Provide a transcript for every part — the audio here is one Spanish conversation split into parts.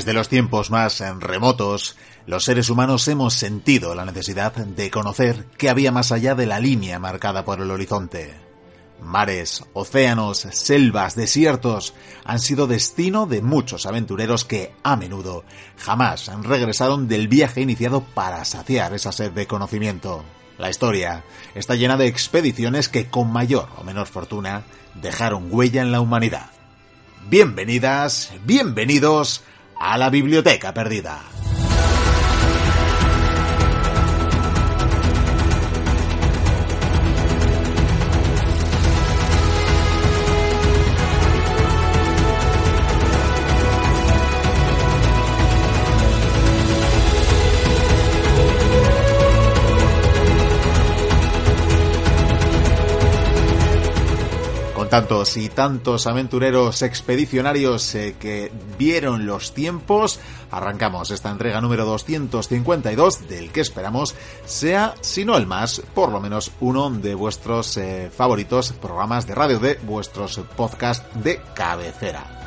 Desde los tiempos más remotos, los seres humanos hemos sentido la necesidad de conocer qué había más allá de la línea marcada por el horizonte. Mares, océanos, selvas, desiertos han sido destino de muchos aventureros que, a menudo, jamás regresaron del viaje iniciado para saciar esa sed de conocimiento. La historia está llena de expediciones que, con mayor o menor fortuna, dejaron huella en la humanidad. Bienvenidas, bienvenidos a la biblioteca perdida. Tantos y tantos aventureros expedicionarios eh, que vieron los tiempos, arrancamos esta entrega número 252 del que esperamos sea, si no el más, por lo menos uno de vuestros eh, favoritos programas de radio de vuestros podcasts de cabecera.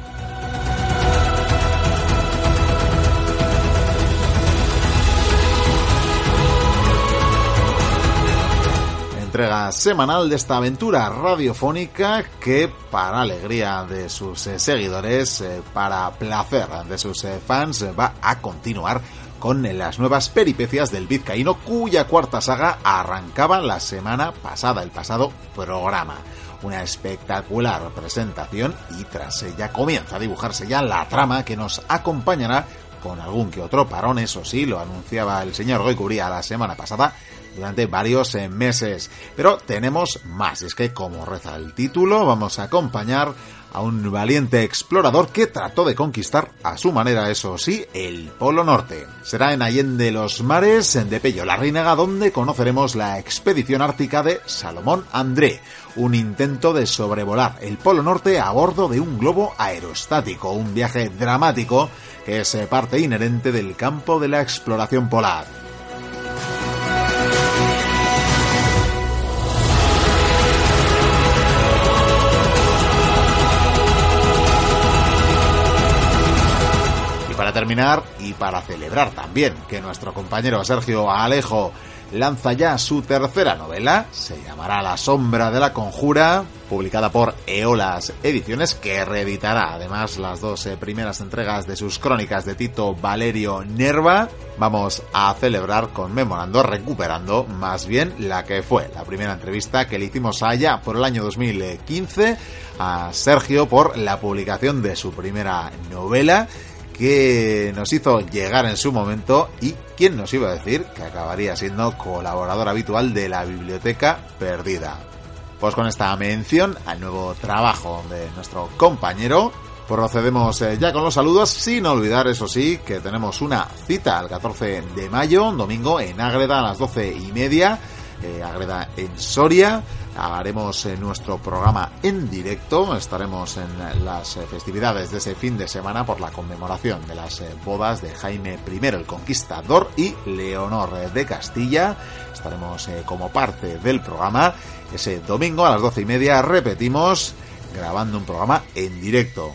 Entrega semanal de esta aventura radiofónica que, para alegría de sus eh, seguidores, eh, para placer de sus eh, fans, va a continuar con las nuevas peripecias del vizcaíno cuya cuarta saga arrancaba la semana pasada, el pasado programa. Una espectacular presentación y tras ella comienza a dibujarse ya la trama que nos acompañará con algún que otro parón, eso sí, lo anunciaba el señor Goycuría la semana pasada, durante varios eh, meses. Pero tenemos más, es que como reza el título, vamos a acompañar a un valiente explorador que trató de conquistar a su manera, eso sí, el Polo Norte. Será en Allende los Mares, en de Pello la Reinaga, donde conoceremos la expedición ártica de Salomón André, un intento de sobrevolar el Polo Norte a bordo de un globo aerostático, un viaje dramático que es eh, parte inherente del campo de la exploración polar. Terminar y para celebrar también que nuestro compañero Sergio Alejo lanza ya su tercera novela, se llamará La sombra de la conjura, publicada por Eolas Ediciones, que reeditará además las dos eh, primeras entregas de sus crónicas de Tito Valerio Nerva. Vamos a celebrar conmemorando, recuperando más bien la que fue la primera entrevista que le hicimos allá por el año 2015 a Sergio por la publicación de su primera novela que nos hizo llegar en su momento y quién nos iba a decir que acabaría siendo colaborador habitual de la biblioteca perdida. Pues con esta mención al nuevo trabajo de nuestro compañero, procedemos eh, ya con los saludos, sin olvidar, eso sí, que tenemos una cita el 14 de mayo, domingo, en Ágreda a las 12 y media, eh, en Soria, haremos eh, nuestro programa en directo. Estaremos en las eh, festividades de ese fin de semana por la conmemoración de las eh, bodas de Jaime I el Conquistador y Leonor de Castilla. Estaremos como parte del programa ese domingo a las doce y media. Repetimos, grabando un programa en directo.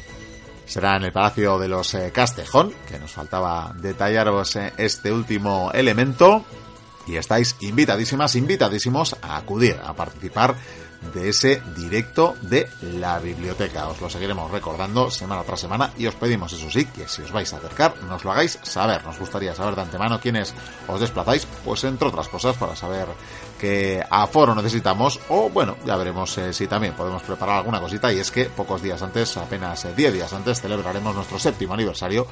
Será en el Palacio de los Castejón, que nos faltaba detallaros este último elemento y estáis invitadísimas, invitadísimos a acudir, a participar de ese directo de la biblioteca. Os lo seguiremos recordando semana tras semana y os pedimos, eso sí, que si os vais a acercar, nos lo hagáis saber. Nos gustaría saber de antemano quiénes os desplazáis, pues entre otras cosas para saber qué aforo necesitamos o bueno, ya veremos eh, si también podemos preparar alguna cosita y es que pocos días antes, apenas 10 eh, días antes, celebraremos nuestro séptimo aniversario,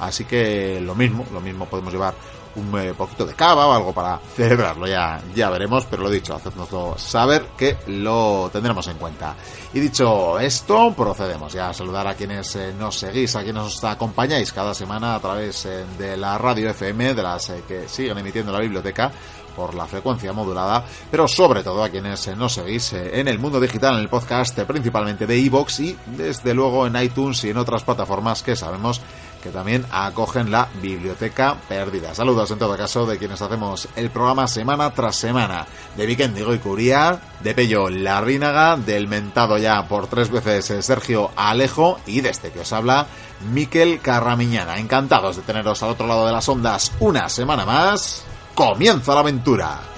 así que lo mismo, lo mismo podemos llevar un poquito de cava o algo para celebrarlo, ya, ya veremos, pero lo dicho, hacednoslo saber que lo tendremos en cuenta. Y dicho esto, procedemos ya a saludar a quienes eh, nos seguís, a quienes nos acompañáis cada semana a través eh, de la radio FM, de las eh, que siguen emitiendo la biblioteca por la frecuencia modulada, pero sobre todo a quienes nos seguís en el mundo digital, en el podcast principalmente de iVoox y desde luego en iTunes y en otras plataformas que sabemos que también acogen la biblioteca perdida. Saludos en todo caso de quienes hacemos el programa semana tras semana. De Vikendigo y Curía, de Pello Larrínaga, del mentado ya por tres veces Sergio Alejo y de este que os habla Miquel Carramiñana. Encantados de teneros al otro lado de las ondas una semana más. ¡Comienza la aventura!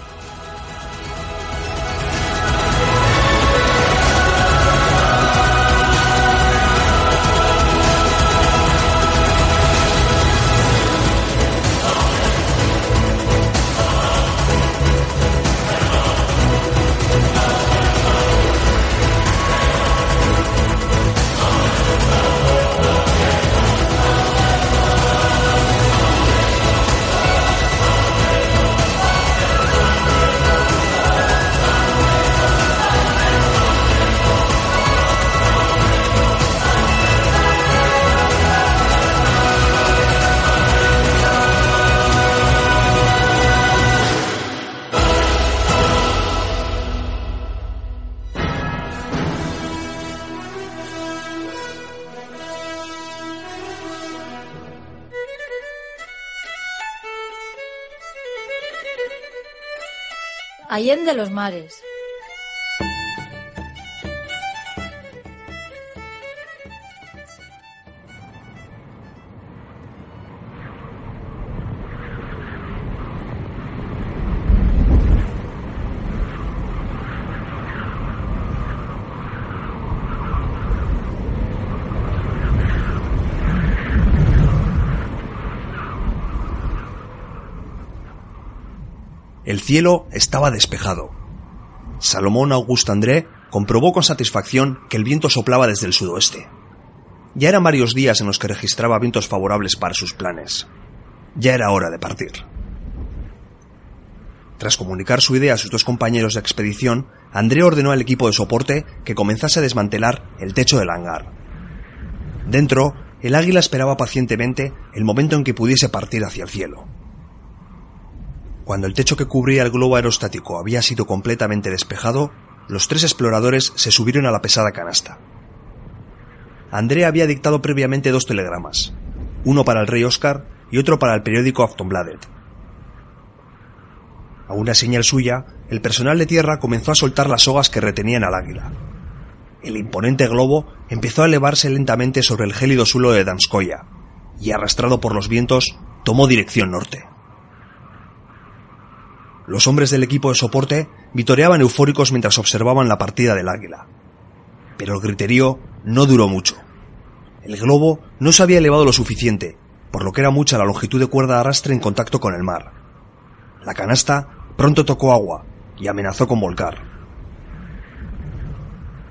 Allende los mares. El cielo estaba despejado. Salomón Augusto André comprobó con satisfacción que el viento soplaba desde el sudoeste. Ya eran varios días en los que registraba vientos favorables para sus planes. Ya era hora de partir. Tras comunicar su idea a sus dos compañeros de expedición, André ordenó al equipo de soporte que comenzase a desmantelar el techo del hangar. Dentro, el águila esperaba pacientemente el momento en que pudiese partir hacia el cielo. Cuando el techo que cubría el globo aerostático había sido completamente despejado, los tres exploradores se subieron a la pesada canasta. Andrea había dictado previamente dos telegramas, uno para el rey Oscar y otro para el periódico Aftonbladet. A una señal suya, el personal de tierra comenzó a soltar las sogas que retenían al águila. El imponente globo empezó a elevarse lentamente sobre el gélido suelo de Danskoya, y arrastrado por los vientos, tomó dirección norte. Los hombres del equipo de soporte vitoreaban eufóricos mientras observaban la partida del águila. Pero el griterío no duró mucho. El globo no se había elevado lo suficiente, por lo que era mucha la longitud de cuerda de arrastre en contacto con el mar. La canasta pronto tocó agua y amenazó con volcar.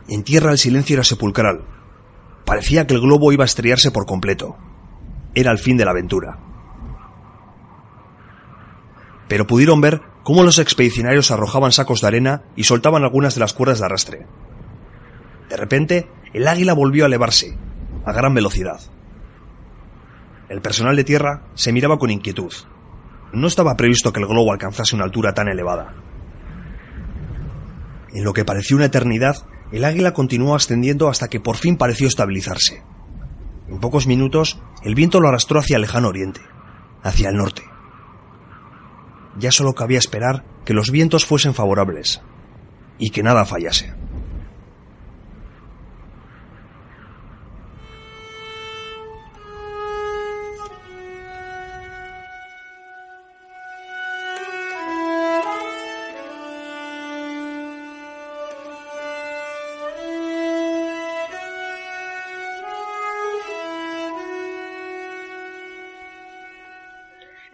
En tierra el silencio era sepulcral. Parecía que el globo iba a estrellarse por completo. Era el fin de la aventura. Pero pudieron ver cómo los expedicionarios arrojaban sacos de arena y soltaban algunas de las cuerdas de arrastre. De repente, el águila volvió a elevarse, a gran velocidad. El personal de tierra se miraba con inquietud. No estaba previsto que el globo alcanzase una altura tan elevada. En lo que pareció una eternidad, el águila continuó ascendiendo hasta que por fin pareció estabilizarse. En pocos minutos, el viento lo arrastró hacia el lejano oriente, hacia el norte ya solo cabía esperar que los vientos fuesen favorables y que nada fallase.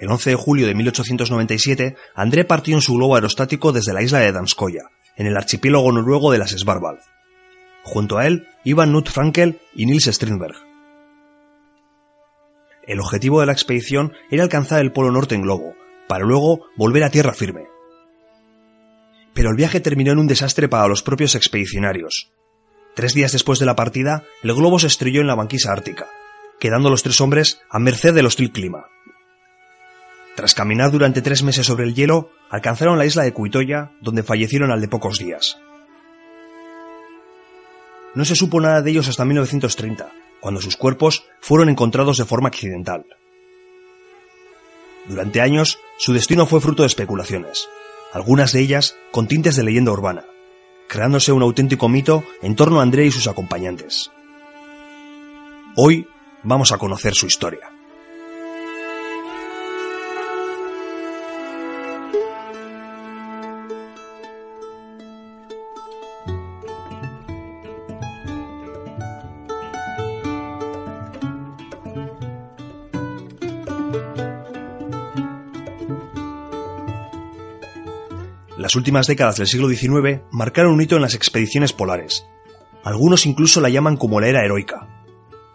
El 11 de julio de 1897, André partió en su globo aerostático desde la isla de Danskoya, en el archipiélago noruego de las Svalbard. Junto a él iban Knut Frankel y Nils Strindberg. El objetivo de la expedición era alcanzar el Polo Norte en globo, para luego volver a tierra firme. pero el viaje terminó en un desastre para los propios expedicionarios. Tres días después de la partida, el globo se estrelló en la banquisa ártica, quedando los tres hombres a merced del hostil clima. Tras caminar durante tres meses sobre el hielo, alcanzaron la isla de Cuitoya, donde fallecieron al de pocos días. No se supo nada de ellos hasta 1930, cuando sus cuerpos fueron encontrados de forma accidental. Durante años, su destino fue fruto de especulaciones, algunas de ellas con tintes de leyenda urbana, creándose un auténtico mito en torno a André y sus acompañantes. Hoy vamos a conocer su historia. Las últimas décadas del siglo XIX marcaron un hito en las expediciones polares. Algunos incluso la llaman como la era heroica.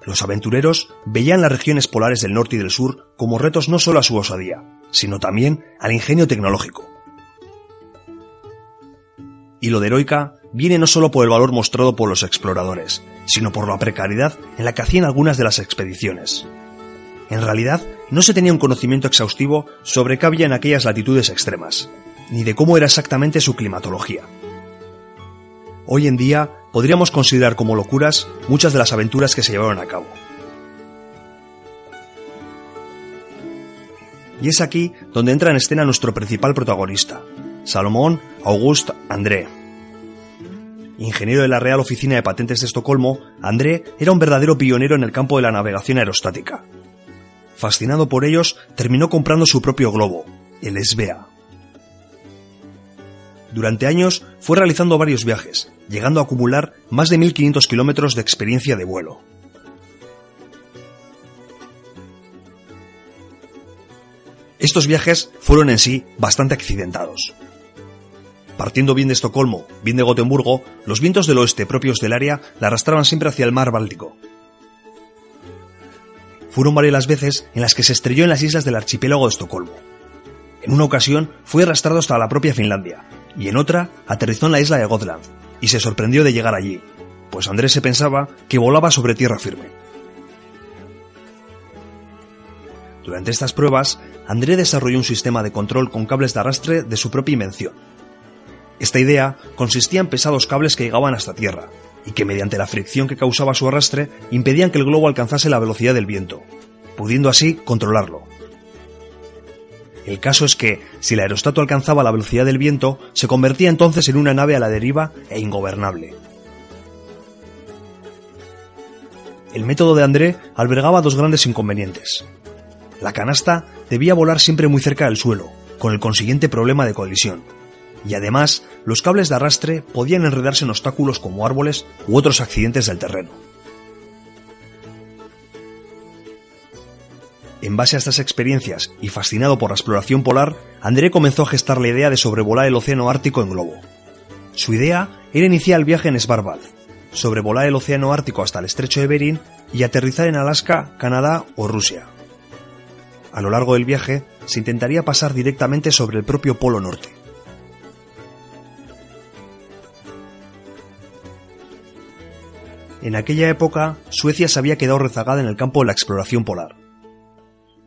Los aventureros veían las regiones polares del norte y del sur como retos no solo a su osadía, sino también al ingenio tecnológico. Y lo de heroica viene no solo por el valor mostrado por los exploradores, sino por la precariedad en la que hacían algunas de las expediciones. En realidad, no se tenía un conocimiento exhaustivo sobre qué había en aquellas latitudes extremas, ni de cómo era exactamente su climatología. Hoy en día podríamos considerar como locuras muchas de las aventuras que se llevaron a cabo. Y es aquí donde entra en escena nuestro principal protagonista, Salomón August André. Ingeniero de la Real Oficina de Patentes de Estocolmo, André era un verdadero pionero en el campo de la navegación aerostática. Fascinado por ellos, terminó comprando su propio globo, el Svea. Durante años fue realizando varios viajes, llegando a acumular más de 1.500 kilómetros de experiencia de vuelo. Estos viajes fueron en sí bastante accidentados. Partiendo bien de Estocolmo, bien de Gotemburgo, los vientos del oeste propios del área la arrastraban siempre hacia el mar Báltico. Fueron varias las veces en las que se estrelló en las islas del archipiélago de Estocolmo. En una ocasión fue arrastrado hasta la propia Finlandia, y en otra aterrizó en la isla de Gotland, y se sorprendió de llegar allí, pues Andrés se pensaba que volaba sobre tierra firme. Durante estas pruebas, André desarrolló un sistema de control con cables de arrastre de su propia invención. Esta idea consistía en pesados cables que llegaban hasta tierra, y que mediante la fricción que causaba su arrastre impedían que el globo alcanzase la velocidad del viento, pudiendo así controlarlo. El caso es que, si el aerostato alcanzaba la velocidad del viento, se convertía entonces en una nave a la deriva e ingobernable. El método de André albergaba dos grandes inconvenientes. La canasta debía volar siempre muy cerca del suelo, con el consiguiente problema de colisión. Y además, los cables de arrastre podían enredarse en obstáculos como árboles u otros accidentes del terreno. En base a estas experiencias y fascinado por la exploración polar, André comenzó a gestar la idea de sobrevolar el océano Ártico en globo. Su idea era iniciar el viaje en Svalbard, sobrevolar el océano Ártico hasta el estrecho de Bering y aterrizar en Alaska, Canadá o Rusia. A lo largo del viaje se intentaría pasar directamente sobre el propio Polo Norte. En aquella época, Suecia se había quedado rezagada en el campo de la exploración polar.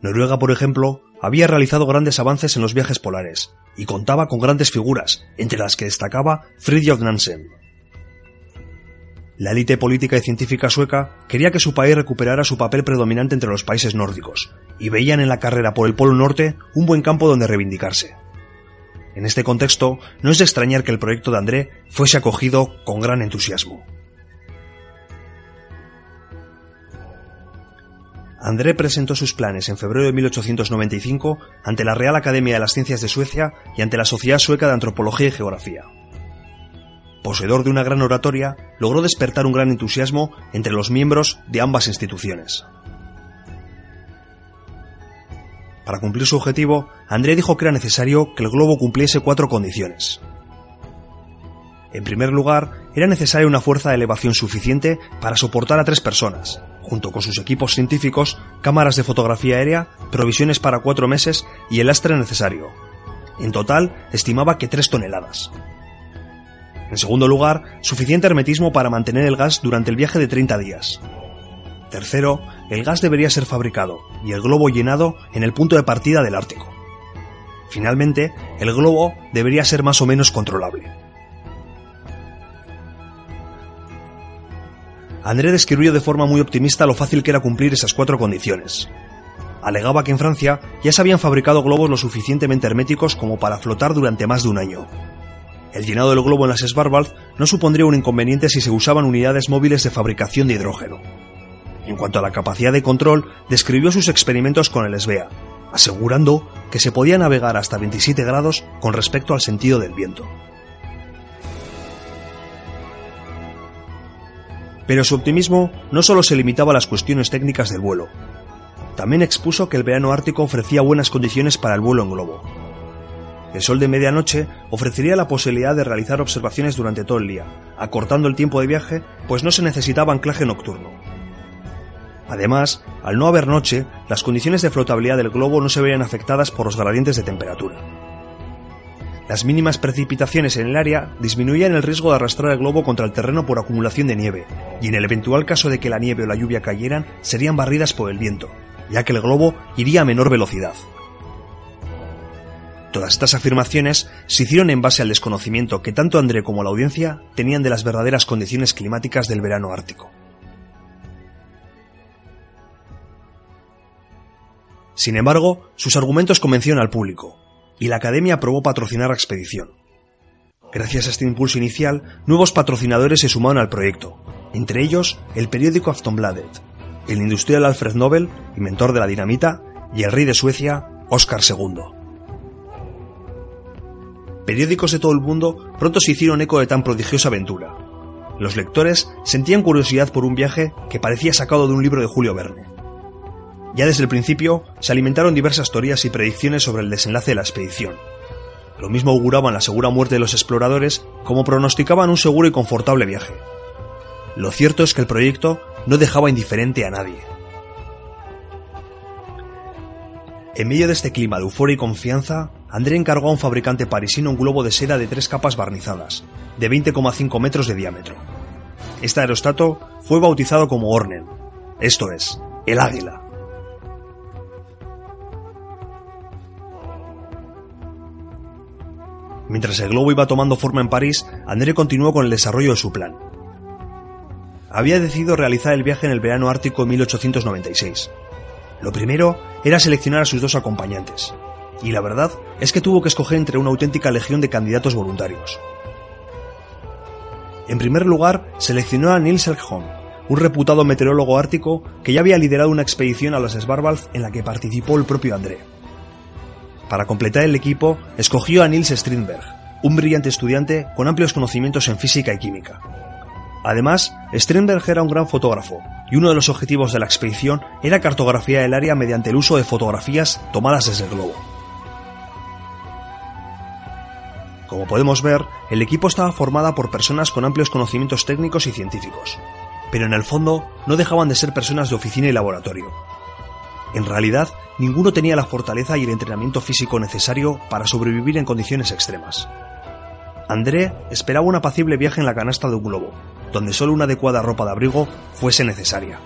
Noruega, por ejemplo, había realizado grandes avances en los viajes polares y contaba con grandes figuras, entre las que destacaba Fridtjof Nansen. La élite política y científica sueca quería que su país recuperara su papel predominante entre los países nórdicos, y veían en la carrera por el Polo Norte un buen campo donde reivindicarse. En este contexto, no es de extrañar que el proyecto de André fuese acogido con gran entusiasmo. André presentó sus planes en febrero de 1895 ante la Real Academia de las Ciencias de Suecia y ante la Sociedad Sueca de Antropología y Geografía. Poseedor de una gran oratoria, logró despertar un gran entusiasmo entre los miembros de ambas instituciones. Para cumplir su objetivo, André dijo que era necesario que el globo cumpliese cuatro condiciones. En primer lugar, era necesaria una fuerza de elevación suficiente para soportar a tres personas, junto con sus equipos científicos, cámaras de fotografía aérea, provisiones para cuatro meses y el lastre necesario. En total, estimaba que tres toneladas. En segundo lugar, suficiente hermetismo para mantener el gas durante el viaje de 30 días. Tercero, el gas debería ser fabricado y el globo llenado en el punto de partida del Ártico. Finalmente, el globo debería ser más o menos controlable. André describió de forma muy optimista lo fácil que era cumplir esas cuatro condiciones. Alegaba que en Francia ya se habían fabricado globos lo suficientemente herméticos como para flotar durante más de un año. El llenado del globo en las Svalbard no supondría un inconveniente si se usaban unidades móviles de fabricación de hidrógeno. En cuanto a la capacidad de control, describió sus experimentos con el SBA, asegurando que se podía navegar hasta 27 grados con respecto al sentido del viento. Pero su optimismo no solo se limitaba a las cuestiones técnicas del vuelo. También expuso que el verano ártico ofrecía buenas condiciones para el vuelo en globo. El sol de medianoche ofrecería la posibilidad de realizar observaciones durante todo el día, acortando el tiempo de viaje, pues no se necesitaba anclaje nocturno. Además, al no haber noche, las condiciones de flotabilidad del globo no se verían afectadas por los gradientes de temperatura. Las mínimas precipitaciones en el área disminuían el riesgo de arrastrar el globo contra el terreno por acumulación de nieve, y en el eventual caso de que la nieve o la lluvia cayeran, serían barridas por el viento, ya que el globo iría a menor velocidad. Todas estas afirmaciones se hicieron en base al desconocimiento que tanto André como la audiencia tenían de las verdaderas condiciones climáticas del verano ártico. Sin embargo, sus argumentos convencieron al público, y la Academia aprobó patrocinar la expedición. Gracias a este impulso inicial, nuevos patrocinadores se sumaron al proyecto, entre ellos el periódico Aftonbladet, el industrial Alfred Nobel, inventor de la dinamita, y el rey de Suecia, Oscar II. Periódicos de todo el mundo pronto se hicieron eco de tan prodigiosa aventura. Los lectores sentían curiosidad por un viaje que parecía sacado de un libro de Julio Verne. Ya desde el principio se alimentaron diversas teorías y predicciones sobre el desenlace de la expedición. Lo mismo auguraban la segura muerte de los exploradores como pronosticaban un seguro y confortable viaje. Lo cierto es que el proyecto no dejaba indiferente a nadie. En medio de este clima de euforia y confianza, André encargó a un fabricante parisino un globo de seda de tres capas barnizadas, de 20,5 metros de diámetro. Este aerostato fue bautizado como Ornen, esto es, el águila. Mientras el globo iba tomando forma en París, André continuó con el desarrollo de su plan. Había decidido realizar el viaje en el verano ártico de 1896. Lo primero era seleccionar a sus dos acompañantes, y la verdad es que tuvo que escoger entre una auténtica legión de candidatos voluntarios. En primer lugar, seleccionó a Nils Elkholm, un reputado meteorólogo ártico que ya había liderado una expedición a los Svalbard en la que participó el propio André. Para completar el equipo, escogió a Niels Strindberg, un brillante estudiante con amplios conocimientos en física y química. Además, Strindberg era un gran fotógrafo, y uno de los objetivos de la expedición era cartografiar el área mediante el uso de fotografías tomadas desde el globo. Como podemos ver, el equipo estaba formado por personas con amplios conocimientos técnicos y científicos, pero en el fondo no dejaban de ser personas de oficina y laboratorio, en realidad, ninguno tenía la fortaleza y el entrenamiento físico necesario para sobrevivir en condiciones extremas. André esperaba un apacible viaje en la canasta de un globo, donde solo una adecuada ropa de abrigo fuese necesaria.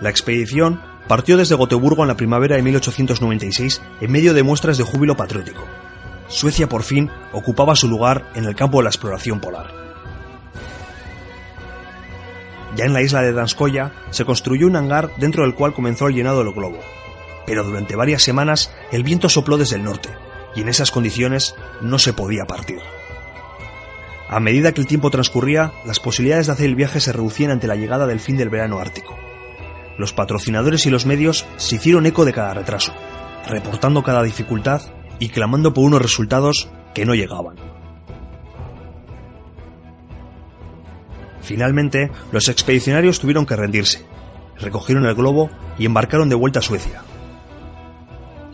La expedición partió desde Gotemburgo en la primavera de 1896 en medio de muestras de júbilo patriótico. Suecia por fin ocupaba su lugar en el campo de la exploración polar. Ya en la isla de Danskoya se construyó un hangar dentro del cual comenzó el llenado del globo. Pero durante varias semanas el viento sopló desde el norte, y en esas condiciones no se podía partir. A medida que el tiempo transcurría, las posibilidades de hacer el viaje se reducían ante la llegada del fin del verano ártico. Los patrocinadores y los medios se hicieron eco de cada retraso, reportando cada dificultad y clamando por unos resultados que no llegaban. Finalmente, los expedicionarios tuvieron que rendirse, recogieron el globo y embarcaron de vuelta a Suecia.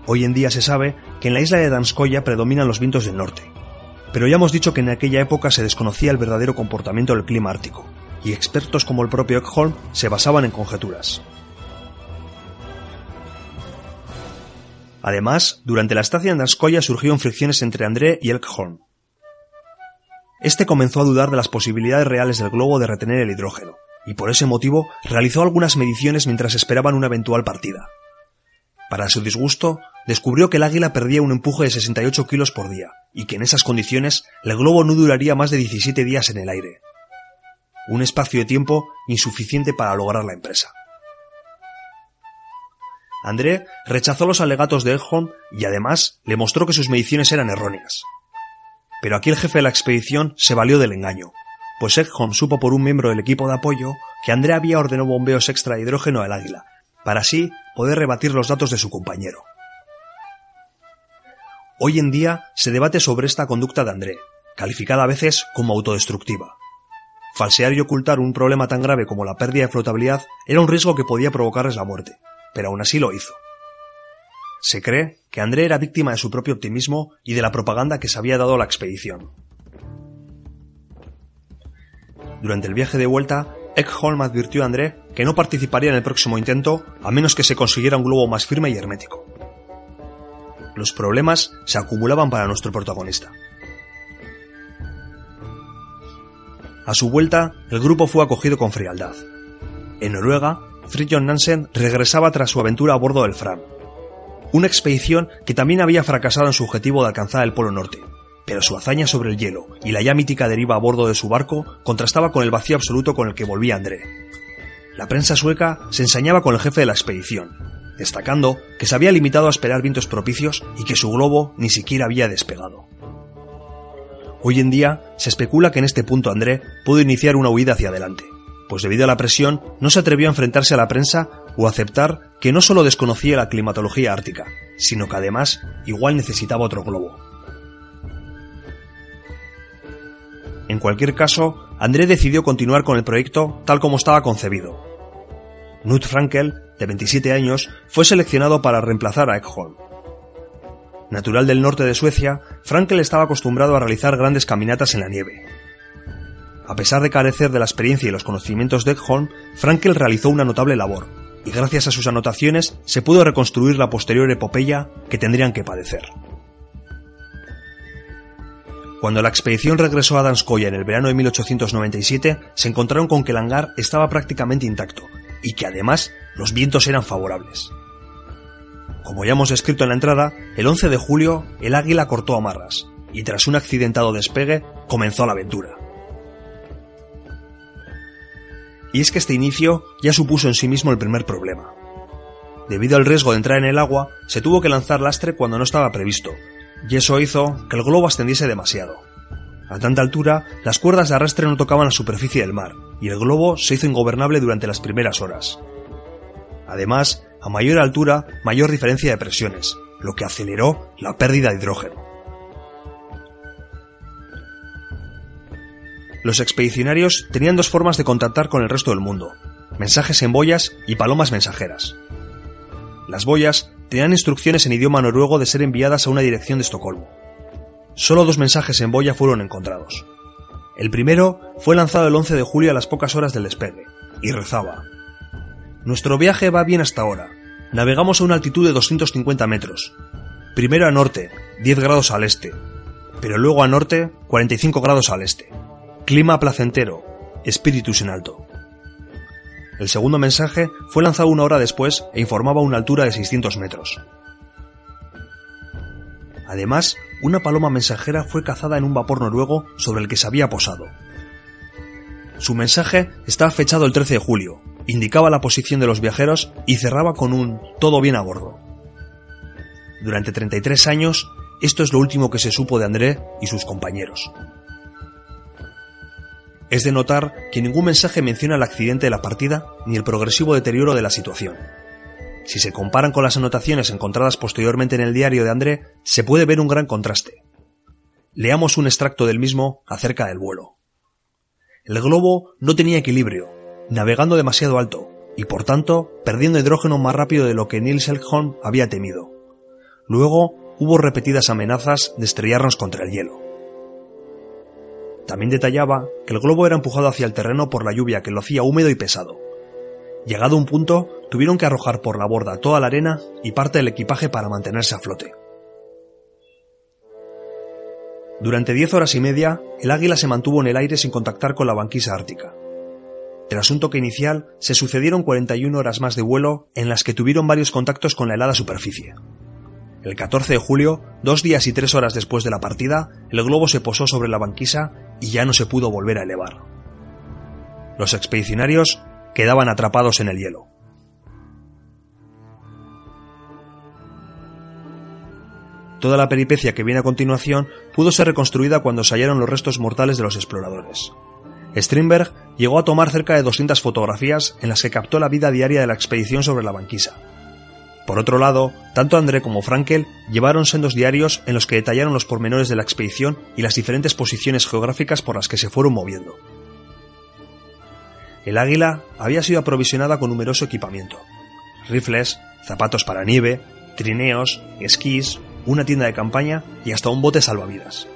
Hoy en día se sabe que en la isla de Danskoya predominan los vientos del norte, pero ya hemos dicho que en aquella época se desconocía el verdadero comportamiento del clima ártico, y expertos como el propio Ekholm se basaban en conjeturas. Además, durante la estancia en Danskoya surgieron fricciones entre André y Elkhorn. Este comenzó a dudar de las posibilidades reales del globo de retener el hidrógeno, y por ese motivo realizó algunas mediciones mientras esperaban una eventual partida. Para su disgusto, descubrió que el águila perdía un empuje de 68 kilos por día, y que en esas condiciones el globo no duraría más de 17 días en el aire. Un espacio de tiempo insuficiente para lograr la empresa. André rechazó los alegatos de Elholm y además le mostró que sus mediciones eran erróneas. Pero aquí el jefe de la expedición se valió del engaño, pues Ekholm supo por un miembro del equipo de apoyo que André había ordenado bombeos extra de hidrógeno al águila, para así poder rebatir los datos de su compañero. Hoy en día se debate sobre esta conducta de André, calificada a veces como autodestructiva. Falsear y ocultar un problema tan grave como la pérdida de flotabilidad era un riesgo que podía provocarles la muerte, pero aún así lo hizo. Se cree que André era víctima de su propio optimismo y de la propaganda que se había dado a la expedición. Durante el viaje de vuelta, Ekholm advirtió a André que no participaría en el próximo intento a menos que se consiguiera un globo más firme y hermético. Los problemas se acumulaban para nuestro protagonista. A su vuelta, el grupo fue acogido con frialdad. En Noruega, Fridtjof Nansen regresaba tras su aventura a bordo del Fram. Una expedición que también había fracasado en su objetivo de alcanzar el Polo Norte, pero su hazaña sobre el hielo y la ya mítica deriva a bordo de su barco contrastaba con el vacío absoluto con el que volvía André. La prensa sueca se ensañaba con el jefe de la expedición, destacando que se había limitado a esperar vientos propicios y que su globo ni siquiera había despegado. Hoy en día se especula que en este punto André pudo iniciar una huida hacia adelante, pues debido a la presión no se atrevió a enfrentarse a la prensa o aceptar que no solo desconocía la climatología ártica, sino que además igual necesitaba otro globo. En cualquier caso, André decidió continuar con el proyecto tal como estaba concebido. Knut Frankel, de 27 años, fue seleccionado para reemplazar a Ekholm. Natural del norte de Suecia, Frankel estaba acostumbrado a realizar grandes caminatas en la nieve, a pesar de carecer de la experiencia y los conocimientos de Ekholm, Frankel realizó una notable labor, y gracias a sus anotaciones se pudo reconstruir la posterior epopeya que tendrían que padecer. Cuando la expedición regresó a Danskoya en el verano de 1897, se encontraron con que el hangar estaba prácticamente intacto, y que además los vientos eran favorables. Como ya hemos escrito en la entrada, el 11 de julio el águila cortó amarras, y tras un accidentado despegue comenzó la aventura. Y es que este inicio ya supuso en sí mismo el primer problema. Debido al riesgo de entrar en el agua, se tuvo que lanzar lastre cuando no estaba previsto, y eso hizo que el globo ascendiese demasiado. A tanta altura, las cuerdas de arrastre no tocaban la superficie del mar, y el globo se hizo ingobernable durante las primeras horas. Además, a mayor altura, mayor diferencia de presiones, lo que aceleró la pérdida de hidrógeno. Los expedicionarios tenían dos formas de contactar con el resto del mundo, mensajes en boyas y palomas mensajeras. Las boyas tenían instrucciones en idioma noruego de ser enviadas a una dirección de Estocolmo. Solo dos mensajes en boya fueron encontrados. El primero fue lanzado el 11 de julio a las pocas horas del despegue, y rezaba. Nuestro viaje va bien hasta ahora. Navegamos a una altitud de 250 metros. Primero a norte, 10 grados al este, pero luego a norte, 45 grados al este. Clima placentero, espíritus en alto. El segundo mensaje fue lanzado una hora después e informaba una altura de 600 metros. Además, una paloma mensajera fue cazada en un vapor noruego sobre el que se había posado. Su mensaje estaba fechado el 13 de julio, indicaba la posición de los viajeros y cerraba con un todo bien a bordo. Durante 33 años, esto es lo último que se supo de André y sus compañeros. Es de notar que ningún mensaje menciona el accidente de la partida ni el progresivo deterioro de la situación. Si se comparan con las anotaciones encontradas posteriormente en el diario de André, se puede ver un gran contraste. Leamos un extracto del mismo acerca del vuelo. El globo no tenía equilibrio, navegando demasiado alto, y por tanto perdiendo hidrógeno más rápido de lo que Niels Elkholm había temido. Luego hubo repetidas amenazas de estrellarnos contra el hielo. También detallaba que el globo era empujado hacia el terreno por la lluvia que lo hacía húmedo y pesado. Llegado un punto, tuvieron que arrojar por la borda toda la arena y parte del equipaje para mantenerse a flote. Durante diez horas y media, el águila se mantuvo en el aire sin contactar con la banquisa ártica. Tras un toque inicial, se sucedieron 41 horas más de vuelo en las que tuvieron varios contactos con la helada superficie. El 14 de julio, dos días y tres horas después de la partida, el globo se posó sobre la banquisa y ya no se pudo volver a elevar. Los expedicionarios quedaban atrapados en el hielo. Toda la peripecia que viene a continuación pudo ser reconstruida cuando se hallaron los restos mortales de los exploradores. Strindberg llegó a tomar cerca de 200 fotografías en las que captó la vida diaria de la expedición sobre la banquisa. Por otro lado, tanto André como Frankel llevaron sendos diarios en los que detallaron los pormenores de la expedición y las diferentes posiciones geográficas por las que se fueron moviendo. El águila había sido aprovisionada con numeroso equipamiento. Rifles, zapatos para nieve, trineos, esquís, una tienda de campaña y hasta un bote salvavidas.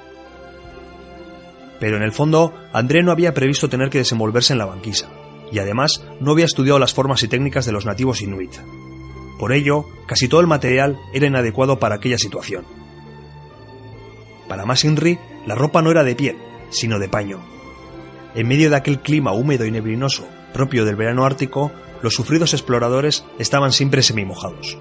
Pero en el fondo, André no había previsto tener que desenvolverse en la banquisa, y además no había estudiado las formas y técnicas de los nativos inuit. Por ello, casi todo el material era inadecuado para aquella situación. Para más la ropa no era de piel, sino de paño. En medio de aquel clima húmedo y neblinoso propio del verano ártico, los sufridos exploradores estaban siempre semimojados.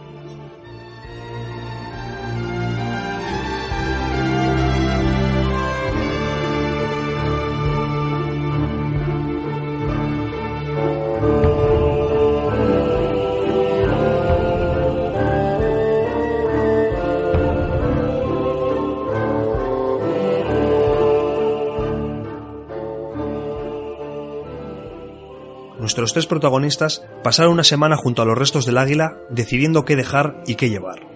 Nuestros tres protagonistas pasaron una semana junto a los restos del águila decidiendo qué dejar y qué llevar,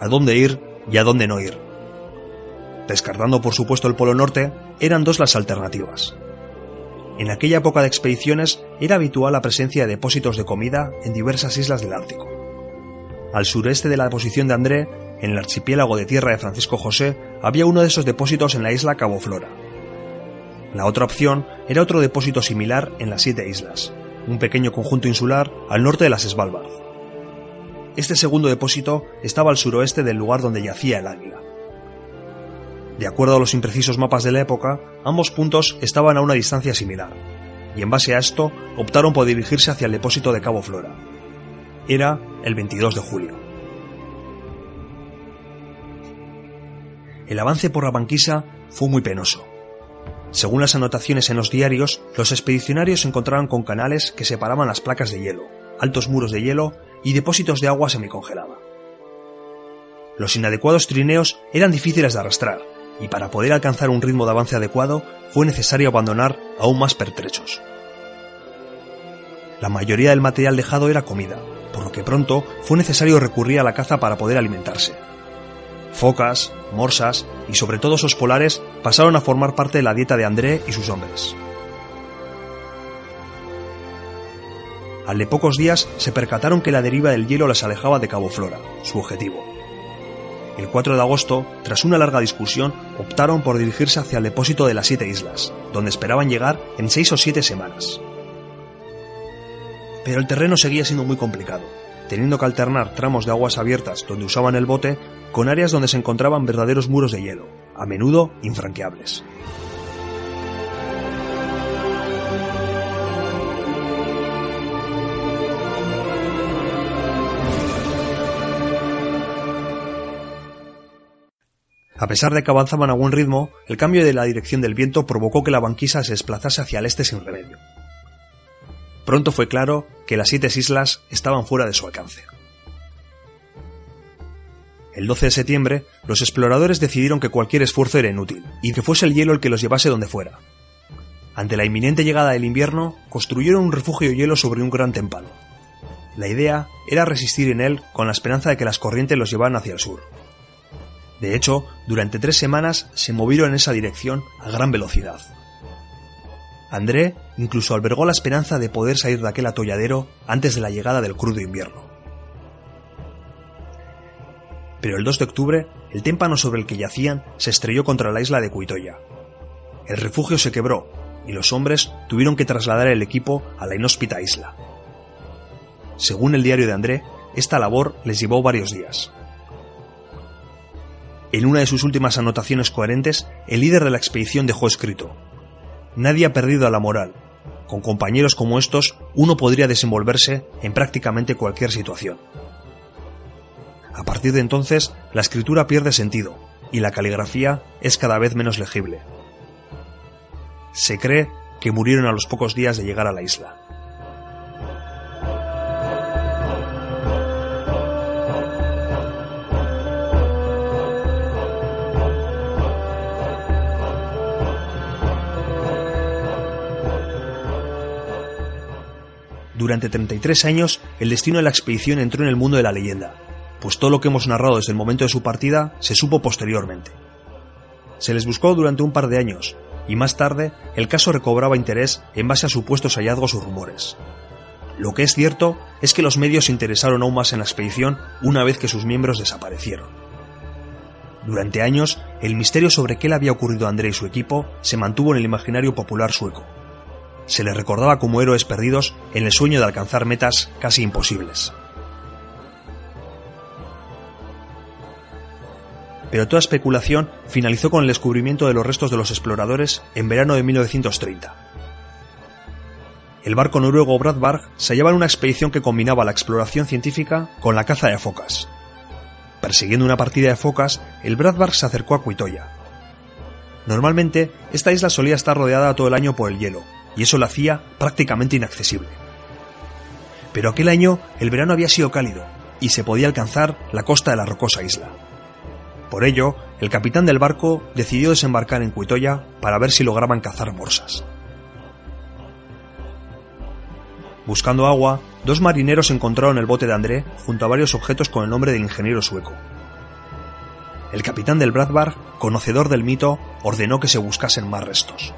a dónde ir y a dónde no ir. Descartando por supuesto el Polo Norte, eran dos las alternativas. En aquella época de expediciones era habitual la presencia de depósitos de comida en diversas islas del Ártico. Al sureste de la posición de André, en el archipiélago de tierra de Francisco José, había uno de esos depósitos en la isla Cabo Flora. La otra opción era otro depósito similar en las siete islas, un pequeño conjunto insular al norte de las Svalbard. Este segundo depósito estaba al suroeste del lugar donde yacía el águila. De acuerdo a los imprecisos mapas de la época, ambos puntos estaban a una distancia similar, y en base a esto optaron por dirigirse hacia el depósito de Cabo Flora. Era el 22 de julio. El avance por la banquisa fue muy penoso. Según las anotaciones en los diarios, los expedicionarios se encontraban con canales que separaban las placas de hielo, altos muros de hielo y depósitos de agua semicongelada. Los inadecuados trineos eran difíciles de arrastrar, y para poder alcanzar un ritmo de avance adecuado fue necesario abandonar aún más pertrechos. La mayoría del material dejado era comida, por lo que pronto fue necesario recurrir a la caza para poder alimentarse. Focas, morsas y sobre todo osos polares pasaron a formar parte de la dieta de André y sus hombres. Al de pocos días se percataron que la deriva del hielo les alejaba de Cabo Flora, su objetivo. El 4 de agosto, tras una larga discusión, optaron por dirigirse hacia el depósito de las siete islas, donde esperaban llegar en seis o siete semanas. Pero el terreno seguía siendo muy complicado, teniendo que alternar tramos de aguas abiertas donde usaban el bote con áreas donde se encontraban verdaderos muros de hielo, a menudo infranqueables. A pesar de que avanzaban a buen ritmo, el cambio de la dirección del viento provocó que la banquisa se desplazase hacia el este sin remedio. Pronto fue claro que las siete islas estaban fuera de su alcance. El 12 de septiembre, los exploradores decidieron que cualquier esfuerzo era inútil, y que fuese el hielo el que los llevase donde fuera. Ante la inminente llegada del invierno, construyeron un refugio de hielo sobre un gran témpano. La idea era resistir en él con la esperanza de que las corrientes los llevaran hacia el sur. De hecho, durante tres semanas se movieron en esa dirección a gran velocidad. André incluso albergó la esperanza de poder salir de aquel atolladero antes de la llegada del crudo invierno. Pero el 2 de octubre, el témpano sobre el que yacían se estrelló contra la isla de Cuitoya. El refugio se quebró y los hombres tuvieron que trasladar el equipo a la inhóspita isla. Según el diario de André, esta labor les llevó varios días. En una de sus últimas anotaciones coherentes, el líder de la expedición dejó escrito, Nadie ha perdido la moral. Con compañeros como estos, uno podría desenvolverse en prácticamente cualquier situación. A partir de entonces, la escritura pierde sentido y la caligrafía es cada vez menos legible. Se cree que murieron a los pocos días de llegar a la isla. Durante 33 años, el destino de la expedición entró en el mundo de la leyenda, pues todo lo que hemos narrado desde el momento de su partida se supo posteriormente. Se les buscó durante un par de años, y más tarde el caso recobraba interés en base a supuestos hallazgos o rumores. Lo que es cierto es que los medios se interesaron aún más en la expedición una vez que sus miembros desaparecieron. Durante años, el misterio sobre qué le había ocurrido a André y su equipo se mantuvo en el imaginario popular sueco, se le recordaba como héroes perdidos en el sueño de alcanzar metas casi imposibles. Pero toda especulación finalizó con el descubrimiento de los restos de los exploradores en verano de 1930. El barco noruego Bradberg se hallaba en una expedición que combinaba la exploración científica con la caza de focas. Persiguiendo una partida de focas, el Bradberg se acercó a Cuitoya. Normalmente, esta isla solía estar rodeada todo el año por el hielo, y eso la hacía prácticamente inaccesible. Pero aquel año el verano había sido cálido y se podía alcanzar la costa de la rocosa isla. Por ello, el capitán del barco decidió desembarcar en Cuitoya para ver si lograban cazar morsas. Buscando agua, dos marineros encontraron el bote de André junto a varios objetos con el nombre del ingeniero sueco. El capitán del Bradbar, conocedor del mito, ordenó que se buscasen más restos.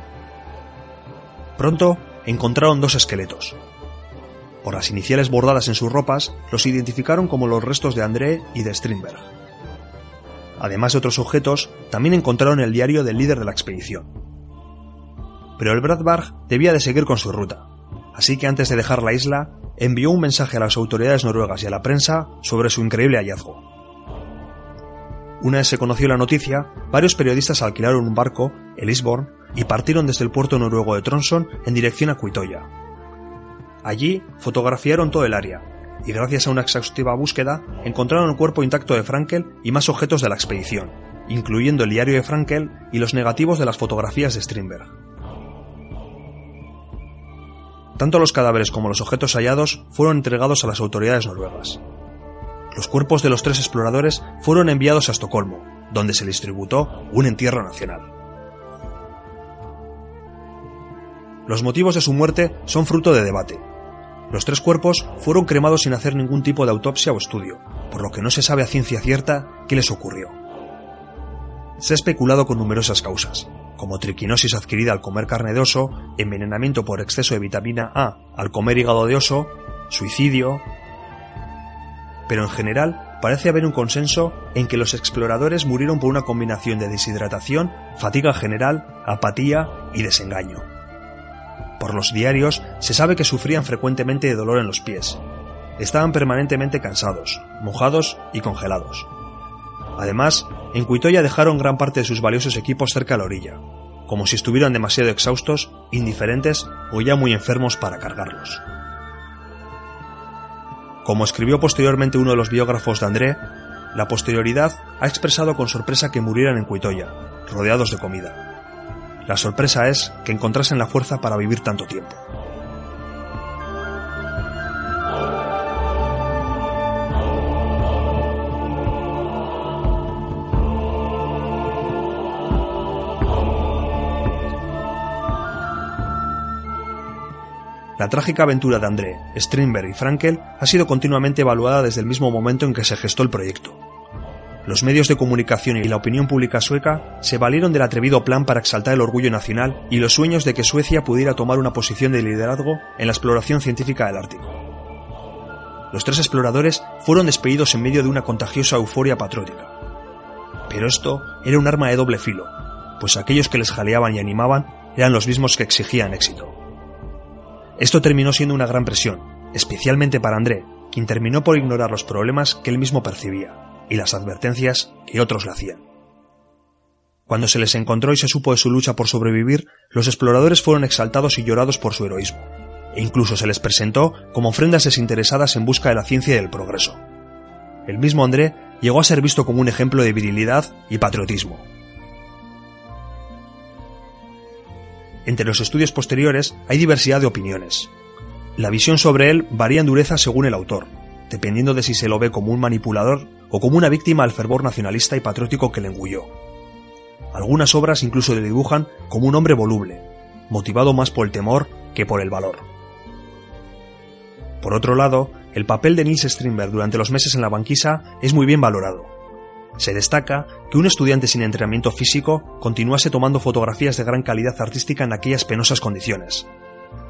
Pronto encontraron dos esqueletos. Por las iniciales bordadas en sus ropas, los identificaron como los restos de André y de Strindberg. Además de otros objetos, también encontraron el diario del líder de la expedición. Pero el Bradberg debía de seguir con su ruta, así que antes de dejar la isla, envió un mensaje a las autoridades noruegas y a la prensa sobre su increíble hallazgo. Una vez se conoció la noticia, varios periodistas alquilaron un barco, el Isborn, y partieron desde el puerto noruego de Tronson en dirección a Cuitoya. Allí fotografiaron todo el área, y gracias a una exhaustiva búsqueda encontraron el cuerpo intacto de Frankel y más objetos de la expedición, incluyendo el diario de Frankel y los negativos de las fotografías de Strindberg. Tanto los cadáveres como los objetos hallados fueron entregados a las autoridades noruegas. Los cuerpos de los tres exploradores fueron enviados a Estocolmo, donde se les un entierro nacional. Los motivos de su muerte son fruto de debate. Los tres cuerpos fueron cremados sin hacer ningún tipo de autopsia o estudio, por lo que no se sabe a ciencia cierta qué les ocurrió. Se ha especulado con numerosas causas, como triquinosis adquirida al comer carne de oso, envenenamiento por exceso de vitamina A al comer hígado de oso, suicidio... Pero en general parece haber un consenso en que los exploradores murieron por una combinación de deshidratación, fatiga general, apatía y desengaño. Por los diarios se sabe que sufrían frecuentemente de dolor en los pies. Estaban permanentemente cansados, mojados y congelados. Además, en Cuitoya dejaron gran parte de sus valiosos equipos cerca a la orilla, como si estuvieran demasiado exhaustos, indiferentes o ya muy enfermos para cargarlos. Como escribió posteriormente uno de los biógrafos de André, la posterioridad ha expresado con sorpresa que murieran en Cuitoya, rodeados de comida. La sorpresa es que encontrasen la fuerza para vivir tanto tiempo. La trágica aventura de André, Strindberg y Frankel ha sido continuamente evaluada desde el mismo momento en que se gestó el proyecto los medios de comunicación y la opinión pública sueca se valieron del atrevido plan para exaltar el orgullo nacional y los sueños de que Suecia pudiera tomar una posición de liderazgo en la exploración científica del Ártico. Los tres exploradores fueron despedidos en medio de una contagiosa euforia patriótica. Pero esto era un arma de doble filo, pues aquellos que les jaleaban y animaban eran los mismos que exigían éxito. Esto terminó siendo una gran presión, especialmente para André, quien terminó por ignorar los problemas que él mismo percibía y las advertencias que otros le hacían. Cuando se les encontró y se supo de su lucha por sobrevivir, los exploradores fueron exaltados y llorados por su heroísmo, e incluso se les presentó como ofrendas desinteresadas en busca de la ciencia y del progreso. El mismo André llegó a ser visto como un ejemplo de virilidad y patriotismo. Entre los estudios posteriores hay diversidad de opiniones. La visión sobre él varía en dureza según el autor, dependiendo de si se lo ve como un manipulador o como una víctima al fervor nacionalista y patriótico que le engulló. Algunas obras incluso le dibujan como un hombre voluble, motivado más por el temor que por el valor. Por otro lado, el papel de Nils Strindberg durante los meses en la banquisa es muy bien valorado. Se destaca que un estudiante sin entrenamiento físico continuase tomando fotografías de gran calidad artística en aquellas penosas condiciones.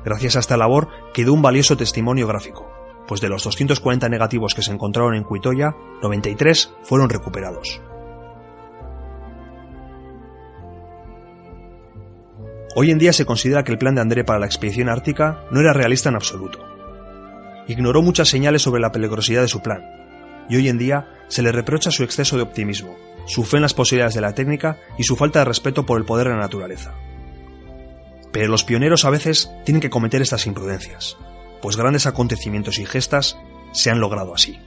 Gracias a esta labor quedó un valioso testimonio gráfico, pues de los 240 negativos que se encontraron en Cuitoya, 93 fueron recuperados. Hoy en día se considera que el plan de André para la expedición ártica no era realista en absoluto. Ignoró muchas señales sobre la peligrosidad de su plan, y hoy en día se le reprocha su exceso de optimismo, su fe en las posibilidades de la técnica y su falta de respeto por el poder de la naturaleza. Pero los pioneros a veces tienen que cometer estas imprudencias, pues grandes acontecimientos y gestas se han logrado así.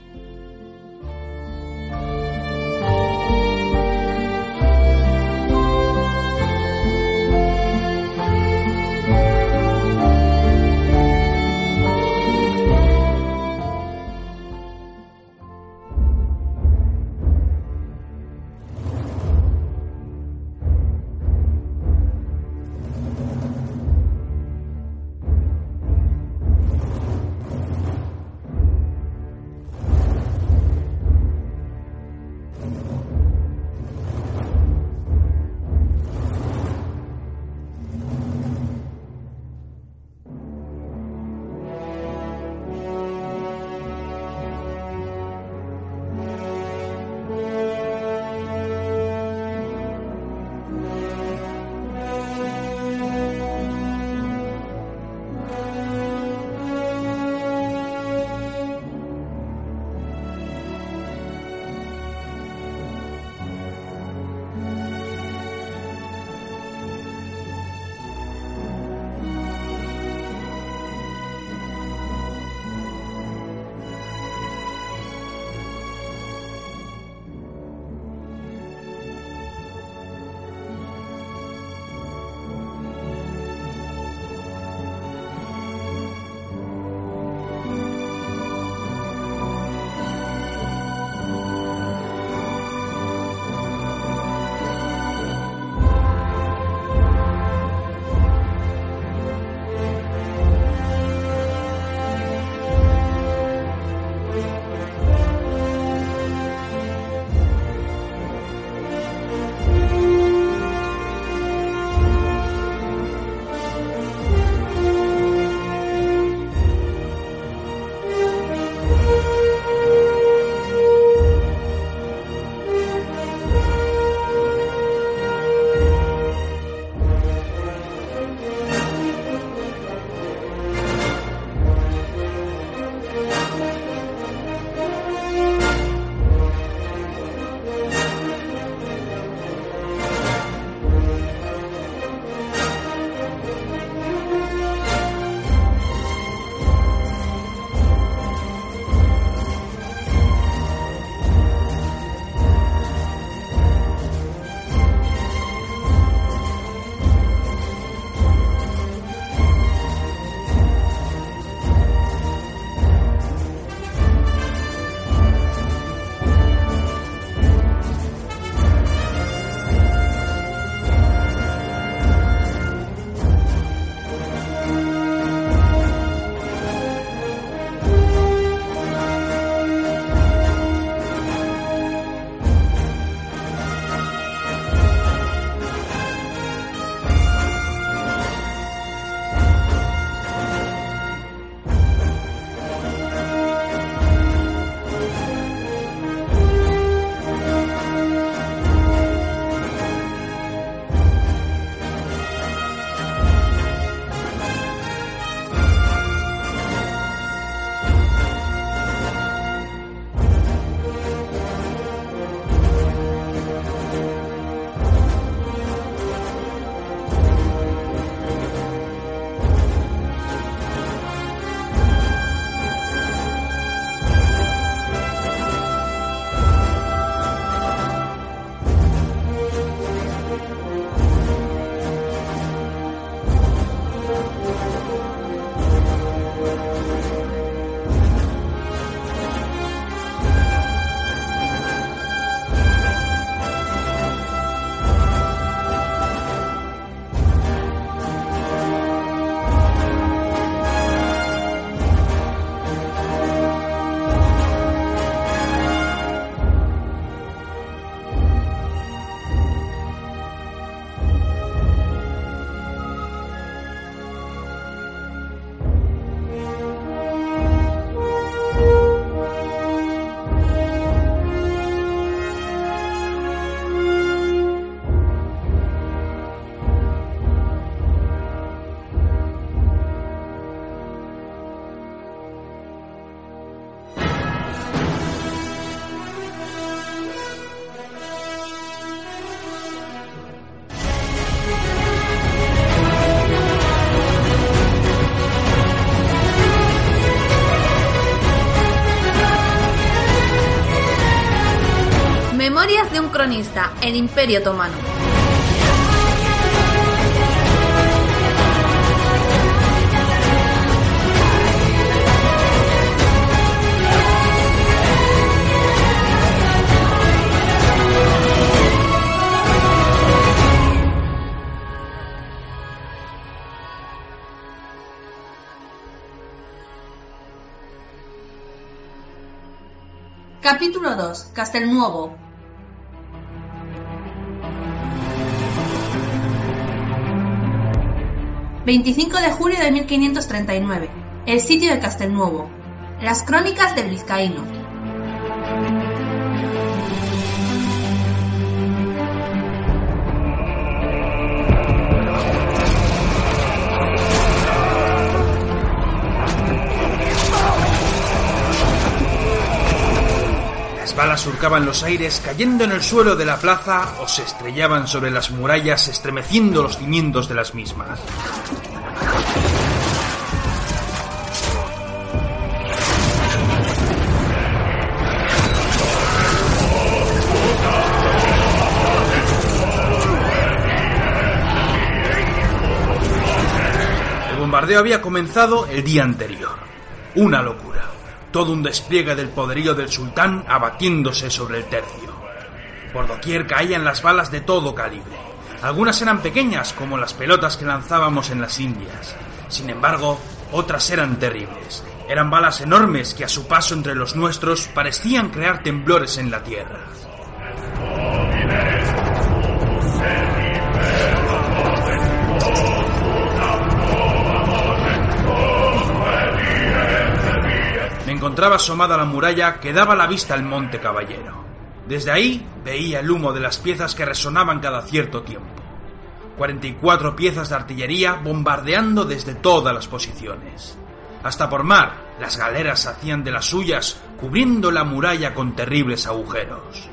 Cronista, el Imperio Otomano. Capítulo 2. Castelnuovo. ...25 de julio de 1539... ...el sitio de Castelnuovo... ...las crónicas del vizcaíno... balas surcaban los aires cayendo en el suelo de la plaza o se estrellaban sobre las murallas estremeciendo los cimientos de las mismas. El bombardeo había comenzado el día anterior. Una locura todo un despliegue del poderío del sultán abatiéndose sobre el tercio. Por doquier caían las balas de todo calibre. Algunas eran pequeñas, como las pelotas que lanzábamos en las Indias. Sin embargo, otras eran terribles. Eran balas enormes que a su paso entre los nuestros parecían crear temblores en la tierra. Encontraba asomada a la muralla que daba la vista al monte Caballero. Desde ahí veía el humo de las piezas que resonaban cada cierto tiempo. 44 piezas de artillería bombardeando desde todas las posiciones. Hasta por mar, las galeras hacían de las suyas, cubriendo la muralla con terribles agujeros.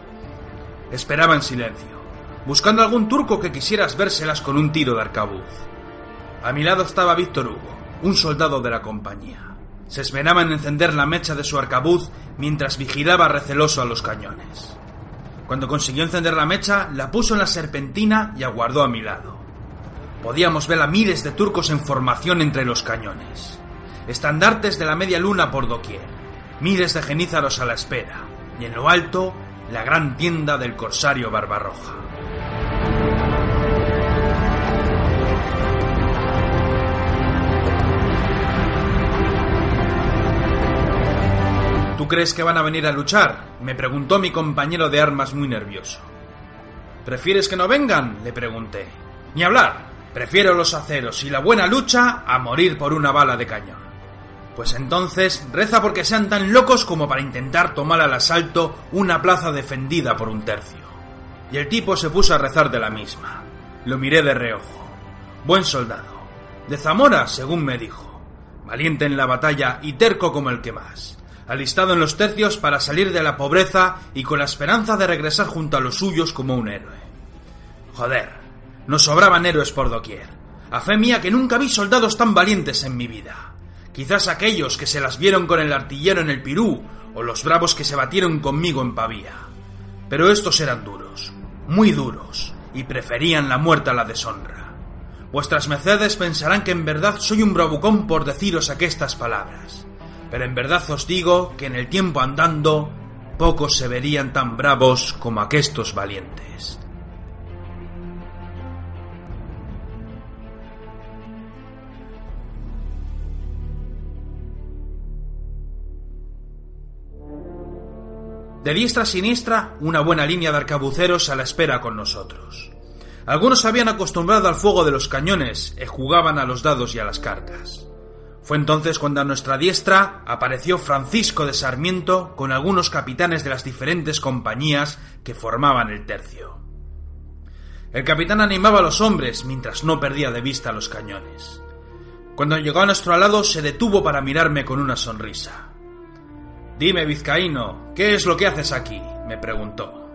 Esperaba en silencio, buscando algún turco que quisiera vérselas con un tiro de arcabuz. A mi lado estaba Víctor Hugo, un soldado de la compañía. Se esmeraba en encender la mecha de su arcabuz mientras vigilaba receloso a los cañones. Cuando consiguió encender la mecha, la puso en la serpentina y aguardó a mi lado. Podíamos ver a miles de turcos en formación entre los cañones. Estandartes de la media luna por doquier, miles de genízaros a la espera, y en lo alto, la gran tienda del corsario Barbarroja. ¿Tú crees que van a venir a luchar? me preguntó mi compañero de armas muy nervioso. ¿Prefieres que no vengan? le pregunté. Ni hablar. Prefiero los aceros y la buena lucha a morir por una bala de cañón. Pues entonces reza porque sean tan locos como para intentar tomar al asalto una plaza defendida por un tercio. Y el tipo se puso a rezar de la misma. Lo miré de reojo. Buen soldado. De Zamora, según me dijo. Valiente en la batalla y terco como el que más alistado en los tercios para salir de la pobreza y con la esperanza de regresar junto a los suyos como un héroe. Joder, nos sobraban héroes por doquier. A fe mía que nunca vi soldados tan valientes en mi vida. Quizás aquellos que se las vieron con el artillero en el Pirú, o los bravos que se batieron conmigo en Pavía. Pero estos eran duros, muy duros, y preferían la muerte a la deshonra. Vuestras mercedes pensarán que en verdad soy un bravucón por deciros aquestas palabras pero en verdad os digo que en el tiempo andando pocos se verían tan bravos como aquestos valientes. De diestra a siniestra, una buena línea de arcabuceros a la espera con nosotros. Algunos se habían acostumbrado al fuego de los cañones y jugaban a los dados y a las cartas. Fue entonces cuando a nuestra diestra apareció Francisco de Sarmiento con algunos capitanes de las diferentes compañías que formaban el tercio. El capitán animaba a los hombres mientras no perdía de vista los cañones. Cuando llegó a nuestro lado se detuvo para mirarme con una sonrisa. Dime, vizcaíno, ¿qué es lo que haces aquí? me preguntó.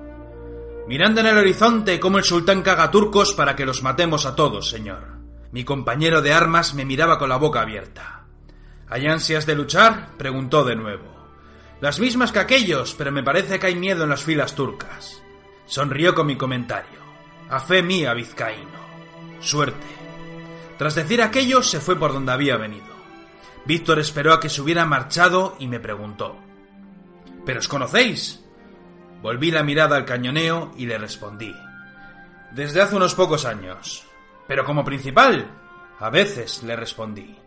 Mirando en el horizonte cómo el sultán caga turcos para que los matemos a todos, señor. Mi compañero de armas me miraba con la boca abierta. ¿Hay ansias de luchar? preguntó de nuevo. Las mismas que aquellos, pero me parece que hay miedo en las filas turcas. Sonrió con mi comentario. A fe mía, vizcaíno. Suerte. Tras decir aquello, se fue por donde había venido. Víctor esperó a que se hubiera marchado y me preguntó. ¿Pero os conocéis? Volví la mirada al cañoneo y le respondí. Desde hace unos pocos años. ¿Pero como principal? A veces, le respondí.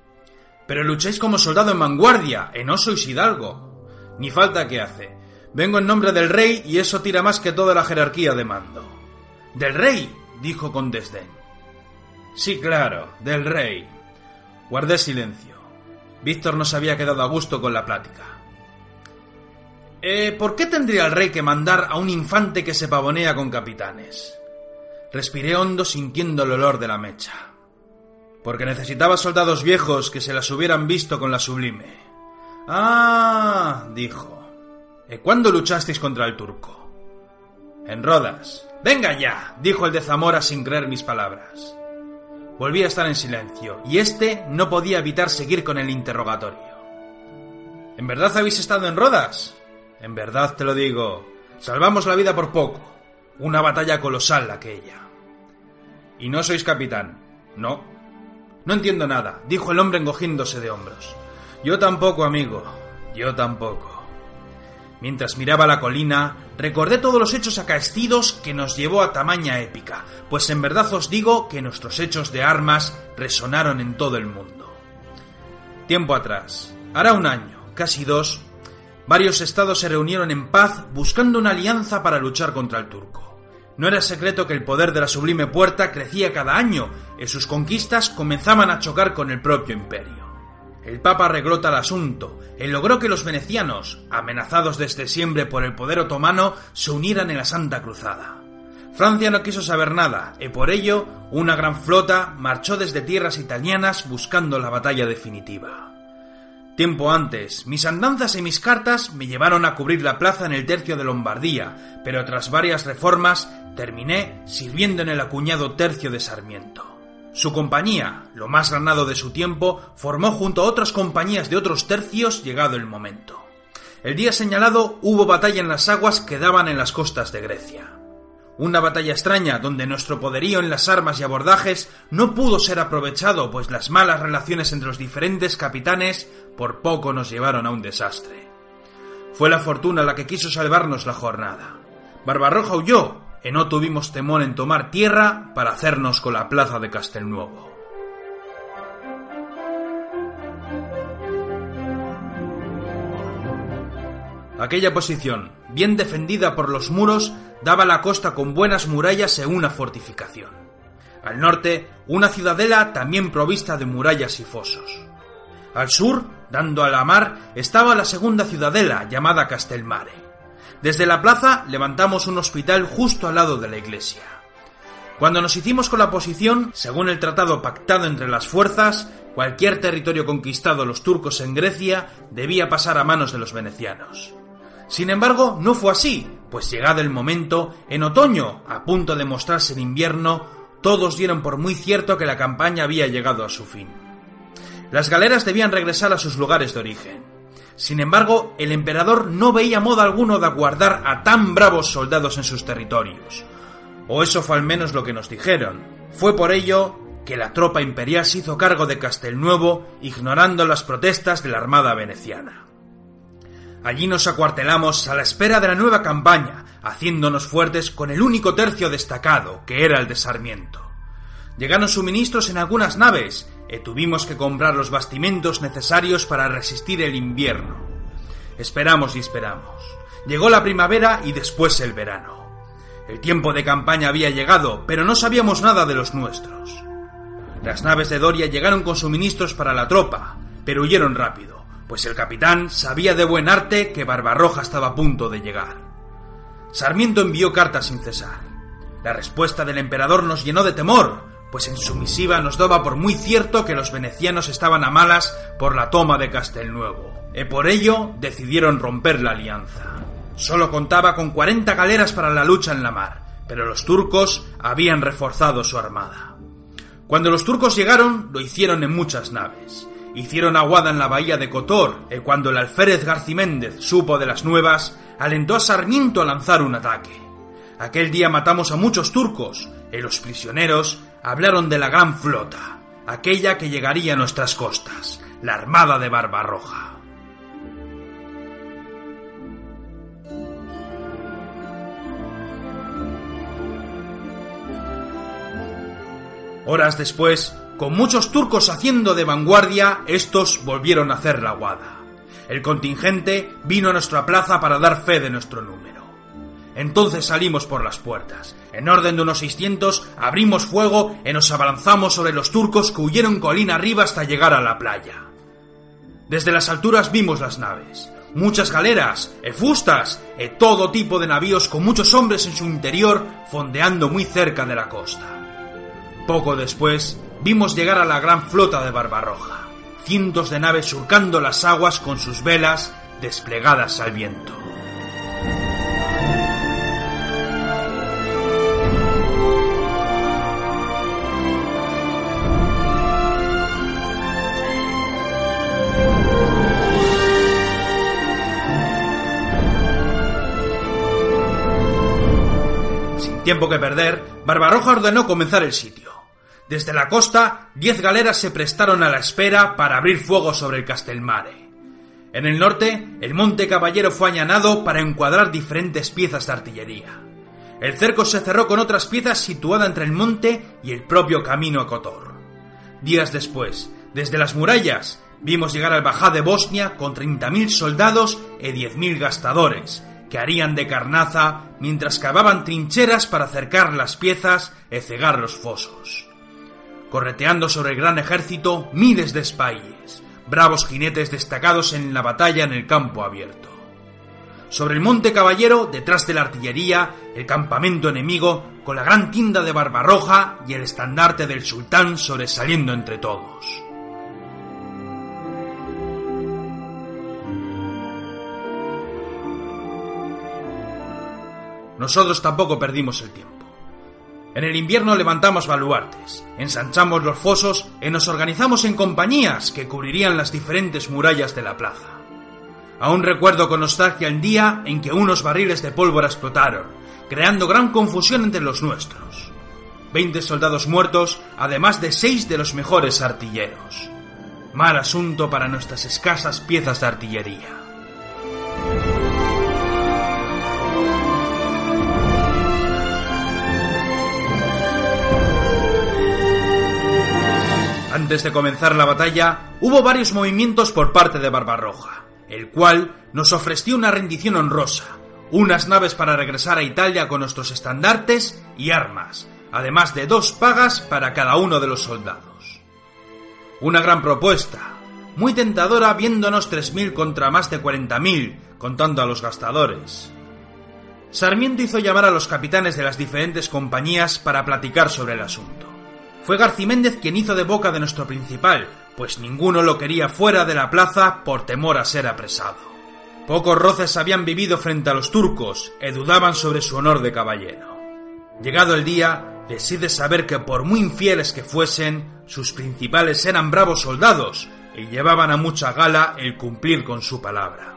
Pero lucháis como soldado en vanguardia, en no sois hidalgo. Ni falta que hace. Vengo en nombre del rey y eso tira más que toda la jerarquía de mando. ¿Del rey? dijo con desdén. Sí, claro, del rey. Guardé silencio. Víctor no se había quedado a gusto con la plática. Eh, ¿Por qué tendría el rey que mandar a un infante que se pavonea con capitanes? Respiré hondo sintiendo el olor de la mecha. Porque necesitaba soldados viejos que se las hubieran visto con la sublime. Ah, dijo. ¿Y cuándo luchasteis contra el turco? En Rodas. Venga ya, dijo el de Zamora sin creer mis palabras. Volví a estar en silencio, y este no podía evitar seguir con el interrogatorio. ¿En verdad habéis estado en Rodas? En verdad te lo digo. Salvamos la vida por poco. Una batalla colosal aquella. ¿Y no sois capitán? No. No entiendo nada, dijo el hombre encogiéndose de hombros. Yo tampoco, amigo. Yo tampoco. Mientras miraba la colina, recordé todos los hechos acaecidos que nos llevó a tamaña épica, pues en verdad os digo que nuestros hechos de armas resonaron en todo el mundo. Tiempo atrás, hará un año, casi dos, varios estados se reunieron en paz buscando una alianza para luchar contra el turco. No era secreto que el poder de la sublime puerta crecía cada año y sus conquistas comenzaban a chocar con el propio imperio. El Papa arregló tal asunto y logró que los venecianos, amenazados desde siempre por el poder otomano, se unieran en la Santa Cruzada. Francia no quiso saber nada, y por ello una gran flota marchó desde tierras italianas buscando la batalla definitiva. Tiempo antes, mis andanzas y mis cartas me llevaron a cubrir la plaza en el tercio de Lombardía, pero tras varias reformas terminé sirviendo en el acuñado tercio de Sarmiento. Su compañía, lo más ganado de su tiempo, formó junto a otras compañías de otros tercios llegado el momento. El día señalado hubo batalla en las aguas que daban en las costas de Grecia. Una batalla extraña donde nuestro poderío en las armas y abordajes no pudo ser aprovechado, pues las malas relaciones entre los diferentes capitanes por poco nos llevaron a un desastre. Fue la fortuna la que quiso salvarnos la jornada. Barbarroja huyó, y no tuvimos temor en tomar tierra para hacernos con la plaza de Castelnuovo. Aquella posición, bien defendida por los muros, daba la costa con buenas murallas e una fortificación. Al norte, una ciudadela también provista de murallas y fosos. Al sur, dando a la mar, estaba la segunda ciudadela llamada Castelmare. Desde la plaza levantamos un hospital justo al lado de la iglesia. Cuando nos hicimos con la posición, según el tratado pactado entre las fuerzas, cualquier territorio conquistado los turcos en Grecia debía pasar a manos de los venecianos. Sin embargo, no fue así, pues llegado el momento, en otoño, a punto de mostrarse en invierno, todos dieron por muy cierto que la campaña había llegado a su fin. Las galeras debían regresar a sus lugares de origen. Sin embargo, el emperador no veía modo alguno de aguardar a tan bravos soldados en sus territorios. O eso fue al menos lo que nos dijeron. Fue por ello que la tropa imperial se hizo cargo de Castelnuovo, ignorando las protestas de la armada veneciana. Allí nos acuartelamos a la espera de la nueva campaña, haciéndonos fuertes con el único tercio destacado, que era el de Sarmiento. Llegaron suministros en algunas naves, y tuvimos que comprar los bastimentos necesarios para resistir el invierno. Esperamos y esperamos. Llegó la primavera y después el verano. El tiempo de campaña había llegado, pero no sabíamos nada de los nuestros. Las naves de Doria llegaron con suministros para la tropa, pero huyeron rápido, pues el capitán sabía de buen arte que Barbarroja estaba a punto de llegar. Sarmiento envió cartas sin cesar. La respuesta del emperador nos llenó de temor, pues en su misiva nos daba por muy cierto que los venecianos estaban a malas por la toma de Castelnuovo, y por ello decidieron romper la alianza. Solo contaba con 40 galeras para la lucha en la mar, pero los turcos habían reforzado su armada. Cuando los turcos llegaron, lo hicieron en muchas naves. Hicieron aguada en la bahía de Cotor, y cuando el alférez Garciméndez supo de las nuevas, alentó a Sarmiento a lanzar un ataque. Aquel día matamos a muchos turcos y los prisioneros hablaron de la gran flota, aquella que llegaría a nuestras costas, la Armada de Barbarroja. Horas después, con muchos turcos haciendo de vanguardia, estos volvieron a hacer la guada. El contingente vino a nuestra plaza para dar fe de nuestro número. Entonces salimos por las puertas. En orden de unos 600 abrimos fuego y nos abalanzamos sobre los turcos que huyeron colina arriba hasta llegar a la playa. Desde las alturas vimos las naves, muchas galeras, efustas, y todo tipo de navíos con muchos hombres en su interior fondeando muy cerca de la costa. Poco después vimos llegar a la gran flota de Barbarroja, cientos de naves surcando las aguas con sus velas desplegadas al viento. Tiempo que perder, Barbarroja ordenó comenzar el sitio. Desde la costa, diez galeras se prestaron a la espera para abrir fuego sobre el Castelmare. En el norte, el Monte Caballero fue añanado para encuadrar diferentes piezas de artillería. El cerco se cerró con otras piezas situadas entre el monte y el propio camino a Kotor. Días después, desde las murallas, vimos llegar al Bajá de Bosnia con 30.000 soldados y 10.000 gastadores, que harían de carnaza mientras cavaban trincheras para cercar las piezas y cegar los fosos correteando sobre el gran ejército miles de espaies, bravos jinetes destacados en la batalla en el campo abierto. Sobre el monte Caballero, detrás de la artillería, el campamento enemigo, con la gran tienda de Barbarroja y el estandarte del sultán sobresaliendo entre todos. Nosotros tampoco perdimos el tiempo. En el invierno levantamos baluartes, ensanchamos los fosos y nos organizamos en compañías que cubrirían las diferentes murallas de la plaza. Aún recuerdo con nostalgia el día en que unos barriles de pólvora explotaron, creando gran confusión entre los nuestros. Veinte soldados muertos, además de seis de los mejores artilleros. Mal asunto para nuestras escasas piezas de artillería. Antes de comenzar la batalla, hubo varios movimientos por parte de Barbarroja, el cual nos ofreció una rendición honrosa, unas naves para regresar a Italia con nuestros estandartes y armas, además de dos pagas para cada uno de los soldados. Una gran propuesta, muy tentadora viéndonos 3.000 contra más de 40.000, contando a los gastadores. Sarmiento hizo llamar a los capitanes de las diferentes compañías para platicar sobre el asunto. Fue Garciméndez quien hizo de boca de nuestro principal, pues ninguno lo quería fuera de la plaza por temor a ser apresado. Pocos roces habían vivido frente a los turcos e dudaban sobre su honor de caballero. Llegado el día, decide saber que por muy infieles que fuesen, sus principales eran bravos soldados y llevaban a mucha gala el cumplir con su palabra.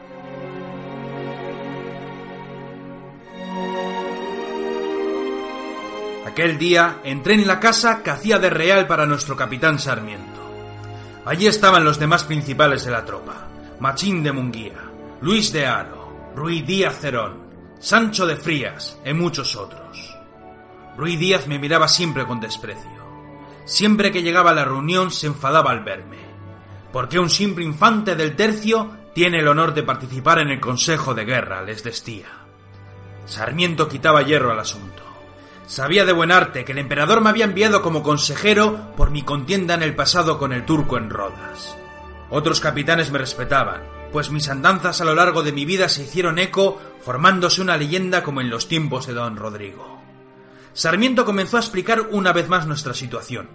Aquel día entré en la casa que hacía de real para nuestro capitán Sarmiento. Allí estaban los demás principales de la tropa. Machín de Munguía, Luis de Aro, Ruy Díaz Cerón, Sancho de Frías y muchos otros. Ruy Díaz me miraba siempre con desprecio. Siempre que llegaba a la reunión se enfadaba al verme. Porque un simple infante del tercio tiene el honor de participar en el Consejo de Guerra, les decía. Sarmiento quitaba hierro al asunto. Sabía de buen arte que el emperador me había enviado como consejero por mi contienda en el pasado con el turco en Rodas. Otros capitanes me respetaban, pues mis andanzas a lo largo de mi vida se hicieron eco, formándose una leyenda como en los tiempos de don Rodrigo. Sarmiento comenzó a explicar una vez más nuestra situación.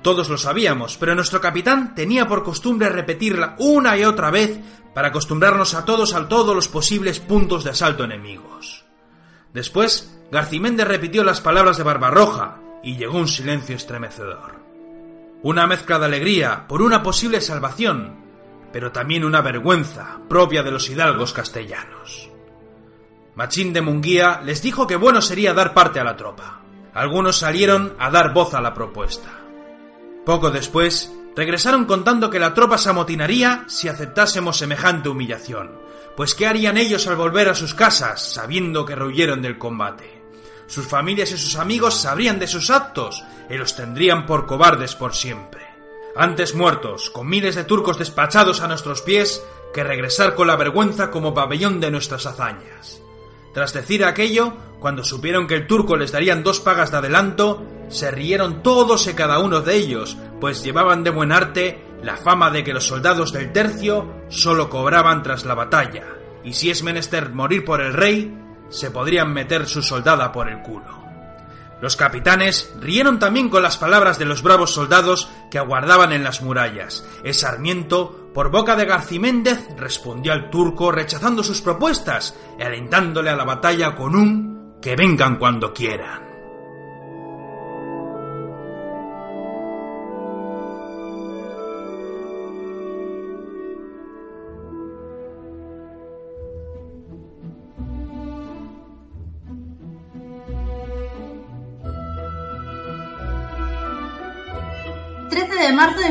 Todos lo sabíamos, pero nuestro capitán tenía por costumbre repetirla una y otra vez para acostumbrarnos a todos a todos los posibles puntos de asalto enemigos. Después Garciméndez repitió las palabras de Barbarroja y llegó un silencio estremecedor. Una mezcla de alegría por una posible salvación, pero también una vergüenza propia de los hidalgos castellanos. Machín de Munguía les dijo que bueno sería dar parte a la tropa. Algunos salieron a dar voz a la propuesta. Poco después, regresaron contando que la tropa se amotinaría si aceptásemos semejante humillación, pues ¿qué harían ellos al volver a sus casas sabiendo que rehuyeron del combate? Sus familias y sus amigos sabrían de sus actos y los tendrían por cobardes por siempre. Antes muertos, con miles de turcos despachados a nuestros pies, que regresar con la vergüenza como pabellón de nuestras hazañas. Tras decir aquello, cuando supieron que el turco les darían dos pagas de adelanto, se rieron todos y cada uno de ellos, pues llevaban de buen arte la fama de que los soldados del tercio solo cobraban tras la batalla, y si es menester morir por el rey, se podrían meter su soldada por el culo. Los capitanes rieron también con las palabras de los bravos soldados que aguardaban en las murallas. El Sarmiento, por boca de Garciméndez, respondió al turco rechazando sus propuestas y alentándole a la batalla con un que vengan cuando quieran.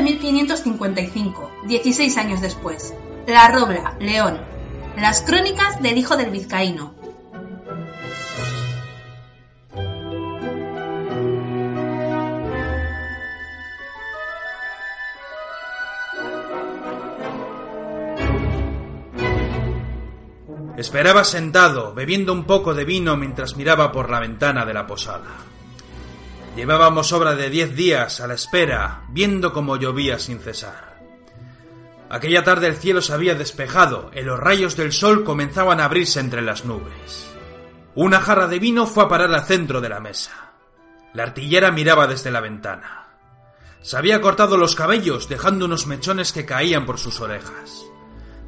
1555, 16 años después. La Robla, León. Las crónicas del hijo del vizcaíno. Esperaba sentado, bebiendo un poco de vino mientras miraba por la ventana de la posada. Llevábamos obra de diez días a la espera, viendo cómo llovía sin cesar. Aquella tarde el cielo se había despejado y los rayos del sol comenzaban a abrirse entre las nubes. Una jarra de vino fue a parar al centro de la mesa. La artillera miraba desde la ventana. Se había cortado los cabellos, dejando unos mechones que caían por sus orejas.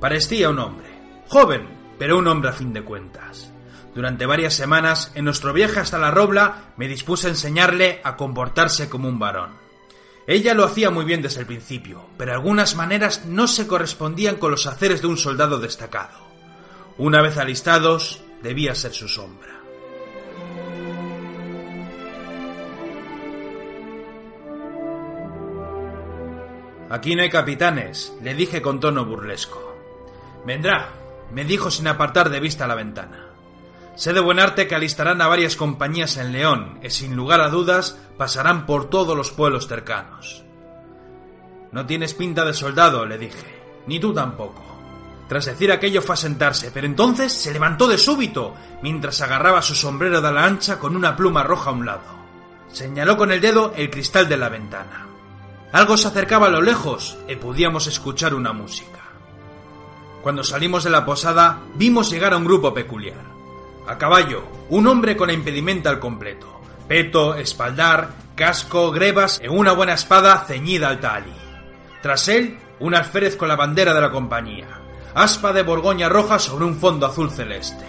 Parecía un hombre, joven, pero un hombre a fin de cuentas. Durante varias semanas, en nuestro viaje hasta la Robla, me dispuse a enseñarle a comportarse como un varón. Ella lo hacía muy bien desde el principio, pero algunas maneras no se correspondían con los haceres de un soldado destacado. Una vez alistados, debía ser su sombra. Aquí no hay capitanes, le dije con tono burlesco. Vendrá, me dijo sin apartar de vista la ventana. Sé de buen arte que alistarán a varias compañías en León, y sin lugar a dudas pasarán por todos los pueblos cercanos. No tienes pinta de soldado, le dije, ni tú tampoco. Tras decir aquello fue a sentarse, pero entonces se levantó de súbito, mientras agarraba su sombrero de la ancha con una pluma roja a un lado. Señaló con el dedo el cristal de la ventana. Algo se acercaba a lo lejos y podíamos escuchar una música. Cuando salimos de la posada, vimos llegar a un grupo peculiar. A caballo, un hombre con la impedimenta al completo. Peto, espaldar, casco, grebas y una buena espada ceñida al tali. Tras él, un alférez con la bandera de la compañía. Aspa de Borgoña roja sobre un fondo azul celeste.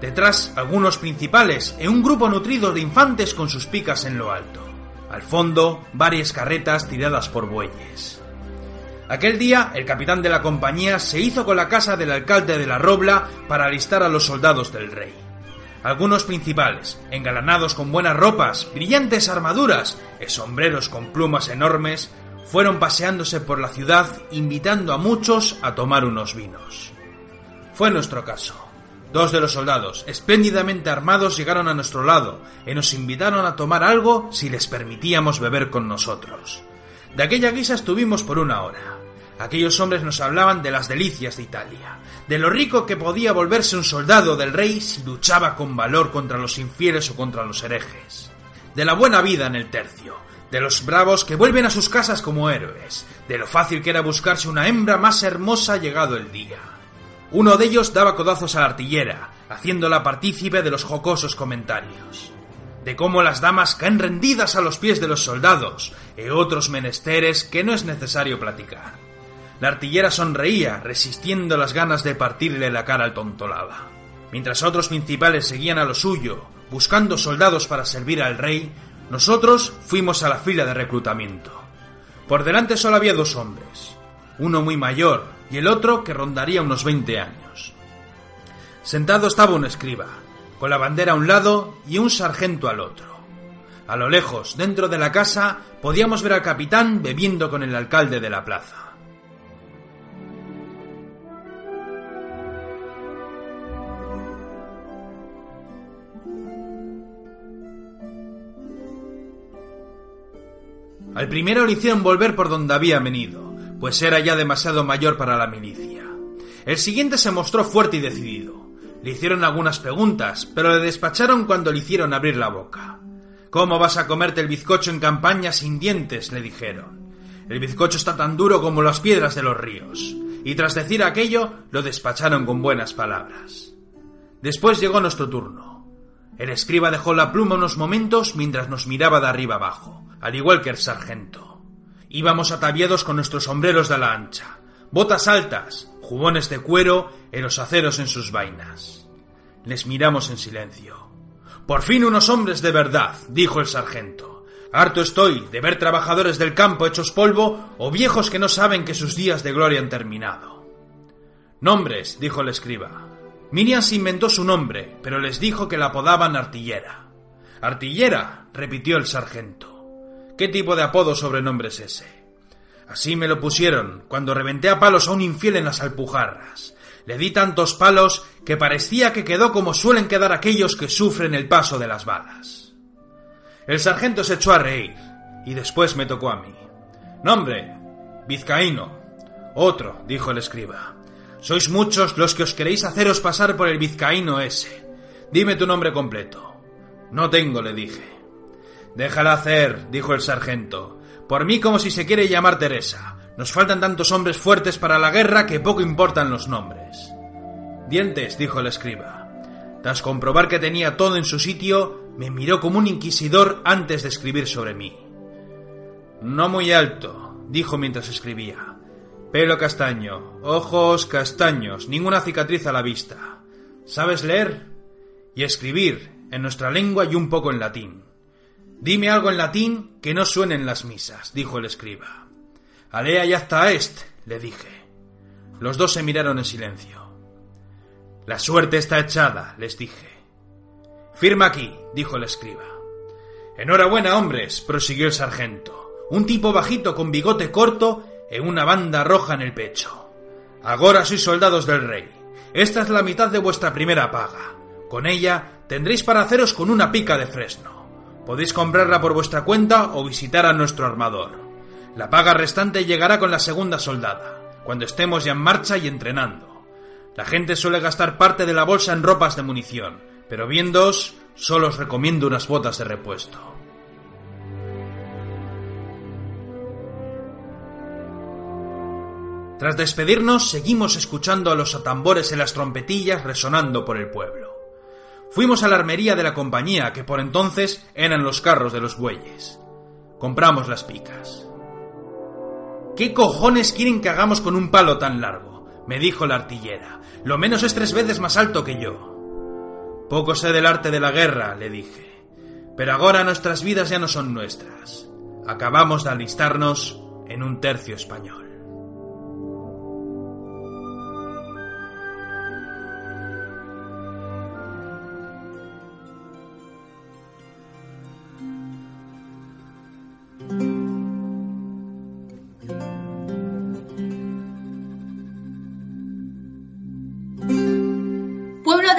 Detrás, algunos principales y un grupo nutrido de infantes con sus picas en lo alto. Al fondo, varias carretas tiradas por bueyes. Aquel día, el capitán de la compañía se hizo con la casa del alcalde de la Robla para alistar a los soldados del rey. Algunos principales, engalanados con buenas ropas, brillantes armaduras y sombreros con plumas enormes, fueron paseándose por la ciudad invitando a muchos a tomar unos vinos. Fue nuestro caso. Dos de los soldados, espléndidamente armados, llegaron a nuestro lado y nos invitaron a tomar algo si les permitíamos beber con nosotros. De aquella guisa estuvimos por una hora. Aquellos hombres nos hablaban de las delicias de Italia, de lo rico que podía volverse un soldado del rey si luchaba con valor contra los infieles o contra los herejes, de la buena vida en el tercio, de los bravos que vuelven a sus casas como héroes, de lo fácil que era buscarse una hembra más hermosa llegado el día. Uno de ellos daba codazos a la artillera, haciéndola partícipe de los jocosos comentarios de cómo las damas caen rendidas a los pies de los soldados, y otros menesteres que no es necesario platicar. La artillera sonreía, resistiendo las ganas de partirle la cara al tontolaba. Mientras otros principales seguían a lo suyo, buscando soldados para servir al rey, nosotros fuimos a la fila de reclutamiento. Por delante solo había dos hombres, uno muy mayor y el otro que rondaría unos 20 años. Sentado estaba un escriba, con la bandera a un lado y un sargento al otro. A lo lejos, dentro de la casa, podíamos ver al capitán bebiendo con el alcalde de la plaza. Al primero le hicieron volver por donde había venido, pues era ya demasiado mayor para la milicia. El siguiente se mostró fuerte y decidido. Le hicieron algunas preguntas, pero le despacharon cuando le hicieron abrir la boca. ¿Cómo vas a comerte el bizcocho en campaña sin dientes? le dijeron. El bizcocho está tan duro como las piedras de los ríos. Y tras decir aquello, lo despacharon con buenas palabras. Después llegó nuestro turno. El escriba dejó la pluma unos momentos mientras nos miraba de arriba abajo al igual que el sargento. Íbamos ataviados con nuestros sombreros de la ancha, botas altas, jubones de cuero y los aceros en sus vainas. Les miramos en silencio. Por fin unos hombres de verdad, dijo el sargento. Harto estoy de ver trabajadores del campo hechos polvo o viejos que no saben que sus días de gloria han terminado. Nombres, dijo el escriba. Miriam se inventó su nombre, pero les dijo que la apodaban artillera. Artillera, repitió el sargento. ¿Qué tipo de apodo sobrenombre es ese? Así me lo pusieron cuando reventé a palos a un infiel en las alpujarras. Le di tantos palos que parecía que quedó como suelen quedar aquellos que sufren el paso de las balas. El sargento se echó a reír y después me tocó a mí. Nombre, vizcaíno. Otro, dijo el escriba. Sois muchos los que os queréis haceros pasar por el vizcaíno ese. Dime tu nombre completo. No tengo, le dije. Déjala hacer, dijo el sargento. Por mí como si se quiere llamar Teresa. Nos faltan tantos hombres fuertes para la guerra que poco importan los nombres. Dientes, dijo el escriba. Tras comprobar que tenía todo en su sitio, me miró como un inquisidor antes de escribir sobre mí. No muy alto, dijo mientras escribía. Pelo castaño, ojos castaños, ninguna cicatriz a la vista. ¿Sabes leer? Y escribir, en nuestra lengua y un poco en latín. Dime algo en latín que no suene en las misas, dijo el escriba. Alea y hasta est, le dije. Los dos se miraron en silencio. La suerte está echada, les dije. Firma aquí, dijo el escriba. Enhorabuena, hombres, prosiguió el sargento. Un tipo bajito con bigote corto e una banda roja en el pecho. Ahora sois soldados del rey. Esta es la mitad de vuestra primera paga. Con ella tendréis para haceros con una pica de fresno. Podéis comprarla por vuestra cuenta o visitar a nuestro armador. La paga restante llegará con la segunda soldada, cuando estemos ya en marcha y entrenando. La gente suele gastar parte de la bolsa en ropas de munición, pero viéndoos, solo os recomiendo unas botas de repuesto. Tras despedirnos, seguimos escuchando a los atambores en las trompetillas resonando por el pueblo. Fuimos a la armería de la compañía, que por entonces eran los carros de los bueyes. Compramos las picas. ¿Qué cojones quieren que hagamos con un palo tan largo? me dijo la artillera. Lo menos es tres veces más alto que yo. Poco sé del arte de la guerra, le dije. Pero ahora nuestras vidas ya no son nuestras. Acabamos de alistarnos en un tercio español.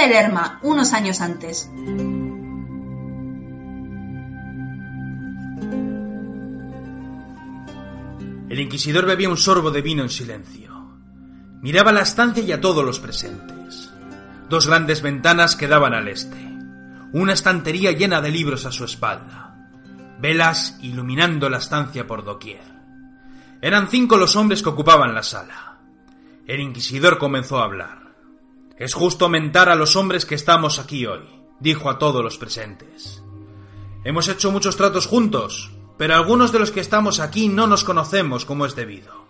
Lerma, unos años antes. El inquisidor bebía un sorbo de vino en silencio. Miraba la estancia y a todos los presentes. Dos grandes ventanas quedaban al este. Una estantería llena de libros a su espalda. Velas iluminando la estancia por doquier. Eran cinco los hombres que ocupaban la sala. El inquisidor comenzó a hablar. Es justo mentar a los hombres que estamos aquí hoy, dijo a todos los presentes. Hemos hecho muchos tratos juntos, pero algunos de los que estamos aquí no nos conocemos como es debido.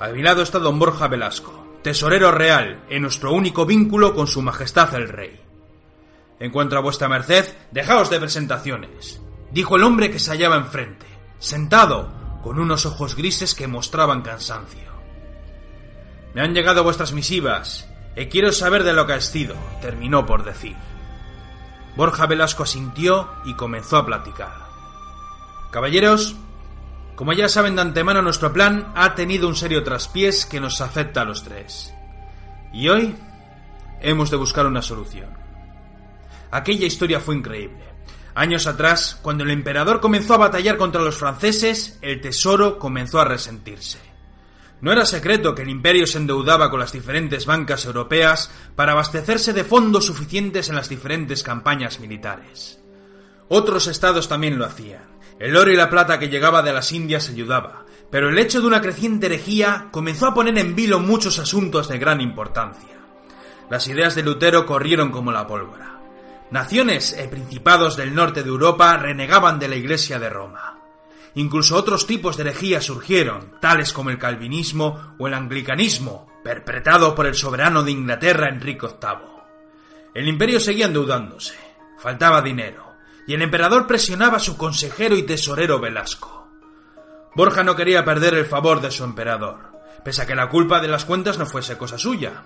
A mi lado está don Borja Velasco, tesorero real, en nuestro único vínculo con su majestad el rey. En cuanto a vuestra merced, dejaos de presentaciones, dijo el hombre que se hallaba enfrente, sentado, con unos ojos grises que mostraban cansancio. Me han llegado vuestras misivas, E quiero saber de lo que has sido, terminó por decir. Borja Velasco asintió y comenzó a platicar. Caballeros, como ya saben de antemano, nuestro plan ha tenido un serio traspiés que nos afecta a los tres. Y hoy hemos de buscar una solución. Aquella historia fue increíble. Años atrás, cuando el emperador comenzó a batallar contra los franceses, el tesoro comenzó a resentirse. No era secreto que el imperio se endeudaba con las diferentes bancas europeas para abastecerse de fondos suficientes en las diferentes campañas militares. Otros estados también lo hacían. El oro y la plata que llegaba de las Indias ayudaba, pero el hecho de una creciente herejía comenzó a poner en vilo muchos asuntos de gran importancia. Las ideas de Lutero corrieron como la pólvora. Naciones e principados del norte de Europa renegaban de la Iglesia de Roma. Incluso otros tipos de herejías surgieron, tales como el calvinismo o el anglicanismo, perpetrado por el soberano de Inglaterra Enrique VIII. El imperio seguía endeudándose, faltaba dinero, y el emperador presionaba a su consejero y tesorero Velasco. Borja no quería perder el favor de su emperador, pese a que la culpa de las cuentas no fuese cosa suya.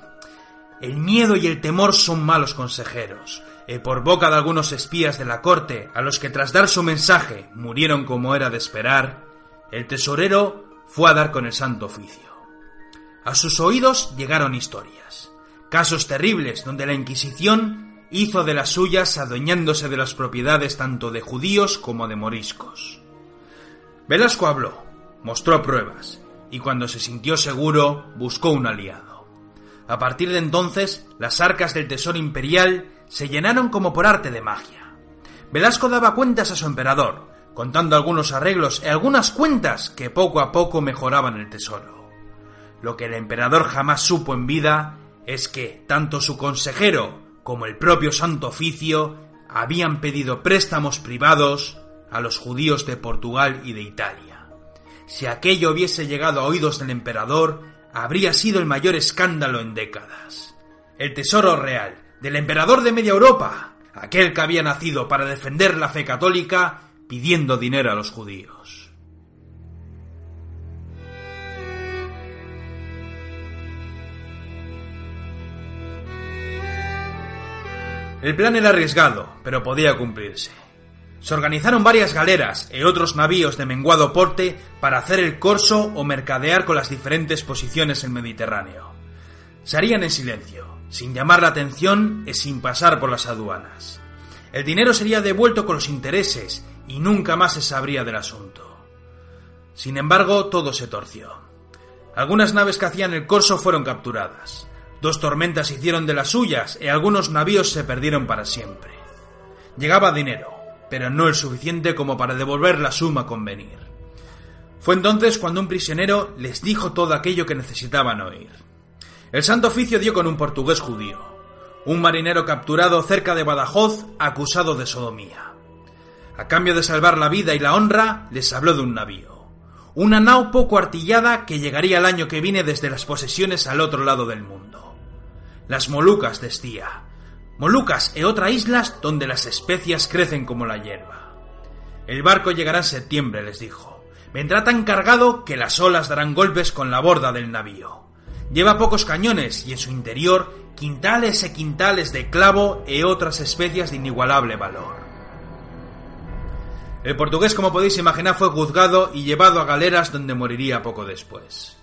El miedo y el temor son malos consejeros, eh, por boca de algunos espías de la corte, a los que tras dar su mensaje murieron como era de esperar, el tesorero fue a dar con el santo oficio. A sus oídos llegaron historias, casos terribles donde la Inquisición hizo de las suyas adueñándose de las propiedades tanto de judíos como de moriscos. Velasco habló, mostró pruebas, y cuando se sintió seguro buscó un aliado. A partir de entonces, las arcas del tesoro imperial se llenaron como por arte de magia. Velasco daba cuentas a su emperador, contando algunos arreglos y algunas cuentas que poco a poco mejoraban el tesoro. Lo que el emperador jamás supo en vida es que tanto su consejero como el propio Santo Oficio habían pedido préstamos privados a los judíos de Portugal y de Italia. Si aquello hubiese llegado a oídos del emperador, habría sido el mayor escándalo en décadas. El tesoro real, del emperador de media Europa, aquel que había nacido para defender la fe católica pidiendo dinero a los judíos. El plan era arriesgado, pero podía cumplirse. Se organizaron varias galeras e otros navíos de menguado porte para hacer el corso o mercadear con las diferentes posiciones en Mediterráneo. Se harían en silencio, sin llamar la atención y sin pasar por las aduanas. El dinero sería devuelto con los intereses y nunca más se sabría del asunto. Sin embargo, todo se torció. Algunas naves que hacían el corso fueron capturadas. Dos tormentas hicieron de las suyas y algunos navíos se perdieron para siempre. Llegaba dinero, pero no el suficiente como para devolver la suma convenir. Fue entonces cuando un prisionero les dijo todo aquello que necesitaban oír. El Santo Oficio dio con un portugués judío, un marinero capturado cerca de Badajoz acusado de sodomía. A cambio de salvar la vida y la honra, les habló de un navío, una nao poco artillada que llegaría el año que viene desde las posesiones al otro lado del mundo. Las Molucas, decía. Molucas e otras islas donde las especias crecen como la hierba. El barco llegará en septiembre, les dijo. Vendrá tan cargado que las olas darán golpes con la borda del navío. Lleva pocos cañones y en su interior quintales e quintales de clavo e otras especias de inigualable valor. El portugués, como podéis imaginar, fue juzgado y llevado a galeras donde moriría poco después.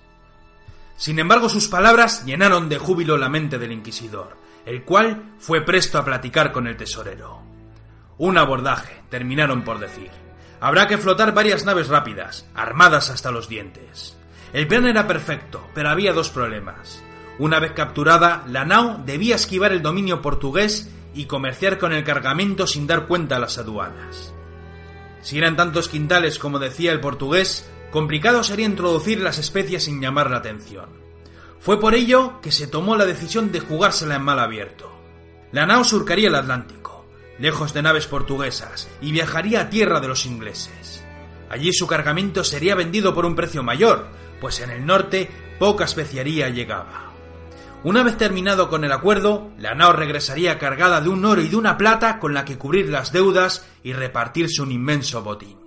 Sin embargo, sus palabras llenaron de júbilo la mente del inquisidor, el cual fue presto a platicar con el tesorero. Un abordaje, terminaron por decir. Habrá que flotar varias naves rápidas, armadas hasta los dientes. El plan era perfecto, pero había dos problemas. Una vez capturada, la nao debía esquivar el dominio portugués y comerciar con el cargamento sin dar cuenta a las aduanas. Si eran tantos quintales como decía el portugués, complicado sería introducir las especias sin llamar la atención. Fue por ello que se tomó la decisión de jugársela en mal abierto. La nao surcaría el Atlántico, lejos de naves portuguesas, y viajaría a tierra de los ingleses. Allí su cargamento sería vendido por un precio mayor, pues en el norte poca especiaría llegaba. Una vez terminado con el acuerdo, la nao regresaría cargada de un oro y de una plata con la que cubrir las deudas y repartirse un inmenso botín.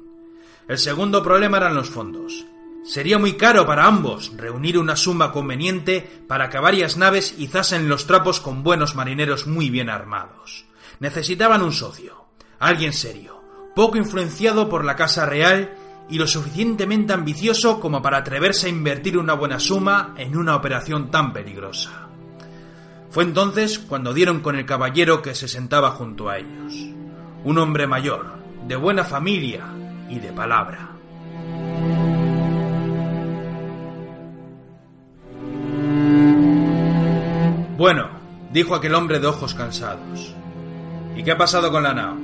El segundo problema eran los fondos. Sería muy caro para ambos reunir una suma conveniente para que varias naves izasen los trapos con buenos marineros muy bien armados. Necesitaban un socio, alguien serio, poco influenciado por la Casa Real y lo suficientemente ambicioso como para atreverse a invertir una buena suma en una operación tan peligrosa. Fue entonces cuando dieron con el caballero que se sentaba junto a ellos, un hombre mayor, de buena familia y de palabra. Bueno, dijo aquel hombre de ojos cansados. ¿Y qué ha pasado con la nao?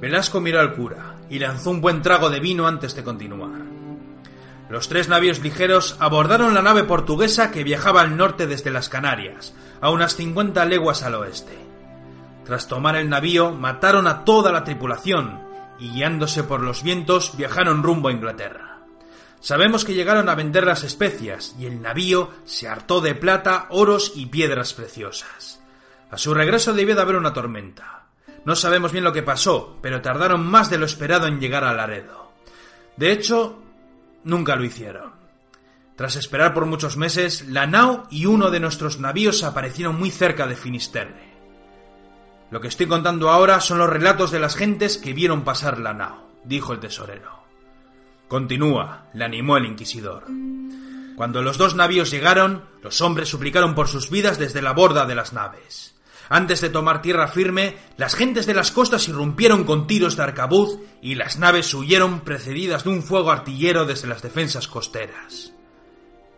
Velasco miró al cura y lanzó un buen trago de vino antes de continuar. Los tres navíos ligeros abordaron la nave portuguesa que viajaba al norte desde las Canarias, a unas 50 leguas al oeste. Tras tomar el navío, mataron a toda la tripulación y guiándose por los vientos viajaron rumbo a Inglaterra. Sabemos que llegaron a vender las especias y el navío se hartó de plata, oros y piedras preciosas. A su regreso debió de haber una tormenta. No sabemos bien lo que pasó, pero tardaron más de lo esperado en llegar a Laredo. De hecho, nunca lo hicieron. Tras esperar por muchos meses, la nao y uno de nuestros navíos aparecieron muy cerca de Finisterre. Lo que estoy contando ahora son los relatos de las gentes que vieron pasar la nao, dijo el tesorero. Continúa, le animó el inquisidor. Cuando los dos navíos llegaron, los hombres suplicaron por sus vidas desde la borda de las naves. Antes de tomar tierra firme, las gentes de las costas irrumpieron con tiros de arcabuz y las naves huyeron precedidas de un fuego artillero desde las defensas costeras.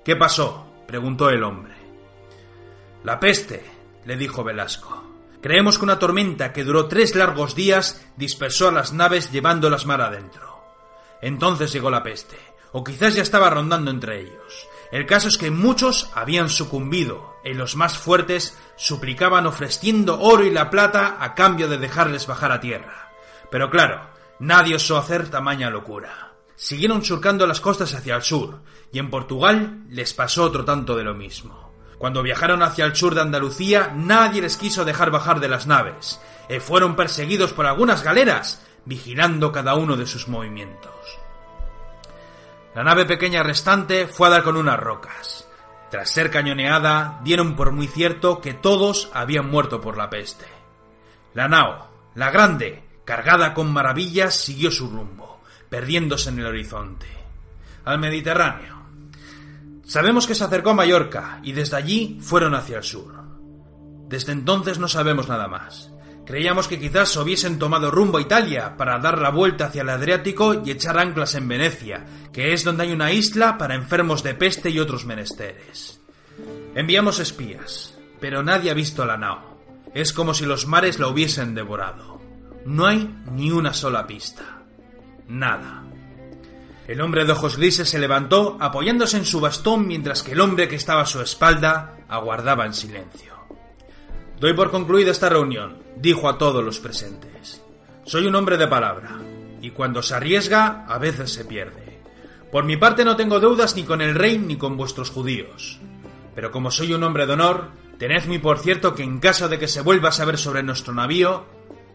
¿Qué pasó? preguntó el hombre. La peste, le dijo Velasco. Creemos que una tormenta que duró tres largos días dispersó a las naves llevándolas mar adentro. Entonces llegó la peste, o quizás ya estaba rondando entre ellos. El caso es que muchos habían sucumbido, y los más fuertes suplicaban ofreciendo oro y la plata a cambio de dejarles bajar a tierra. Pero claro, nadie osó hacer tamaña locura. Siguieron surcando las costas hacia el sur, y en Portugal les pasó otro tanto de lo mismo. Cuando viajaron hacia el sur de Andalucía, nadie les quiso dejar bajar de las naves, y fueron perseguidos por algunas galeras, vigilando cada uno de sus movimientos. La nave pequeña restante fue a dar con unas rocas. Tras ser cañoneada, dieron por muy cierto que todos habían muerto por la peste. La nao, la grande, cargada con maravillas, siguió su rumbo, perdiéndose en el horizonte. Al Mediterráneo. Sabemos que se acercó a Mallorca y desde allí fueron hacia el sur. Desde entonces no sabemos nada más. Creíamos que quizás hubiesen tomado rumbo a Italia para dar la vuelta hacia el Adriático y echar anclas en Venecia, que es donde hay una isla para enfermos de peste y otros menesteres. Enviamos espías, pero nadie ha visto la nao. Es como si los mares la hubiesen devorado. No hay ni una sola pista. Nada. El hombre de ojos grises se levantó apoyándose en su bastón mientras que el hombre que estaba a su espalda aguardaba en silencio. Doy por concluida esta reunión, dijo a todos los presentes. Soy un hombre de palabra, y cuando se arriesga, a veces se pierde. Por mi parte no tengo deudas ni con el rey ni con vuestros judíos. Pero como soy un hombre de honor, tened muy por cierto que en caso de que se vuelva a saber sobre nuestro navío,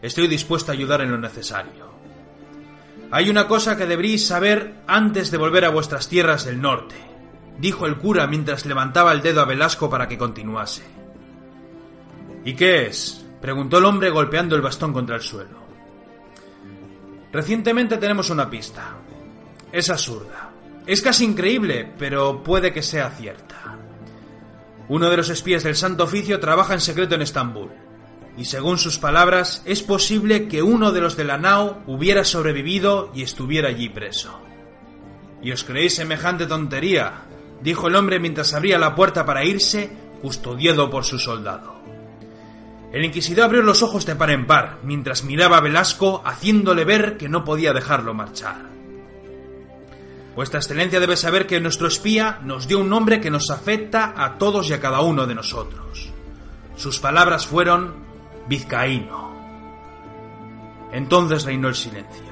estoy dispuesto a ayudar en lo necesario. Hay una cosa que deberíais saber antes de volver a vuestras tierras del norte, dijo el cura mientras levantaba el dedo a Velasco para que continuase. ¿Y qué es? Preguntó el hombre golpeando el bastón contra el suelo. Recientemente tenemos una pista. Es absurda. Es casi increíble, pero puede que sea cierta. Uno de los espías del Santo Oficio trabaja en secreto en Estambul, y según sus palabras, es posible que uno de los de la nao hubiera sobrevivido y estuviera allí preso. ¿Y os creéis semejante tontería? dijo el hombre mientras abría la puerta para irse, custodiado por su soldado. El inquisidor abrió los ojos de par en par, mientras miraba a Velasco, haciéndole ver que no podía dejarlo marchar. Vuestra Excelencia debe saber que nuestro espía nos dio un nombre que nos afecta a todos y a cada uno de nosotros. Sus palabras fueron vizcaíno. Entonces reinó el silencio.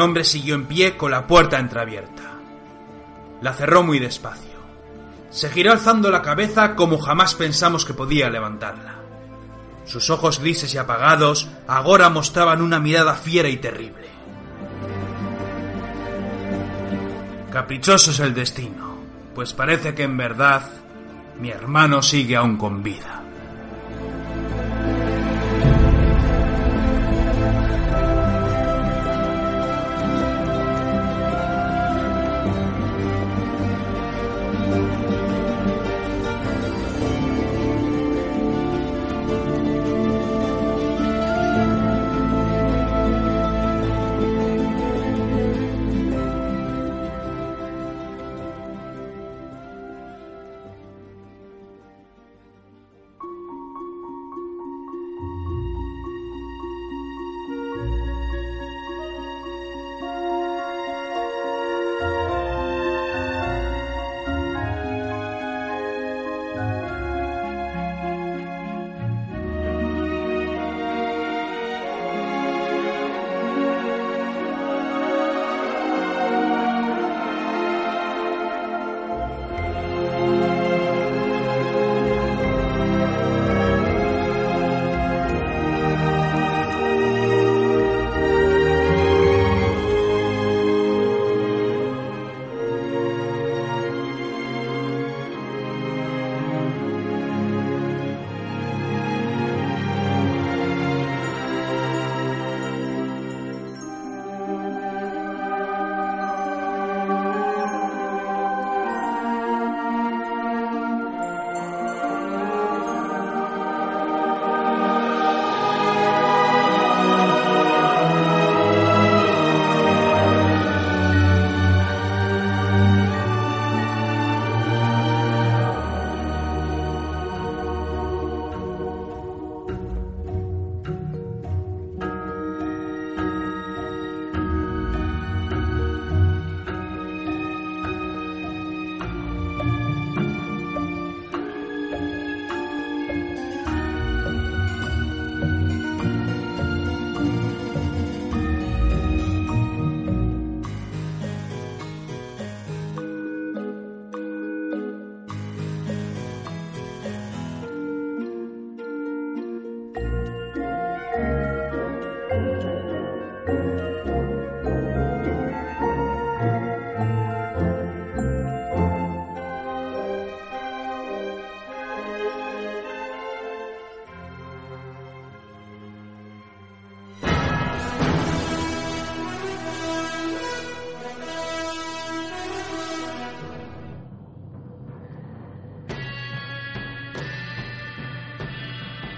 El hombre siguió en pie con la puerta entreabierta. La cerró muy despacio. se giró alzando la cabeza como jamás pensamos que podía levantarla. Sus ojos grises y apagados ahora mostraban una mirada fiera y terrible. Caprichoso es el destino, pues parece que en verdad mi hermano sigue aún con vida.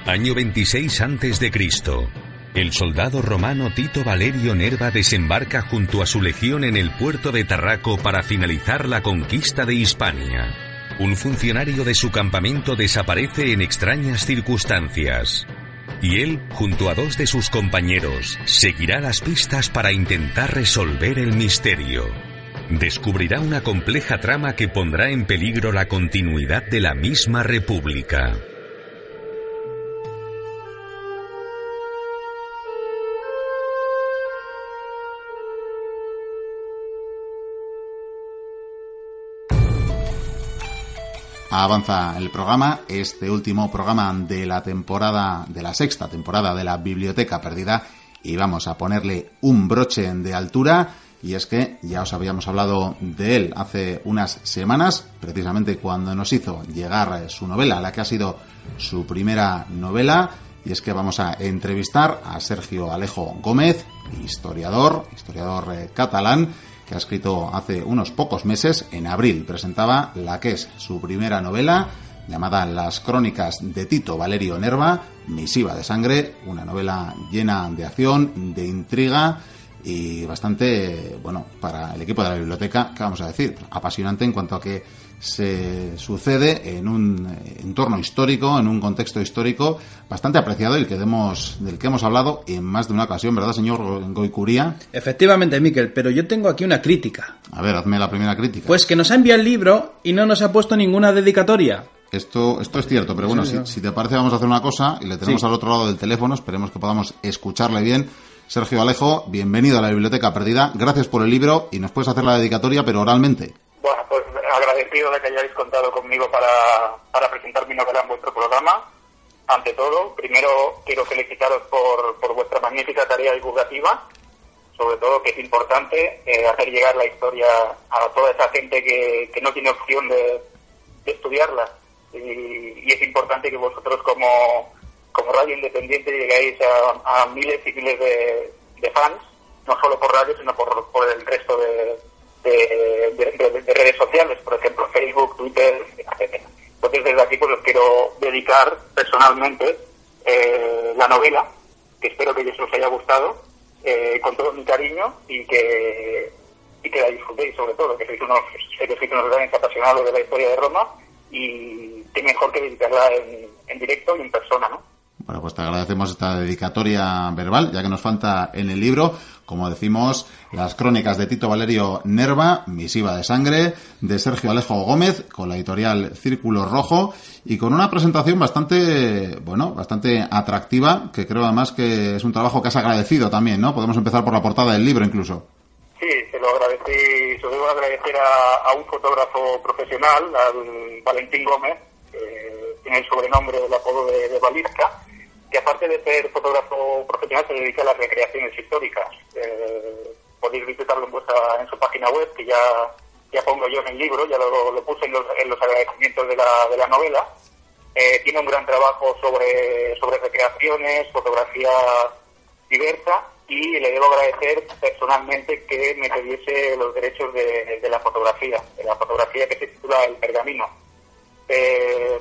Año 26 a.C. El soldado romano Tito Valerio Nerva desembarca junto a su legión en el puerto de Tarraco para finalizar la conquista de Hispania. Un funcionario de su campamento desaparece en extrañas circunstancias. Y él, junto a dos de sus compañeros, seguirá las pistas para intentar resolver el misterio. Descubrirá una compleja trama que pondrá en peligro la continuidad de la misma república. Avanza el programa, este último programa de la temporada, de la sexta temporada de la Biblioteca Perdida, y vamos a ponerle un broche de altura, y es que ya os habíamos hablado de él hace unas semanas, precisamente cuando nos hizo llegar su novela, la que ha sido su primera novela, y es que vamos a entrevistar a Sergio Alejo Gómez, historiador, historiador eh, catalán, que ha escrito hace unos pocos meses, en abril, presentaba la que es su primera novela, llamada Las Crónicas de Tito Valerio Nerva, Misiva de Sangre, una novela llena de acción, de intriga y bastante, bueno, para el equipo de la biblioteca, ¿qué vamos a decir? Apasionante en cuanto a que se sucede en un entorno histórico, en un contexto histórico bastante apreciado y que demos, del que hemos hablado en más de una ocasión, ¿verdad, señor Goicuría? Efectivamente, Miquel, pero yo tengo aquí una crítica. A ver, hazme la primera crítica. Pues que nos ha enviado el libro y no nos ha puesto ninguna dedicatoria. Esto, esto es cierto, pero bueno, si, te parece vamos a hacer una cosa y le tenemos al otro lado del teléfono, esperemos que podamos escucharle bien. Sergio Alejo, bienvenido a la Biblioteca Perdida, gracias por el libro y nos puedes hacer la dedicatoria, pero oralmente. Bueno, pues agradecido de que hayáis contado conmigo para, para presentar mi novela en vuestro programa. Ante todo, primero quiero felicitaros por, por vuestra magnífica tarea divulgativa, sobre todo que es importante eh, hacer llegar la historia a toda esa gente que, que no tiene opción de, de estudiarla. Y, es importante que vosotros como, como radio independiente llegáis a, a miles y miles de, de fans, no solo por radio, sino por, por el resto de, de, de, redes sociales, por ejemplo, Facebook, Twitter, etcétera. Entonces, desde aquí pues os quiero dedicar personalmente eh, la novela, que espero que os haya gustado, eh, con todo mi cariño y que, y que la disfrutéis sobre todo, que sois unos, sé que sois unos grandes apasionados de la historia de Roma y qué mejor que dedicarla en, en directo y en persona, ¿no? Bueno, pues te agradecemos esta dedicatoria verbal, ya que nos falta en el libro, como decimos, las crónicas de Tito Valerio Nerva, Misiva de Sangre, de Sergio Alejo Gómez, con la editorial Círculo Rojo, y con una presentación bastante, bueno, bastante atractiva, que creo además que es un trabajo que has agradecido también, ¿no? Podemos empezar por la portada del libro incluso. Sí, se lo agradecí, se lo debo agradecer a, un fotógrafo profesional, al Valentín Gómez, que tiene el sobrenombre, el apodo de, de Balisca, que aparte de ser fotógrafo profesional se dedica a las recreaciones históricas. Eh, podéis visitarlo en, vuestra, su página web, que ya, ya pongo yo en el libro, ya lo, puse en los, en los, agradecimientos de la, de la novela. Eh, tiene un gran trabajo sobre, sobre recreaciones, fotografía diversa y le debo agradecer personalmente que me pidiese los derechos de, de la fotografía, de la fotografía que se titula El Pergamino. Eh,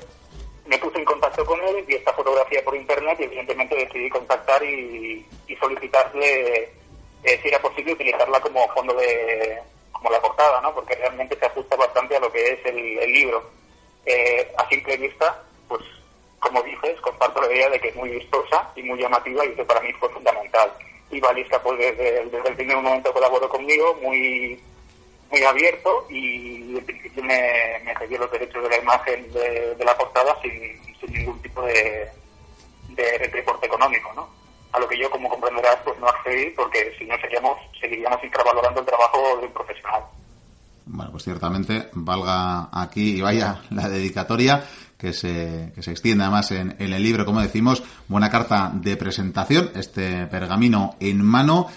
me puse en contacto con él, vi esta fotografía por internet y evidentemente decidí contactar y solicitarle eh, si era posible utilizarla como fondo de como la portada, ¿no? Porque realmente se ajusta bastante a lo que es el, libro. Eh, a simple vista, pues como dices, comparto la idea de que es muy vistosa y muy llamativa y eso para mí fue fundamental. Y Valista pues desde, el primer momento colaboró conmigo, muy muy abierto y en principio me, me cedió los derechos de la imagen de, la portada sin, sin, ningún tipo de, de reporte económico, ¿no? A lo que yo, como comprenderás, pues no accedí porque si no seríamos, seguiríamos infravalorando el trabajo de un profesional. Bueno, pues ciertamente valga aquí y vaya la dedicatoria que se, que se extiende además en, en el libro, como decimos, buena carta de presentación, este pergamino en mano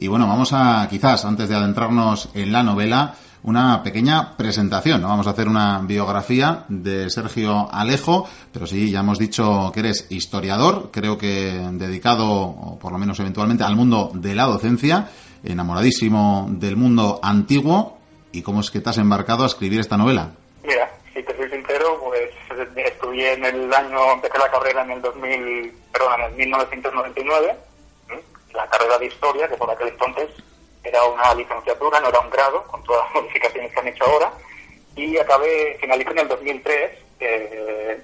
y bueno, vamos a, quizás, antes de adentrarnos en la novela, una pequeña presentación. ¿no? Vamos a hacer una biografía de Sergio Alejo, pero sí, ya hemos dicho que eres historiador, creo que dedicado, o por lo menos eventualmente, al mundo de la docencia, enamoradísimo del mundo antiguo. ¿Y cómo es que te has embarcado a escribir esta novela? Mira, si te soy sincero, pues estudié en el año, empecé la carrera en el 2000, perdón, en el 1999 la carrera de historia, que por aquel entonces era una licenciatura, no era un grado, con todas las modificaciones que han hecho ahora, y acabé, finalicé en el 2003, eh,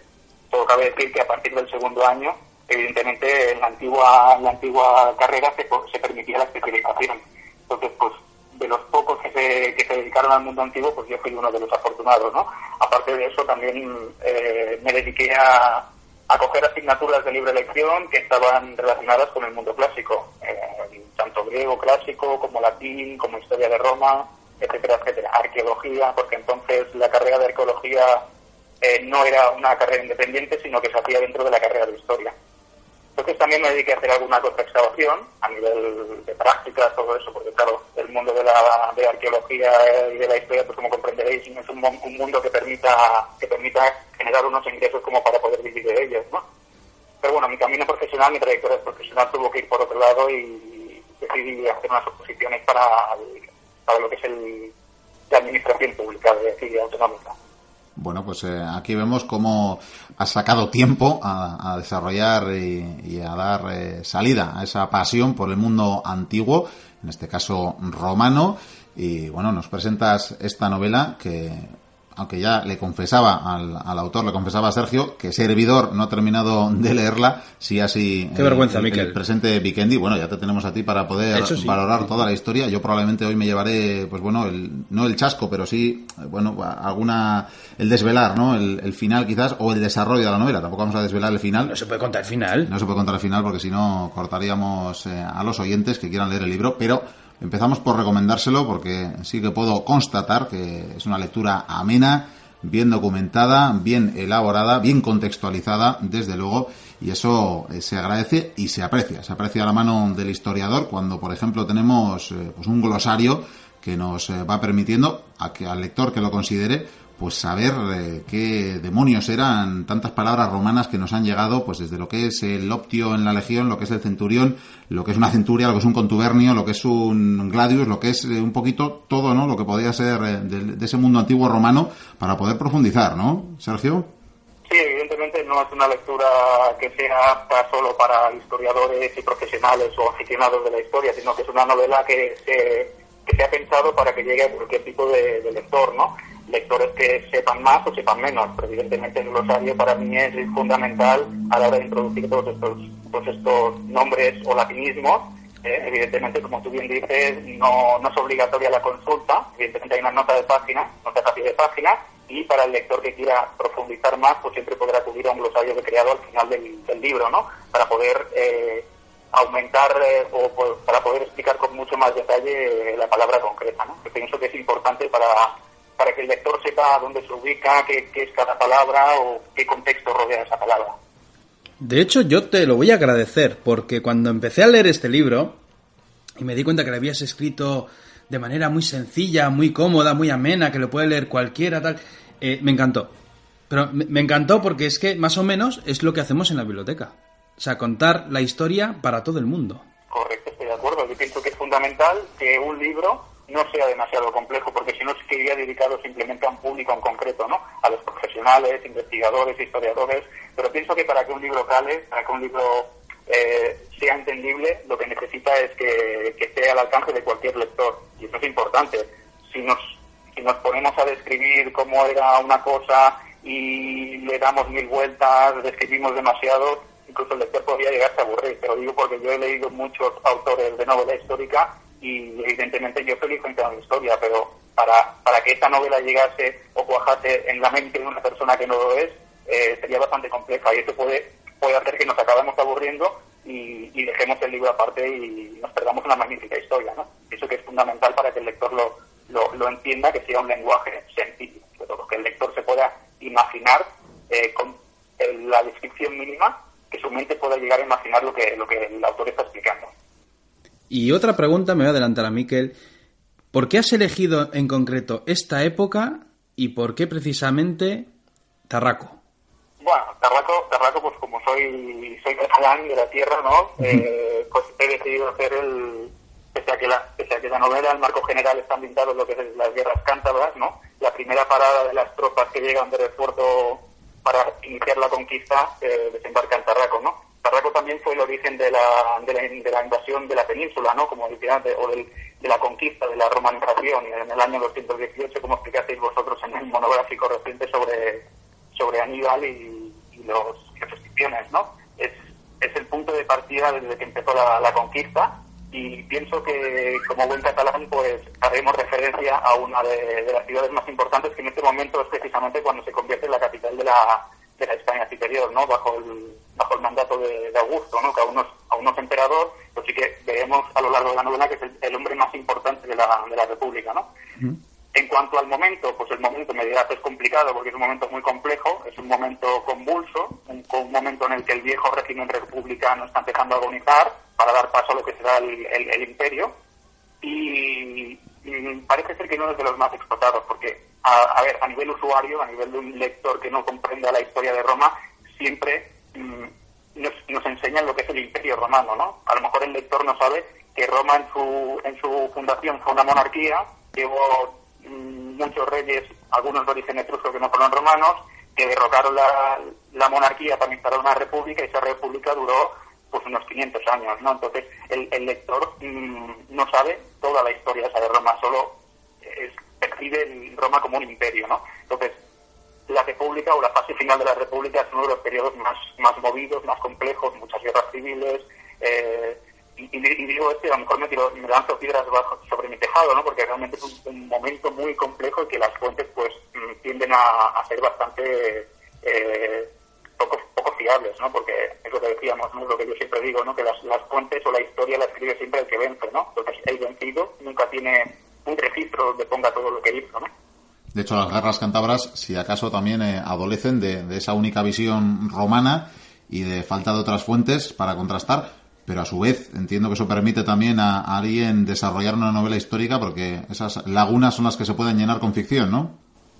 todo cabe decir que a partir del segundo año, evidentemente en la antigua, en la antigua carrera se, se permitía la especialización. Entonces, pues de los pocos que se, que se dedicaron al mundo antiguo, pues yo fui uno de los afortunados, ¿no? Aparte de eso, también eh, me dediqué a, a coger asignaturas de libre elección que estaban relacionadas con el mundo clásico, eh, tanto griego clásico como latín, como historia de Roma, etcétera, etcétera. Arqueología, porque entonces la carrera de arqueología eh, no era una carrera independiente, sino que se hacía dentro de la carrera de historia. Entonces también me dediqué a hacer alguna cosa excavación a nivel de práctica, todo eso, porque claro, el mundo de la de arqueología y de la historia, pues como comprenderéis, no es un, un mundo que permita que permita generar unos ingresos como para poder vivir de ellos, ¿no? Pero bueno, mi camino profesional, mi trayectoria profesional tuvo que ir por otro lado y decidí hacer unas oposiciones para, para lo que es el, la administración pública de aquí, autonómica. Bueno, pues eh, aquí vemos cómo has sacado tiempo a, desarrollar y, y, a dar eh, salida a esa pasión por el mundo antiguo, en este caso romano. Y bueno, nos presentas esta novela que aunque ya le confesaba al, al, autor, le confesaba a Sergio, que servidor no ha terminado de leerla, si así Qué vergüenza, el, Miquel. el presente Vikendi, bueno, ya te tenemos a ti para poder sí. valorar toda la historia. Yo probablemente hoy me llevaré, pues bueno, el, no el chasco, pero sí, bueno, alguna, el desvelar, ¿no? El, el, final quizás, o el desarrollo de la novela. Tampoco vamos a desvelar el final. No se puede contar el final. No se puede contar el final porque si no cortaríamos eh, a los oyentes que quieran leer el libro, pero Empezamos por recomendárselo porque sí que puedo constatar que es una lectura amena, bien documentada, bien elaborada, bien contextualizada, desde luego, y eso eh, se agradece y se aprecia. Se aprecia a la mano del historiador cuando, por ejemplo, tenemos eh, pues un glosario que nos eh, va permitiendo a que al lector que lo considere pues saber qué demonios eran tantas palabras romanas que nos han llegado, pues desde lo que es el optio en la legión, lo que es el centurión, lo que es una centuria, lo que es un contubernio, lo que es un gladius, lo que es eh, un poquito todo, ¿no? Lo que podía ser eh, de, de, ese mundo antiguo romano para poder profundizar, ¿no? Sergio. Sí, evidentemente no es una lectura que sea apta solo para historiadores y profesionales o aficionados de la historia, sino que es una novela que se, que se ha pensado para que llegue a cualquier tipo de, de lector, ¿no? Lectores que sepan más o sepan menos, pero evidentemente el glosario para mí es fundamental a la hora de introducir todos estos, todos estos nombres o latinismos. Eh, evidentemente, como tú bien dices, no, no es obligatoria la consulta, evidentemente hay una nota de página, nota de de página, y para el lector que quiera profundizar más, pues siempre podrá acudir a un glosario que he creado al final del, del libro, ¿no? Para poder eh, aumentar eh, o pues, para poder explicar con mucho más detalle eh, la palabra concreta, ¿no? Que pienso que es importante para para que el lector sepa dónde se ubica, qué, qué, es cada palabra o qué contexto rodea esa palabra. De hecho, yo te lo voy a agradecer, porque cuando empecé a leer este libro y me di cuenta que lo habías escrito de manera muy sencilla, muy cómoda, muy amena, que lo puede leer cualquiera, tal, eh, me encantó. Pero me, encantó porque es que más o menos es lo que hacemos en la biblioteca. O sea, contar la historia para todo el mundo. Correcto, estoy de acuerdo. Yo pienso que es fundamental que un libro no sea demasiado complejo, porque si no se quedaría dedicado simplemente a un público en concreto, ¿no? A los profesionales, investigadores, historiadores, pero pienso que para que un libro cale, para que un libro eh, sea entendible, lo que necesita es que, que, esté al alcance de cualquier lector, y eso es importante. Si nos, si nos ponemos a describir cómo era una cosa y le damos mil vueltas, describimos demasiado, incluso el lector podría llegarse a aburrir, pero digo porque yo he leído muchos autores de novela histórica y evidentemente yo feliz contando la historia, pero para, para que esta novela llegase o cuajase en la mente de una persona que no lo es, eh, sería bastante compleja y eso puede, puede hacer que nos acabemos aburriendo y, dejemos el libro aparte y nos perdamos una magnífica historia, ¿no? Eso que es fundamental para que el lector lo, lo, lo entienda, que sea un lenguaje sencillo, que el lector se pueda imaginar eh, con la descripción mínima, que su mente pueda llegar a imaginar lo que, lo que el autor está explicando. Y otra pregunta, me voy a adelantar a Miquel. ¿Por qué has elegido en concreto esta época y por qué precisamente Tarraco? Bueno, Tarraco, Tarraco pues como soy soy catalán de la tierra, ¿no? eh, pues he decidido hacer el... Pese a, que la, pese a que la novela, el marco general está ambientado en lo que es las guerras cántabras, ¿no? La primera parada de las tropas que llegan de refuerzo para iniciar la conquista eh, desembarca en Tarraco, ¿no? Tarraco también fue el origen de la, de la, de invasión de la península, ¿no? Como decía antes, o de la conquista, de la romanización, en el año 218, como explicasteis vosotros en el monográfico reciente sobre, sobre Aníbal y, y los, y escipiones, ¿no? Es, es el punto de partida desde que empezó la, conquista y pienso que como buen catalán pues haremos referencia a una de, de, las ciudades más importantes que en este momento es precisamente cuando se convierte en la capital de la, de la España superior, ¿no? Bajo el, bajo el mandato de, de Augusto, ¿no? Que aún no, es, aún no es emperador, pero sí que veremos a lo largo de la novela que es el, el hombre más importante de la, de la República, ¿no? Uh -huh. En cuanto al momento, pues el momento me dirás es complicado porque es un momento muy complejo, es un momento convulso, un, un momento en el que el viejo régimen republicano está empezando a agonizar para dar paso a lo que será el, el, el imperio y, y, parece ser que no es de los más explotados porque, a, a, ver, a nivel usuario, a nivel de un lector que no comprenda la historia de Roma, siempre nos, nos enseñan lo que es el imperio romano, ¿no? A lo mejor el lector no sabe que Roma en su, en su fundación fue una monarquía, que hubo muchos reyes, algunos de origen etrusco que no fueron romanos, que derrocaron la, la, monarquía para instalar una república y esa república duró pues unos 500 años, ¿no? Entonces el, el lector mmm, no sabe toda la historia de Roma, solo percibe Roma como un imperio, ¿no? Entonces la república o la fase final de la república es uno de los periodos más, más movidos, más complejos, muchas guerras civiles, eh, y, y, digo este, a lo mejor me, tiro, me lanzo piedras bajo, sobre mi tejado, ¿no? Porque realmente es un, momento muy complejo y que las fuentes, pues, tienden a, a ser bastante eh, poco, poco fiables, ¿no? Porque es lo que decíamos, ¿no? lo que yo siempre digo, ¿no? Que las, las fuentes o la historia la escribe siempre el que vence, ¿no? Porque el vencido nunca tiene un registro donde ponga todo lo que hizo, ¿no? De hecho, las guerras cántabras, si acaso, también eh, adolecen de, esa única visión romana y de falta de otras fuentes para contrastar, pero a su vez entiendo que eso permite también a, alguien desarrollar una novela histórica porque esas lagunas son las que se pueden llenar con ficción, ¿no?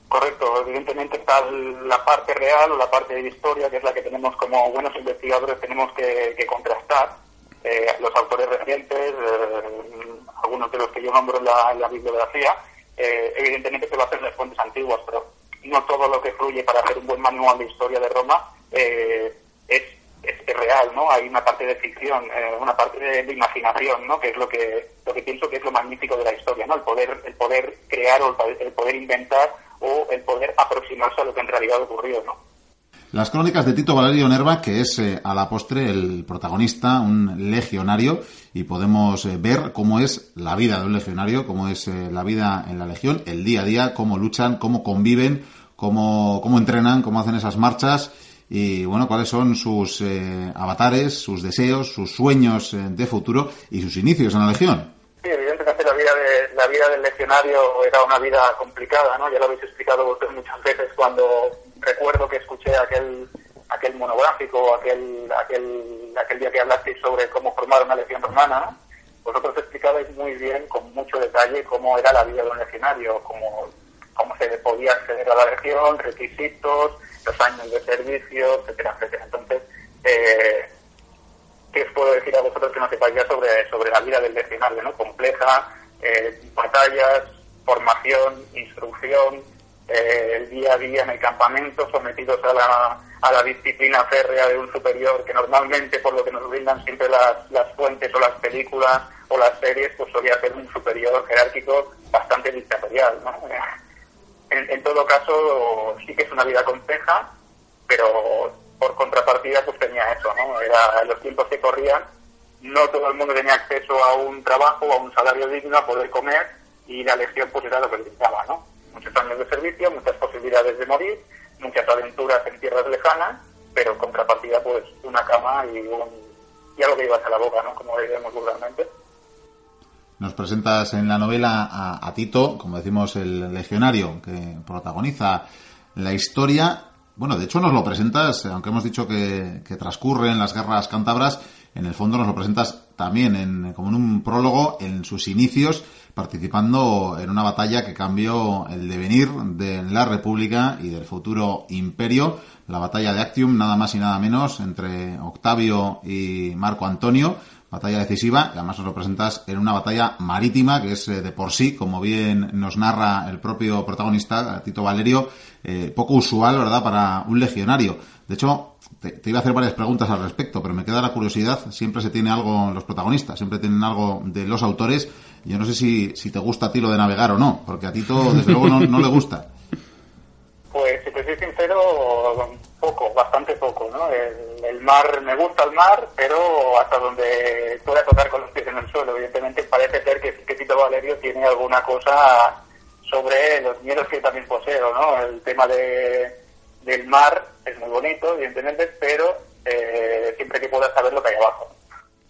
Correcto, evidentemente está la parte real o la parte de historia, que es la que tenemos como buenos investigadores, tenemos que, que contrastar. Eh, los autores recientes, eh, algunos de los que yo nombro en la bibliografía, eh, evidentemente se basan en las fuentes antiguas, pero no todo lo que fluye para hacer un buen manual de historia de Roma eh, es, es, real, ¿no? Hay una parte de ficción, eh, una parte de, de, imaginación, ¿no? Que es lo que lo que pienso que es lo magnífico de la historia, ¿no? El poder el poder crear o el poder inventar o el poder aproximarse a lo que en realidad ocurrió, ¿no? Las crónicas de Tito Valerio Nerva, que es eh, a la postre el protagonista, un legionario, y podemos eh, ver cómo es la vida de un legionario, cómo es eh, la vida en la legión, el día a día, cómo luchan, cómo conviven, cómo, cómo entrenan, cómo hacen esas marchas, y bueno, cuáles son sus avatares, sus deseos, sus sueños de futuro y sus inicios en la legión. Sí, evidentemente la vida, de, la vida del legionario era una vida complicada, ¿no? Ya lo habéis explicado muchas veces cuando recuerdo que escuché aquel aquel monográfico, aquel aquel aquel día que hablasteis sobre cómo formar una legión romana, vosotros explicabais muy bien, con mucho detalle, cómo era la vida de un legionario, cómo, cómo se podía acceder a la legión, requisitos, los años de servicio, etcétera, etcétera. Entonces, eh, ¿qué os puedo decir a vosotros que no sepáis ya sobre, sobre la vida del legionario, ¿no? Compleja, eh, batallas, formación, instrucción, eh, el día a día en el campamento, sometidos a la, a la disciplina férrea de un superior que normalmente, por lo que nos brindan siempre las, las fuentes o las películas o las series, pues solía ser un superior jerárquico bastante dictatorial. ¿no? En, en, todo caso, sí que es una vida compleja, pero por contrapartida pues tenía eso, ¿no? Era los tiempos que corrían, no todo el mundo tenía acceso a un trabajo, a un salario digno, a poder comer, y la elección pues era lo que brindaba, ¿no? Muchos años de servicio, muchas posibilidades de morir, muchas aventuras en tierras lejanas, pero en contrapartida pues una cama y, un, y algo que llevas a la boca, ¿no? Como diríamos vulgarmente. Nos presentas en la novela a, a, Tito, como decimos, el legionario que protagoniza la historia. Bueno, de hecho nos lo presentas, aunque hemos dicho que, que transcurre en las guerras cántabras, en el fondo nos lo presentas también en, como en un prólogo en sus inicios, participando en una batalla que cambió el devenir de la República y del futuro imperio, la batalla de Actium, nada más y nada menos, entre Octavio y Marco Antonio, batalla decisiva, y además nos lo presentas en una batalla marítima, que es eh, de por sí, como bien nos narra el propio protagonista, Tito Valerio, eh, poco usual, ¿verdad?, para un legionario. De hecho, te, iba a hacer varias preguntas al respecto, pero me queda la curiosidad, siempre se tiene algo los protagonistas, siempre tienen algo de los autores. Yo no sé si, te gusta a ti lo de navegar o no, porque a Tito, desde luego, no, no le gusta. Pues, si te soy sincero, poco, bastante poco, ¿no? El, el, mar, me gusta el mar, pero hasta donde pueda tocar con los pies en el suelo. Evidentemente parece ser que, que Tito Valerio tiene alguna cosa sobre los miedos que también poseo, ¿no? El tema de, del mar es muy bonito, evidentemente, pero eh, siempre que puedas saber lo que hay abajo.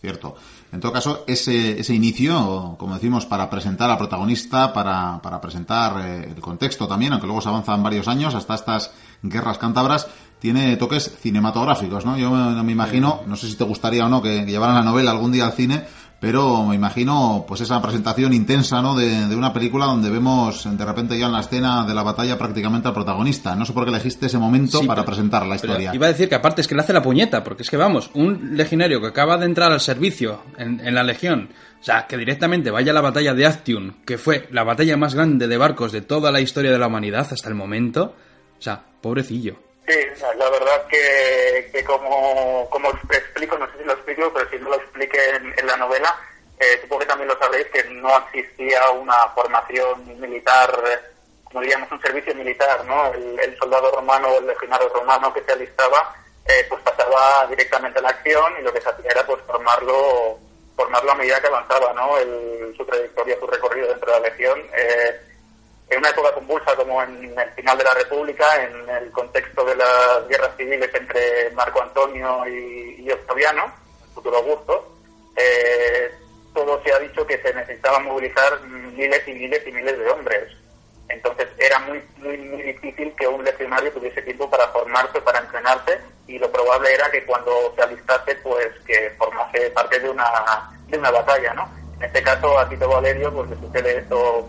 Cierto. En todo caso, ese, ese inicio, como decimos, para presentar al protagonista, para, para presentar eh, el contexto también, aunque luego se avanzan varios años hasta estas guerras cántabras, tiene toques cinematográficos, ¿no? Yo me, me imagino, no sé si te gustaría o no que llevaran la novela algún día al cine, pero me imagino pues esa presentación intensa ¿no? de, de, una película donde vemos de repente ya en la escena de la batalla prácticamente al protagonista. No sé por qué elegiste ese momento sí, para pero, presentar la historia. Iba a decir que aparte es que le hace la puñeta, porque es que vamos, un legionario que acaba de entrar al servicio en, en la legión, o sea, que directamente vaya a la batalla de Actium, que fue la batalla más grande de barcos de toda la historia de la humanidad hasta el momento, o sea, pobrecillo. Sí, la verdad que, que como, como explico, no sé si lo explico, pero si no lo expliqué en, en la novela, eh, supongo que también lo sabréis, que no existía una formación militar, como diríamos, un servicio militar, ¿no? El, el soldado romano o el legionario romano que se alistaba, eh, pues pasaba directamente a la acción y lo que se hacía era pues formarlo, formarlo a medida que avanzaba, ¿no? El, su trayectoria, su recorrido dentro de la legión. Eh, en una época convulsa como en el final de la República, en el contexto de las guerras civiles entre Marco Antonio y, y Octaviano, el futuro Augusto, eh, todo se ha dicho que se necesitaba movilizar miles y miles y miles de hombres. Entonces era muy, muy, muy difícil que un legionario tuviese tiempo para formarse, para entrenarse, y lo probable era que cuando se alistase, pues que formase parte de una, de una batalla, ¿no? En este caso, a Tito Valerio, pues le sucede esto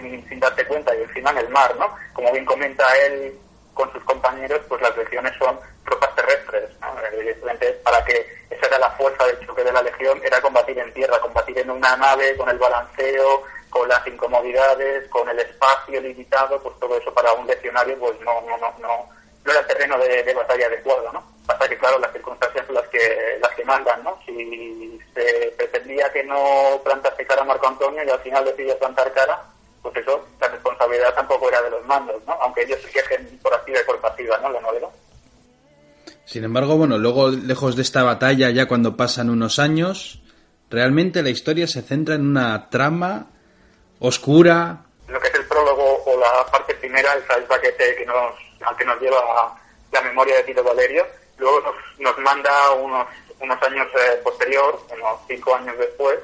sin, darte cuenta y encima en el mar, ¿no? Como bien comenta él con sus compañeros, pues las legiones son tropas terrestres, ¿no? Evidentemente, para que esa era la fuerza del choque de la legión, era combatir en tierra, combatir en una nave con el balanceo, con las incomodidades, con el espacio limitado, pues todo eso para un legionario, pues no, no, no, no, no era terreno de, batalla adecuado, ¿no? Pasa que, claro, las circunstancias son las que, las que mandan, ¿no? Si se pretendía que no plantase cara a Marco Antonio y al final decidió plantar cara, pues eso, la responsabilidad tampoco era de los mandos, ¿no? Aunque ellos se quejen por activa y por pasiva, ¿no? La novela. Sin embargo, bueno, luego, lejos de esta batalla, ya cuando pasan unos años, realmente la historia se centra en una trama oscura. Lo que es el prólogo o la parte primera, el flashback que nos, al que nos lleva a la memoria de Tito Valerio, luego nos, nos manda unos, unos años eh, posterior, unos cinco años después,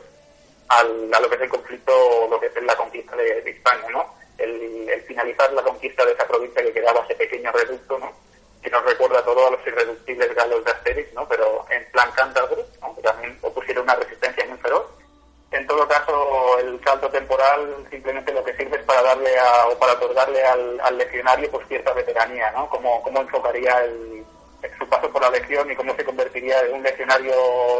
al, a lo que es el conflicto, lo que es la conquista de, de España, ¿no? El, el, finalizar la conquista de esa provincia que quedaba ese pequeño reducto, ¿no? Que nos recuerda todo a los irreductibles galos de Asterix, ¿no? Pero en plan cántabro, ¿no? Que también opusieron una resistencia muy feroz. En todo caso, el salto temporal simplemente lo que sirve es para darle a, o para otorgarle al, al legionario pues cierta veteranía, ¿no? Cómo, cómo enfocaría el, su paso por la legión y cómo se convertiría en un legionario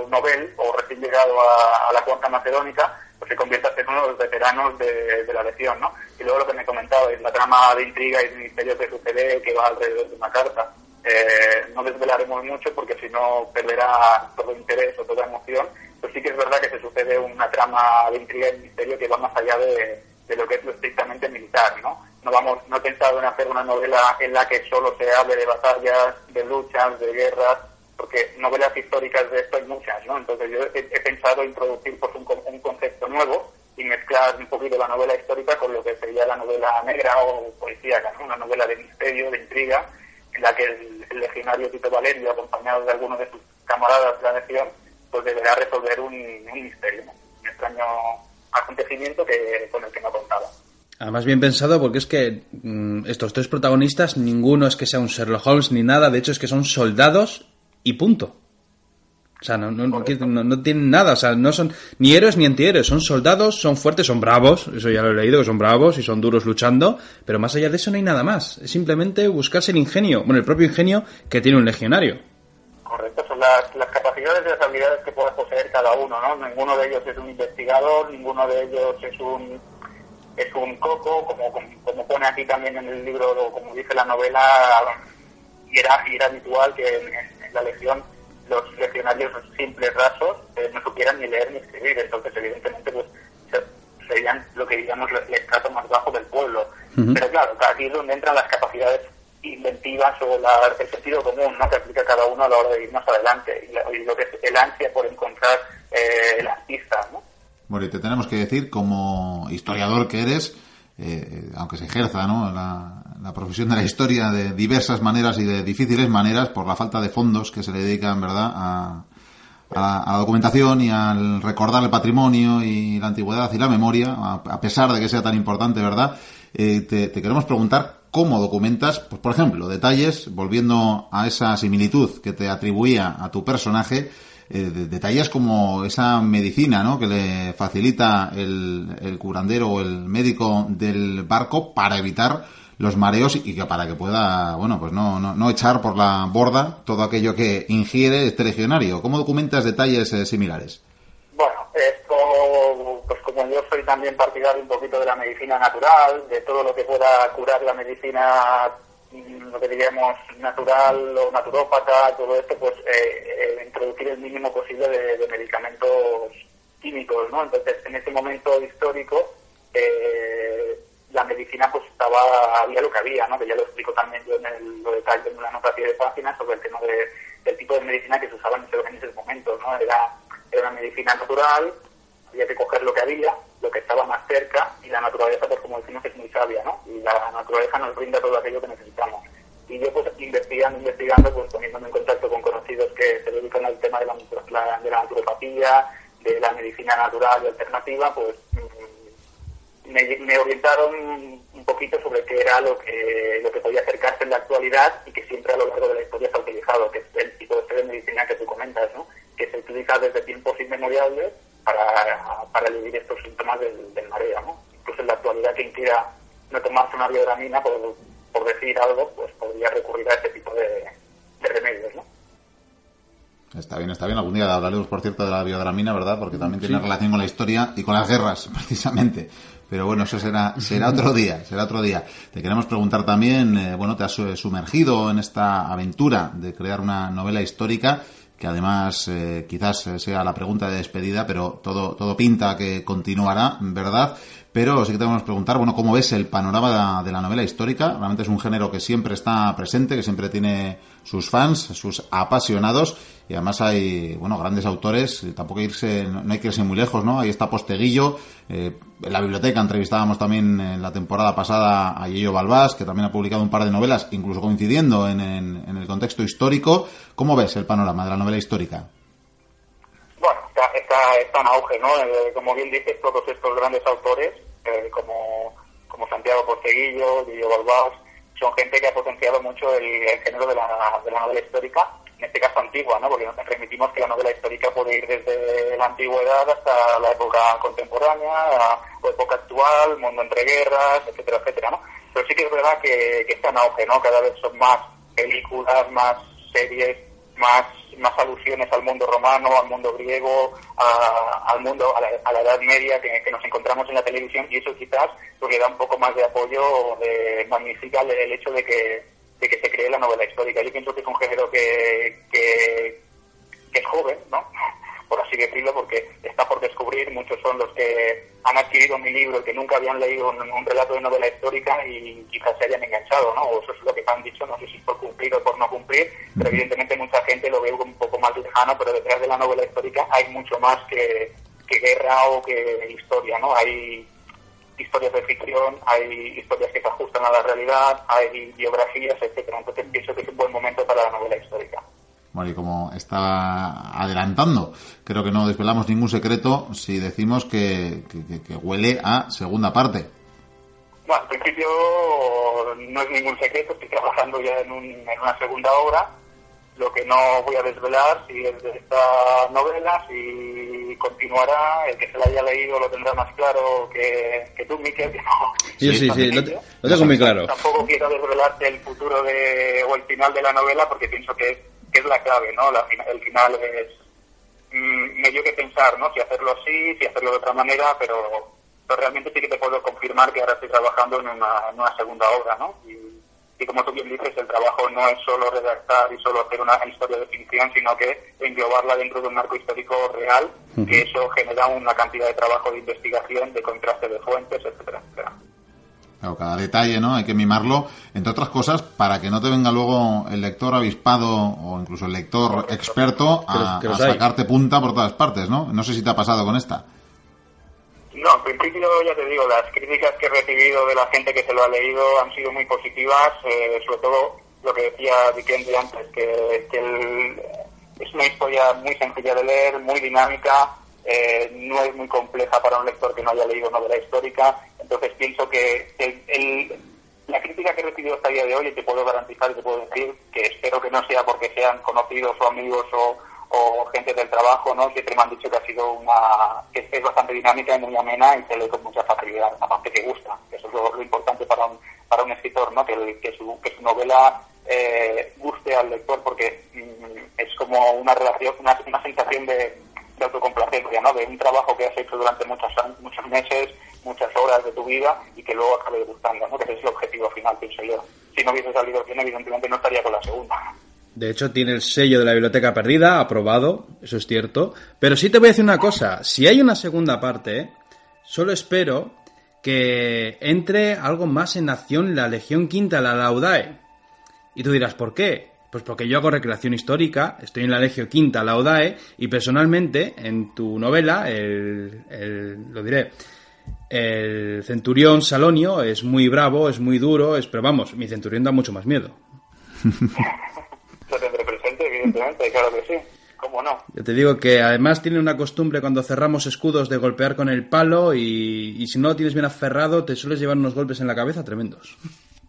novel o recién llegado a, la cuarta macedónica, pues se convierte en uno de los veteranos de, la legión, ¿no? Y luego lo que me comentaba es la trama de intriga y de misterio que sucede que va alrededor de una carta. Eh, no desvelaremos mucho porque si no perderá todo interés o toda emoción, pues sí que es verdad que se sucede una trama de intriga y misterio que va más allá de, de lo que es lo estrictamente militar, ¿no? no vamos no he pensado en hacer una novela en la que solo se hable de batallas, de luchas, de guerras, porque novelas históricas de esto hay muchas, ¿no? Entonces yo he, pensado introducir pues un, un, concepto nuevo y mezclar un poquito la novela histórica con lo que sería la novela negra o policíaca, ¿no? Una novela de misterio, de intriga, en la que el, el legionario Tito Valerio, acompañado de algunos de sus camaradas de la legión, pues deberá resolver un, un misterio, ¿no? un extraño acontecimiento que con el que no contaba. Además bien pensado porque es que mmm, estos tres protagonistas, ninguno es que sea un Sherlock Holmes ni nada, de hecho es que son soldados y punto. O sea, no, no, no, no, tienen nada, o sea, no son ni héroes ni antihéroes, son soldados, son fuertes, son bravos, eso ya lo he leído, que son bravos y son duros luchando, pero más allá de eso no hay nada más, es simplemente buscarse el ingenio, bueno, el propio ingenio que tiene un legionario. Correcto, son las, las capacidades y las habilidades que puede poseer cada uno, ¿no? Ninguno de ellos es un investigador, ninguno de ellos es un es un coco, como, como, como, pone aquí también en el libro, o como dice la novela, y era, y era habitual que en, en, la legión los legionarios simples rasos eh, no supieran ni leer ni escribir, entonces evidentemente pues serían lo que digamos el estrato más bajo del pueblo. Uh -huh. Pero claro, aquí es donde entran las capacidades inventivas o la, el sentido común ¿no? que aplica cada uno a la hora de ir más adelante y, la, y lo que es el ansia por encontrar eh, las pistas, ¿no? Bueno, y te tenemos que decir, como historiador que eres, eh, aunque se ejerza ¿no? la, profesión de la historia de diversas maneras y de difíciles maneras, por la falta de fondos que se le dedican ¿verdad? A, a, la, documentación y al recordar el patrimonio y la antigüedad y la memoria, a, pesar de que sea tan importante, ¿verdad? Eh, te, queremos preguntar cómo documentas, pues, por ejemplo, detalles, volviendo a esa similitud que te atribuía a tu personaje, eh, detalles como esa medicina ¿no? que le facilita el, el curandero o el médico del barco para evitar los mareos y que para que pueda, bueno, pues no, no, no echar por la borda todo aquello que ingiere este legionario. ¿Cómo documentas detalles eh, similares? Bueno, pues como yo soy también partidario un poquito de la medicina natural, de todo lo que pueda curar la medicina lo que diríamos natural o naturópata, todo esto, pues eh, eh, introducir el mínimo posible de, de, medicamentos químicos, ¿no? Entonces, en ese momento histórico, eh, la medicina pues estaba, había lo que había, ¿no? Que ya lo explico también yo en el, lo detalle en una nota a pie de página sobre el tema de, del tipo de medicina que se usaba en ese, en ese momento, ¿no? Era, era una medicina natural, había que coger lo que había, lo que estaba más cerca y la naturaleza, pues como decimos, es muy sabia, ¿no? Y la naturaleza nos brinda todo aquello que necesitamos. Y yo, pues, investigando, investigando, pues poniéndome en contacto con conocidos que se dedican al tema de la, de la naturopatía, de la medicina natural y alternativa, pues mm, me, me, orientaron un poquito sobre qué era lo que, lo que podía acercarse en la actualidad y que siempre a lo largo de la historia se ha utilizado, que es el tipo de medicina que tú comentas, ¿no? que se utiliza desde tiempos inmemoriales para, para aliviar estos síntomas del, del mareo. ¿no? Incluso en la actualidad quien quiera no tomarse una biodramina, por, por decir algo, pues podría recurrir a este tipo de, de remedios. ¿no? Está bien, está bien. Algún día hablaremos, por cierto, de la biodramina, ¿verdad? Porque también tiene relación con la historia y con las guerras, precisamente. Pero bueno, eso será, será otro día, será otro día. Te queremos preguntar también, eh, bueno, te has sumergido en esta aventura de crear una novela histórica que además eh, quizás sea la pregunta de despedida, pero todo, todo pinta que continuará, ¿verdad? Pero sí que tenemos que preguntar, bueno, ¿cómo ves el panorama de la novela histórica? Realmente es un género que siempre está presente, que siempre tiene sus fans, sus apasionados, y además hay, bueno, grandes autores, tampoco hay irse, no hay que irse muy lejos, ¿no? Ahí está Posteguillo, eh, en la biblioteca entrevistábamos también en la temporada pasada a Yello Balbás, que también ha publicado un par de novelas, incluso coincidiendo en, en, en el contexto histórico. ¿Cómo ves el panorama de la novela histórica? Está, está, está en auge, ¿no? Eh, como bien dices, todos estos grandes autores, eh, como, como Santiago Posteguillo, Guillo Balbás, son gente que ha potenciado mucho el, el género de la, de la, novela histórica, en este caso antigua, ¿no? Porque nos permitimos que la novela histórica puede ir desde la antigüedad hasta la época contemporánea, o época actual, mundo entre guerras, etcétera, etcétera, ¿no? Pero sí que es verdad que, que está en auge, ¿no? Cada vez son más películas, más series, más más alusiones al mundo romano, al mundo griego, al mundo, a la, a la Edad Media que, nos encontramos en la televisión y eso quizás le da un poco más de apoyo, de, magnifica el, el, hecho de que, de que se cree la novela histórica. Yo pienso que es un género que, que, que es joven, ¿no? Por así decirlo, porque está por descubrir, muchos son los que han adquirido mi libro y que nunca habían leído un, un, relato de novela histórica y quizás se hayan enganchado, ¿no? O eso es lo que han dicho, no sé si es por cumplir o por no cumplir, pero evidentemente mucha gente lo ve un poco más lejano, pero detrás de la novela histórica hay mucho más que, que guerra o que historia, ¿no? Hay historias de ficción, hay historias que se ajustan a la realidad, hay biografías, etcétera. Entonces pienso que es un buen momento para la novela histórica. Bueno, y como estaba adelantando, creo que no desvelamos ningún secreto si decimos que, que, que huele a segunda parte. Bueno, al principio no es ningún secreto, estoy trabajando ya en, un, en una segunda obra. Lo que no voy a desvelar si es de esta novela, si continuará, el que se la haya leído lo tendrá más claro que, que tú, Miquel, que no. Sí, sí, sí, lo, lo, tengo muy claro. Tampoco quiero desvelarte el futuro de, o el final de la novela porque pienso que es que es la clave, ¿no? La, el final es mmm, medio que pensar, ¿no? Si hacerlo así, si hacerlo de otra manera, pero, pero realmente sí que te puedo confirmar que ahora estoy trabajando en una, en una segunda obra, ¿no? Y, y, como tú bien dices, el trabajo no es solo redactar y solo hacer una historia de ficción, sino que englobarla dentro de un marco histórico real, uh -huh. que eso genera una cantidad de trabajo de investigación, de contraste de fuentes, etcétera, etcétera. Claro, cada detalle, ¿no? Hay que mimarlo, entre otras cosas, para que no te venga luego el lector avispado o incluso el lector experto a, a sacarte punta por todas partes, ¿no? No sé si te ha pasado con esta. No, en principio ya te digo, las críticas que he recibido de la gente que se lo ha leído han sido muy positivas, eh, sobre todo lo que decía Vikendi antes, que, que el, es una historia muy sencilla de leer, muy dinámica, eh, no es muy compleja para un lector que no haya leído novela histórica, entonces pienso que el, la crítica que he recibido hasta el día de hoy, y te puedo garantizar y te puedo decir que espero que no sea porque sean conocidos o amigos o, o gente del trabajo, ¿no? Siempre me han dicho que ha sido una, que es bastante dinámica y muy amena y se lee con mucha facilidad, aparte que gusta, eso es lo, lo importante para un, para un escritor, ¿no? Que, que, su, que su novela eh, guste al lector porque mm, es como una relación, una, una sensación de de autocomplacencia, ¿no? De un trabajo que has hecho durante muchos, muchos meses, muchas horas de tu vida y que luego acabe gustando, ¿no? Que ese es el objetivo final, pienso yo. Si no hubiese salido bien, evidentemente no estaría con la segunda. De hecho, tiene el sello de la biblioteca perdida, aprobado, eso es cierto. Pero sí te voy a decir una cosa, si hay una segunda parte, solo espero que entre algo más en acción la Legión Quinta, la Laudae. Y tú dirás, ¿por qué? Pues porque yo hago recreación histórica, estoy en la Legio Quinta, la Laudae, y personalmente, en tu novela, el, el, lo diré, El centurión Salonio es muy bravo, es muy duro, es, pero vamos, mi centurión da mucho más miedo. Lo tendré presente, evidentemente, claro que sí. ¿Cómo no? Yo te digo que además tiene una costumbre cuando cerramos escudos de golpear con el palo y, y si no lo tienes bien aferrado te sueles llevar unos golpes en la cabeza tremendos.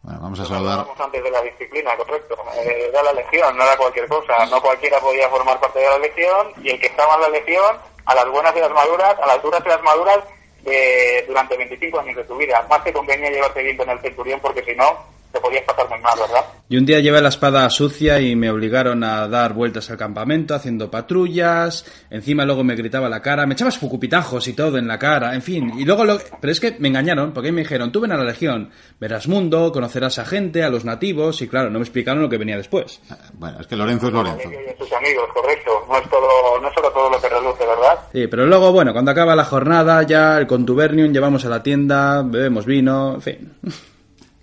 Bueno, vamos a saludar. Antes de la disciplina, correcto. Eh, era la legión, no era cualquier cosa. No cualquiera podía formar parte de la legión y el que estaba en la legión, a las buenas y las maduras, a las duras y las maduras, eh, durante 25 años de tu vida. Más que convenía llevarte bien con el centurión porque si no, te podías pasar muy mal, ¿verdad? Y un día llevé la espada sucia y me obligaron a dar vueltas al campamento haciendo patrullas. Encima luego me gritaba la cara, me echabas fucupitajos y todo en la cara, en fin. Y luego lo... Pero es que me engañaron porque me dijeron, tú ven a la legión, verás mundo, conocerás a gente, a los nativos y claro, no me explicaron lo que venía después. Bueno, es que Lorenzo es Lorenzo. Y sus amigos, correcto. No es, todo, no es solo todo lo que reluce, ¿verdad? Sí, pero luego, bueno, cuando acaba la jornada ya el contubernium llevamos a la tienda, bebemos vino, en fin.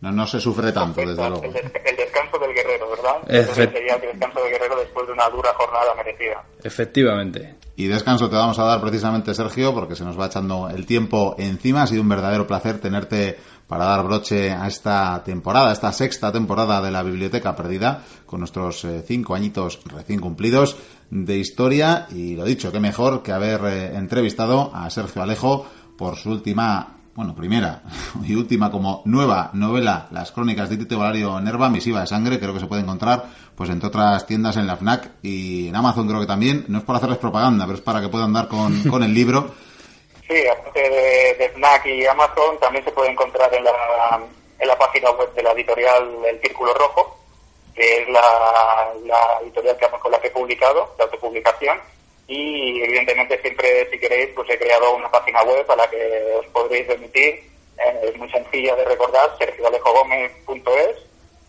No, no se sufre tanto, desde luego. El, des- el descanso del guerrero, ¿verdad? Efe- Ese sería el descanso del guerrero después de una dura jornada merecida. Efectivamente. Y descanso te vamos a dar precisamente, Sergio, porque se nos va echando el tiempo encima. Ha sido un verdadero placer tenerte para dar broche a esta temporada, a esta sexta temporada de la Biblioteca Perdida, con nuestros eh, cinco añitos recién cumplidos de historia. Y lo dicho, qué mejor que haber eh, entrevistado a Sergio Alejo por su última, bueno, primera y última como nueva novela, Las Crónicas de Tito Valerio Nerva, Misiva de Sangre. Creo que se puede encontrar, pues, entre otras tiendas en la FNAC y en Amazon creo que también. No es por hacerles propaganda, pero es para que puedan dar con, con el libro. Sí, aparte de, de Fnac y Amazon, también se puede encontrar en la, en la página web de la editorial El Círculo Rojo, que es la, la editorial que, con la que he publicado, de autopublicación. Y evidentemente siempre, si queréis, pues he creado una página web a la que os podréis remitir. Eh, es muy sencilla de recordar, sergioalejogomez.es,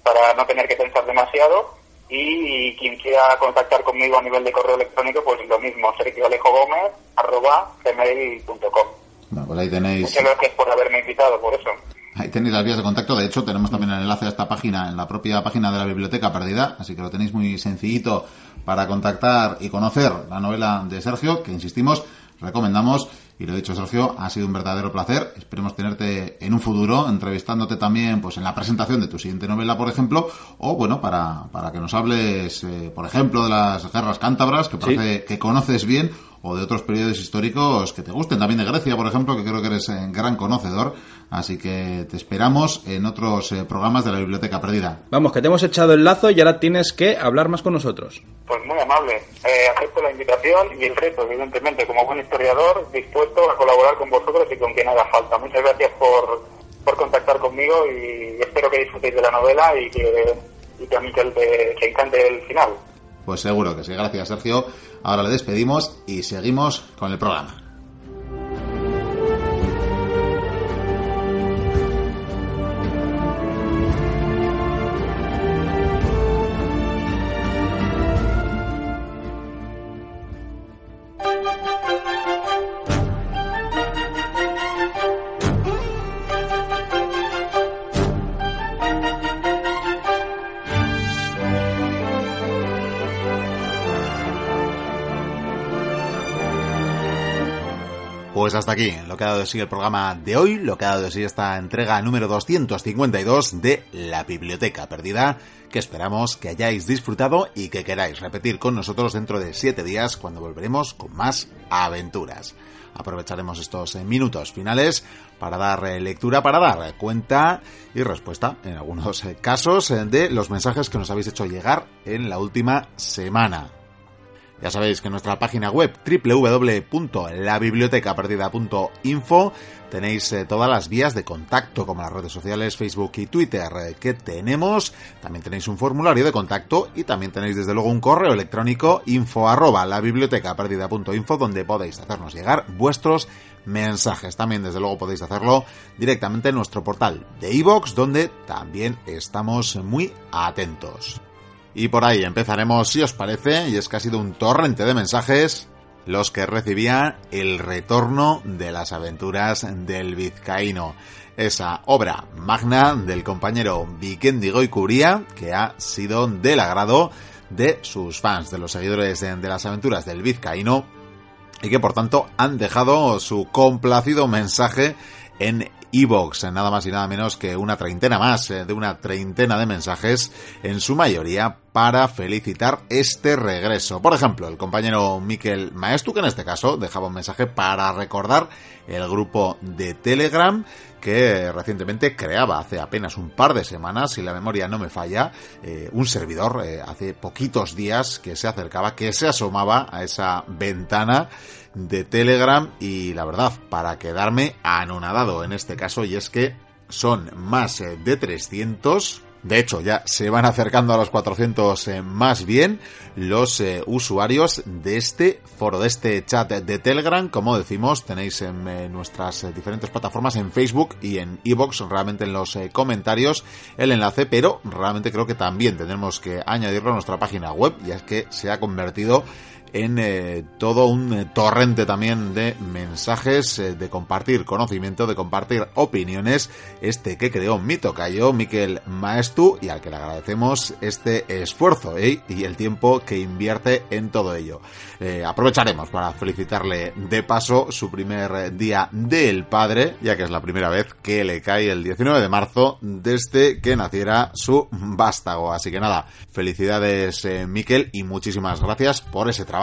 para no tener que pensar demasiado. Y quien quiera contactar conmigo a nivel de correo electrónico, pues lo mismo, sergioalejogomez.gmail.com. Bueno, pues ahí tenéis, Muchas gracias por haberme invitado, por eso. ahí tenéis las vías de contacto. De hecho, tenemos también el enlace a esta página en la propia página de la Biblioteca Perdida, así que lo tenéis muy sencillito para contactar y conocer la novela de Sergio, que insistimos, recomendamos. Y lo dicho, Sergio, ha sido un verdadero placer. Esperemos tenerte en un futuro, entrevistándote también pues en la presentación de tu siguiente novela, por ejemplo, o bueno, para, para que nos hables, eh, por ejemplo, de las guerras cántabras, que parece que conoces bien, o de otros periodos históricos que te gusten, también de Grecia, por ejemplo, que creo que eres eh, gran conocedor. Así que te esperamos en otros eh, programas de la Biblioteca Perdida. Vamos, que te hemos echado el lazo y ahora tienes que hablar más con nosotros. Pues muy amable. Eh, acepto la invitación y el reto, evidentemente, como buen historiador, dispuesto a colaborar con vosotros y con quien haga falta. Muchas gracias por, por contactar conmigo y espero que disfrutéis de la novela y que, y que a Miquel te, te encante el final. Pues seguro que sí. Gracias, Sergio. Ahora le despedimos y seguimos con el programa. Hasta aquí lo que ha dado de sí el programa de hoy, lo que ha dado de sí esta entrega número 252 de La Biblioteca Perdida, que esperamos que hayáis disfrutado y que queráis repetir con nosotros dentro de 7 días cuando volveremos con más aventuras. Aprovecharemos estos eh, minutos finales para dar eh, lectura, para dar cuenta y respuesta, en algunos eh, casos, eh, de los mensajes que nos habéis hecho llegar en la última semana. Ya sabéis que en nuestra página web www.labibliotecaperdida.info tenéis eh, todas las vías de contacto como las redes sociales Facebook y Twitter eh, que tenemos. También tenéis un formulario de contacto y también tenéis desde luego un correo electrónico info arroba labibliotecaperdida.info donde podéis hacernos llegar vuestros mensajes. También desde luego podéis hacerlo directamente en nuestro portal de iVoox donde también estamos muy atentos. Y por ahí empezaremos, si os parece, y es que ha sido un torrente de mensajes los que recibía el retorno de las aventuras del vizcaíno. Esa obra magna del compañero Vikendi Goicuría, que ha sido del agrado de sus fans, de los seguidores de, de las aventuras del vizcaíno, y que por tanto han dejado su complacido mensaje en Evox, nada más y nada menos que una treintena más, eh, de una treintena de mensajes, en su mayoría para felicitar este regreso. Por ejemplo, el compañero Miquel Maestu, que en este caso dejaba un mensaje para recordar el grupo de Telegram que recientemente creaba hace apenas un par de semanas, si la memoria no me falla, eh, un servidor eh, hace poquitos días que se acercaba, que se asomaba a esa ventana de Telegram y la verdad, para quedarme anonadado en este caso, y es que son más eh, de 300 de hecho, ya se van acercando a los 400 eh, más bien los eh, usuarios de este foro, de este chat de Telegram. Como decimos, tenéis en nuestras diferentes plataformas, en Facebook y en Evox, realmente en los comentarios el enlace, pero realmente creo que también tendremos que añadirlo a nuestra página web, ya es que se ha convertido en eh, todo un eh, torrente también de mensajes, eh, de compartir conocimiento, de compartir opiniones, este que creó mi tocayo, Miquel Maestu, y al que le agradecemos este esfuerzo y el tiempo que invierte en todo ello. aprovecharemos para felicitarle de paso su primer día del padre, ya que es la primera vez que le cae el 19 de marzo desde que naciera su vástago. Así que nada, felicidades Miquel y muchísimas gracias por ese trabajo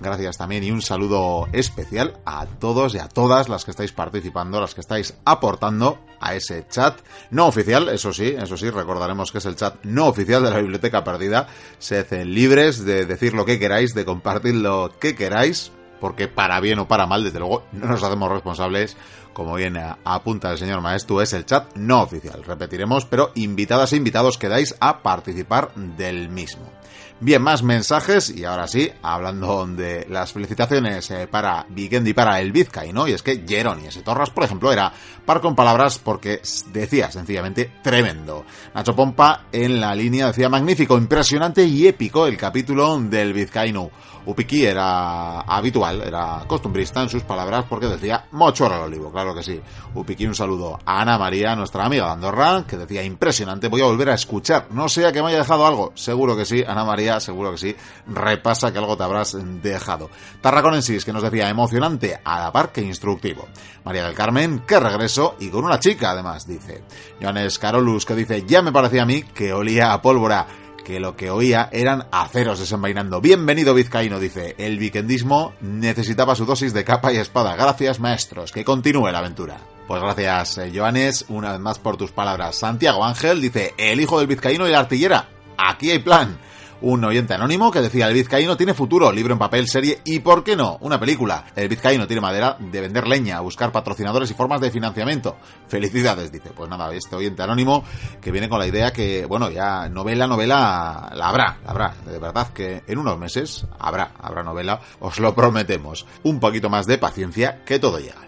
Gracias también y un saludo especial a todos y a todas las que estáis participando, las que estáis aportando a ese chat no oficial, eso sí, eso sí, recordaremos que es el chat no oficial de la Biblioteca Perdida. Sed libres de decir lo que queráis, de compartir lo que queráis, porque para bien o para mal, desde luego, no nos hacemos responsables, como bien apunta el señor maestro, es el chat no oficial. Repetiremos, pero invitadas e invitados quedáis a participar del mismo. Bien, más mensajes y ahora sí, hablando de las felicitaciones eh, para Vikendi y para el Vizcaíno, y es que Jeroni Torras, por ejemplo, era par con palabras porque decía sencillamente tremendo. Nacho Pompa en la línea decía magnífico, impresionante y épico el capítulo del Vizcaíno. Upiki era habitual, era costumbrista en sus palabras porque decía mochorro al olivo, claro que sí. Upiki un saludo a Ana María, nuestra amiga de Andorra, que decía impresionante, voy a volver a escuchar, no sea que me haya dejado algo, seguro que sí, Ana María, seguro que sí, repasa que algo te habrás dejado. Tarraconensis, que nos decía emocionante a la par que instructivo. María del Carmen, que regreso y con una chica además, dice. Joanes Carolus, que dice, ya me parecía a mí que olía a pólvora que lo que oía eran aceros desenvainando. Bienvenido vizcaíno, dice. El vikendismo necesitaba su dosis de capa y espada. Gracias, maestros. Que continúe la aventura. Pues gracias, eh, Joanes, una vez más por tus palabras. Santiago Ángel dice, el hijo del vizcaíno y la artillera. Aquí hay plan un oyente anónimo que decía el vizcaíno tiene futuro, libro en papel, serie y, ¿por qué no?, una película. El vizcaíno tiene madera de vender leña, buscar patrocinadores y formas de financiamiento. Felicidades, dice. Pues nada, este oyente anónimo que viene con la idea que, bueno, ya novela, novela, la habrá, la habrá. De verdad que en unos meses habrá, habrá novela, os lo prometemos. Un poquito más de paciencia que todo llega.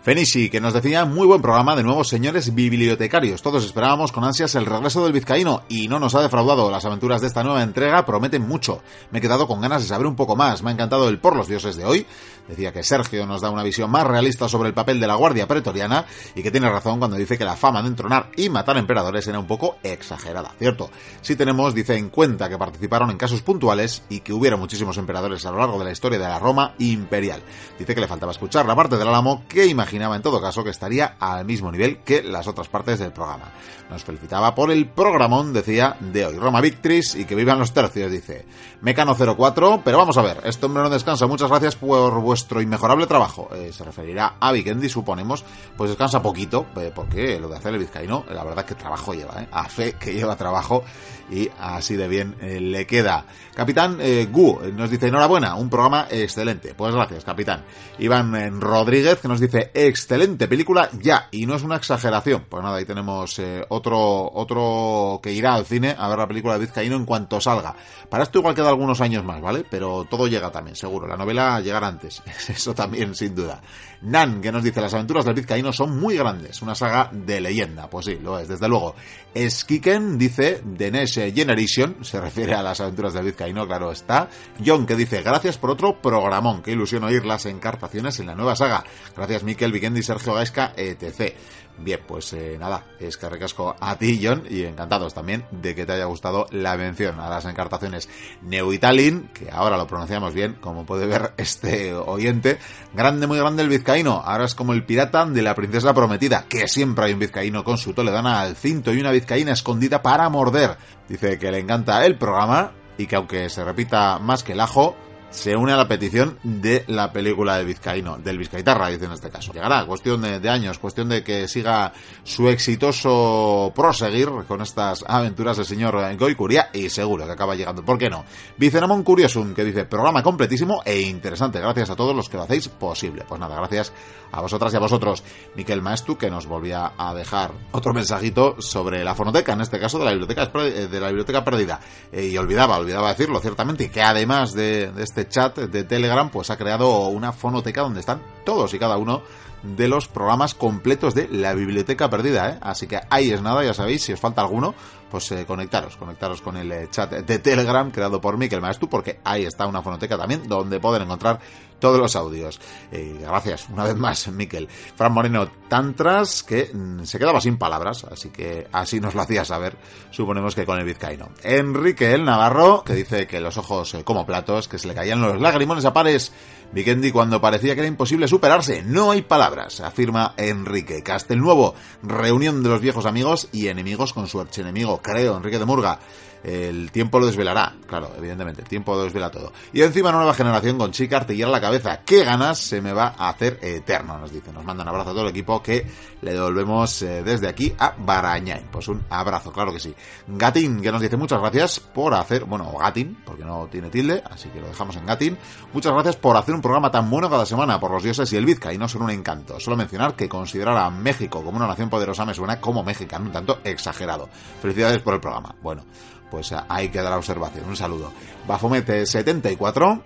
Fenici, que nos decía muy buen programa de nuevos señores bibliotecarios. Todos esperábamos con ansias el regreso del vizcaíno y no nos ha defraudado. Las aventuras de esta nueva entrega prometen mucho. Me he quedado con ganas de saber un poco más. Me ha encantado el Por los Dioses de hoy. Decía que Sergio nos da una visión más realista sobre el papel de la Guardia Pretoriana y que tiene razón cuando dice que la fama de entronar y matar emperadores era un poco exagerada, ¿cierto? Si tenemos, dice, en cuenta que participaron en casos puntuales y que hubiera muchísimos emperadores a lo largo de la historia de la Roma imperial. Dice que le faltaba escuchar la parte del Álamo que en todo caso que estaría al mismo nivel que las otras partes del programa. Nos felicitaba por el programón, decía, de hoy. Roma Victris y que vivan los tercios, dice. Mecano 04, pero vamos a ver, este hombre no descansa. Muchas gracias por vuestro inmejorable trabajo. Eh, se referirá a Vikendi, suponemos. Pues descansa poquito, eh, porque lo de hacer el vizcaíno, la verdad que trabajo lleva, eh, a fe que lleva trabajo y así de bien le queda. Capitán Gu nos dice enhorabuena, un programa excelente. Pues gracias, capitán. Iván Rodríguez que nos dice excelente película ya, y no es una exageración. Pues nada, ahí tenemos otro, otro que irá al cine a ver la película de Vizcaíno en cuanto salga. Para esto igual queda algunos años más, ¿vale? Pero todo llega también, seguro. La novela llegará antes. Eso también, sin duda. Nan, que nos dice, las aventuras del Vizcaíno son muy grandes. Una saga de leyenda. Pues sí, lo es, desde luego. Skiken dice, The Generation, se refiere a las aventuras del Vizcaíno, claro está. John, que dice, gracias por otro programón. Qué ilusión oír las encartaciones en la nueva saga. Gracias, Miquel Vikendi, Sergio Gaisca, etc. Bien, pues eh, nada, es que recasco a ti, John, y encantados también de que te haya gustado la mención a las encartaciones Neuitalin, que ahora lo pronunciamos bien, como puede ver este oyente. Grande, muy grande el vizcaíno, ahora es como el pirata de la princesa prometida, que siempre hay un vizcaíno con su toledana al cinto y una vizcaína escondida para morder. Dice que le encanta el programa y que aunque se repita más que el ajo, se une a la petición de la película de Vizcaíno, del Vizcaitarra, dice en este caso. Llegará, cuestión de, años, cuestión de que siga su exitoso proseguir con estas aventuras del señor Goicuria y seguro que acaba llegando. ¿Por qué no? Vicenamon Curiosum, que dice, programa completísimo e interesante. Gracias a todos los que lo hacéis posible. Pues nada, gracias a vosotras y a vosotros. Miquel Maestu, que nos volvía a dejar otro mensajito sobre la fonoteca, en este caso de la biblioteca, de la biblioteca perdida. Eh, y olvidaba, olvidaba decirlo ciertamente, que además de, de este chat de Telegram, pues ha creado una fonoteca donde están todos y cada uno de los programas completos de la biblioteca perdida, ¿eh? Así que ahí es nada, ya sabéis, si os falta alguno, pues eh, conectaros, conectaros con el eh, chat de Telegram creado por Miquel Maestu, porque ahí está una fonoteca también donde pueden encontrar todos los audios. Eh, gracias, una vez más, Miquel. Fran Moreno Tantras, que mm, se quedaba sin palabras, así que así nos lo hacía saber, suponemos que con el vizcaíno. Enrique el Navarro, que dice que los ojos como platos, que se le caían los lagrimones a pares. Vikendi cuando parecía que era imposible superarse. No hay palabras, afirma Enrique Castelnuovo. Reunión de los viejos amigos y enemigos con su archienemigo, creo, Enrique de Murga el tiempo lo desvelará, claro, evidentemente, el tiempo lo desvela todo. Y encima nueva generación con chica artillera a la cabeza, qué ganas se me va a hacer eterno, nos dice. Nos manda un abrazo a todo el equipo que le devolvemos eh, desde aquí a Barañain. Pues un abrazo, claro que sí. Gatín, que nos dice muchas gracias por hacer, bueno, Gatín, porque no tiene tilde, así que lo dejamos en Gatín. Muchas gracias por hacer un programa tan bueno cada semana por los dioses y el Vizca, y no son un encanto. Solo mencionar que considerar a México como una nación poderosa me suena como mexicano, un tanto exagerado. Felicidades por el programa. Bueno, pues ahí queda la observación. Un saludo. Bafomete74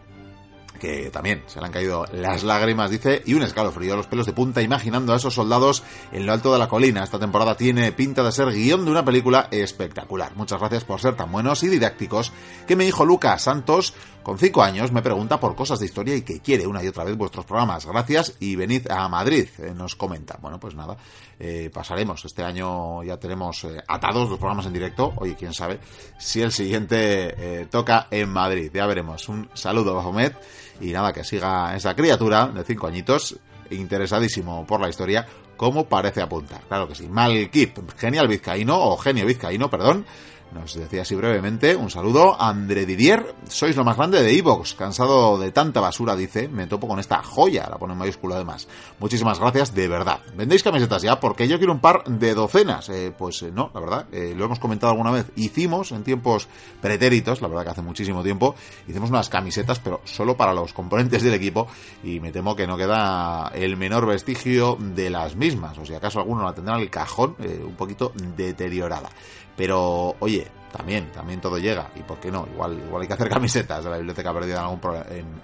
que también se le han caído las lágrimas, dice, y un escalofrío, los pelos de punta, imaginando a esos soldados en lo alto de la colina. Esta temporada tiene pinta de ser guion de una película espectacular. Muchas gracias por ser tan buenos y didácticos que mi hijo Lucas Santos, con cinco años, me pregunta por cosas de historia y que quiere una y otra vez vuestros programas. Gracias y venid a Madrid, eh, nos comenta. Bueno, pues nada, eh, pasaremos. Este año ya tenemos eh, atados los programas en directo. Oye, quién sabe si el siguiente toca en Madrid. Ya veremos. Un saludo, Bajomet y nada, que siga esa criatura de cinco añitos, interesadísimo por la historia, como parece apuntar. Claro que sí. Malkip, genial vizcaíno, o genio vizcaíno, perdón, nos decía así brevemente, un saludo, André Didier, sois lo más grande de Evox, cansado de tanta basura, dice, me topo con esta joya, la pone en mayúscula además. Muchísimas gracias, de verdad. ¿Vendéis camisetas ya? Porque yo quiero un par de docenas. Eh, pues eh, no, la verdad, eh, lo hemos comentado alguna vez. Hicimos en tiempos pretéritos, la verdad que hace muchísimo tiempo, hicimos unas camisetas, pero solo para los componentes del equipo, y me temo que no queda el menor vestigio de las mismas, o si acaso alguno la tendrá en el cajón, un poquito deteriorada. Pero, oye, también, también todo llega. ¿Y por qué no? Igual, igual hay que hacer camisetas de la biblioteca perdida en algún,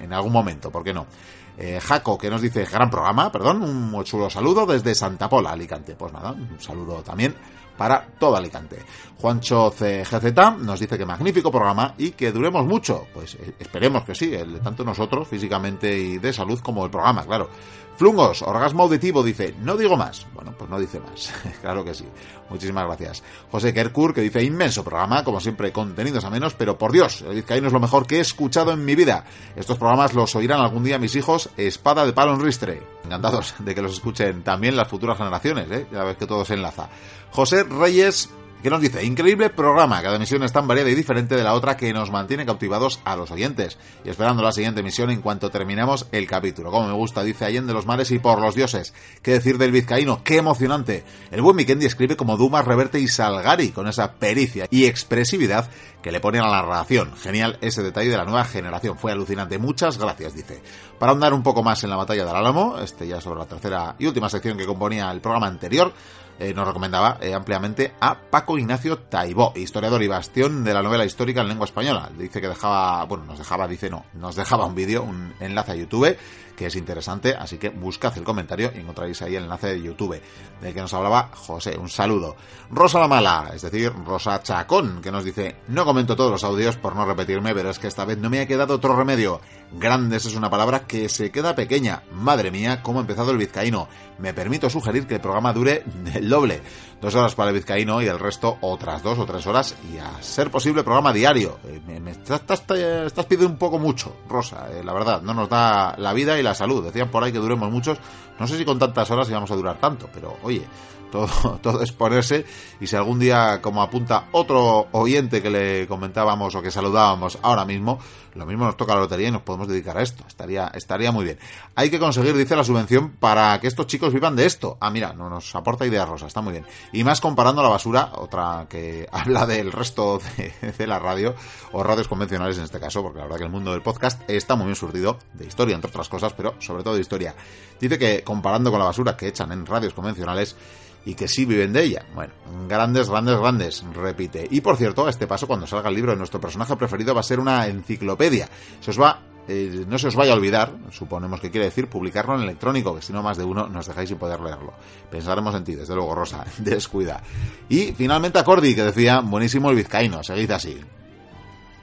en, algún momento, ¿por qué no? Eh, Jaco, que nos dice, gran programa, perdón, un chulo saludo desde Santa Pola, Alicante. Pues nada, un saludo también para todo Alicante. Juancho CGZ nos dice que magnífico programa y que duremos mucho. Pues eh, esperemos que sí, el, tanto nosotros físicamente y de salud como el programa, claro. Flungos, orgasmo auditivo, dice, no digo más. Bueno, pues no dice más. claro que sí. Muchísimas gracias. José Kerkur, que dice, inmenso programa, como siempre, contenidos a menos, pero por Dios, el vizcaíno es lo mejor que he escuchado en mi vida. Estos programas los oirán algún día mis hijos, espada de palo en ristre. Encantados de que los escuchen también las futuras generaciones, ¿eh? Ya ves que todo se enlaza. José Reyes ¿Qué nos dice? Increíble programa, cada emisión es tan variada y diferente de la otra que nos mantiene cautivados a los oyentes y esperando la siguiente emisión en cuanto terminemos el capítulo. Como me gusta, dice Allende los mares y por los dioses. ¿Qué decir del vizcaíno? ¡Qué emocionante! El buen Mikendi escribe como Dumas, Reverte y Salgari con esa pericia y expresividad que le ponen a la narración. Genial ese detalle de la nueva generación, fue alucinante. Muchas gracias, dice. Para ahondar un poco más en la batalla del Álamo, este ya sobre la tercera y última sección que componía el programa anterior, eh, nos recomendaba eh, ampliamente a Paco Ignacio Taibó, historiador y bastión de la novela histórica en lengua española. Dice que dejaba, bueno, nos dejaba, dice no, nos dejaba un vídeo, un enlace a YouTube que es interesante, así que buscad el comentario y encontraréis ahí el enlace de YouTube del que nos hablaba José. Un saludo. Rosa la Mala, es decir, Rosa Chacón, que nos dice, no comento todos los audios por no repetirme, pero es que esta vez no me ha quedado otro remedio. Grandes es una palabra que se queda pequeña. Madre mía, cómo ha empezado el vizcaíno. Me permito sugerir que el programa dure el doble. Dos horas para el vizcaíno y el resto otras dos o tres horas y a ser posible programa diario. Eh, me, estás, pidiendo un poco mucho, Rosa, eh, la verdad. No nos da la vida y la salud. Decían por ahí que duremos muchos. No sé si con tantas horas íbamos a durar tanto, pero oye, todo, todo es ponerse y si algún día, como apunta otro oyente que le comentábamos o que saludábamos ahora mismo, lo mismo nos toca la lotería y nos podemos dedicar a esto. Estaría, estaría muy bien. Hay que conseguir, dice la subvención, para que estos chicos vivan de esto. Ah, mira, no nos aporta ideas rosa, está muy bien. Y más comparando la basura, otra que habla del resto de, de la radio, o radios convencionales en este caso, porque la verdad que el mundo del podcast está muy bien surtido, de historia entre otras cosas, pero sobre todo de historia. Dice que comparando con la basura que echan en radios convencionales, y que sí viven de ella. Bueno, grandes, grandes, grandes, repite. Y por cierto, a este paso, cuando salga el libro de nuestro personaje preferido, va a ser una enciclopedia. Se os va, eh, no se os vaya a olvidar, suponemos que quiere decir, publicarlo en electrónico, que si no más de uno nos dejáis sin poder leerlo. Pensaremos en ti, desde luego, Rosa, descuida. Y finalmente a Cordy, que decía, buenísimo el vizcaíno, seguid así.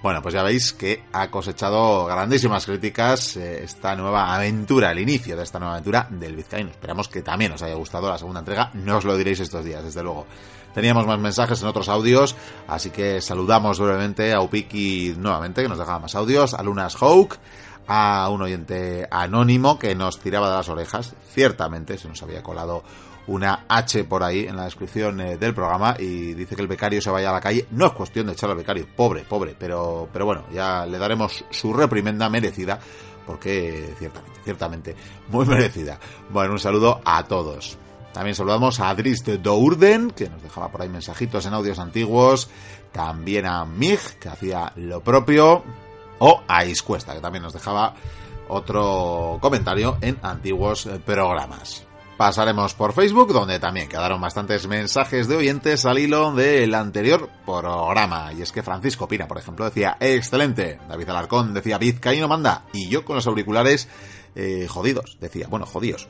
Bueno, pues ya veis que ha cosechado grandísimas críticas eh, esta nueva aventura, el inicio de esta nueva aventura del Vizcaíno. Esperamos que también os haya gustado la segunda entrega, no os lo diréis estos días, desde luego. Teníamos más mensajes en otros audios, así que saludamos brevemente a Upiki nuevamente, que nos dejaba más audios, a Lunas Hawk, a un oyente anónimo que nos tiraba de las orejas, ciertamente se nos había colado una H por ahí en la descripción eh, del programa y dice que el becario se vaya a la calle. No es cuestión de echar al becario, pobre, pobre, pero, pero bueno, ya le daremos su reprimenda merecida porque ciertamente, ciertamente, muy merecida. Bueno, un saludo a todos. También saludamos a Adris de Dourden, que nos dejaba por ahí mensajitos en audios antiguos. También a Mig, que hacía lo propio. O a Iscuesta, que también nos dejaba otro comentario en antiguos programas. Pasaremos por Facebook, donde también quedaron bastantes mensajes de oyentes al hilo del anterior programa. Y es que Francisco Pina, por ejemplo, decía, excelente. David Alarcón decía, no manda. Y yo con los auriculares eh, jodidos. Decía, bueno, jodidos.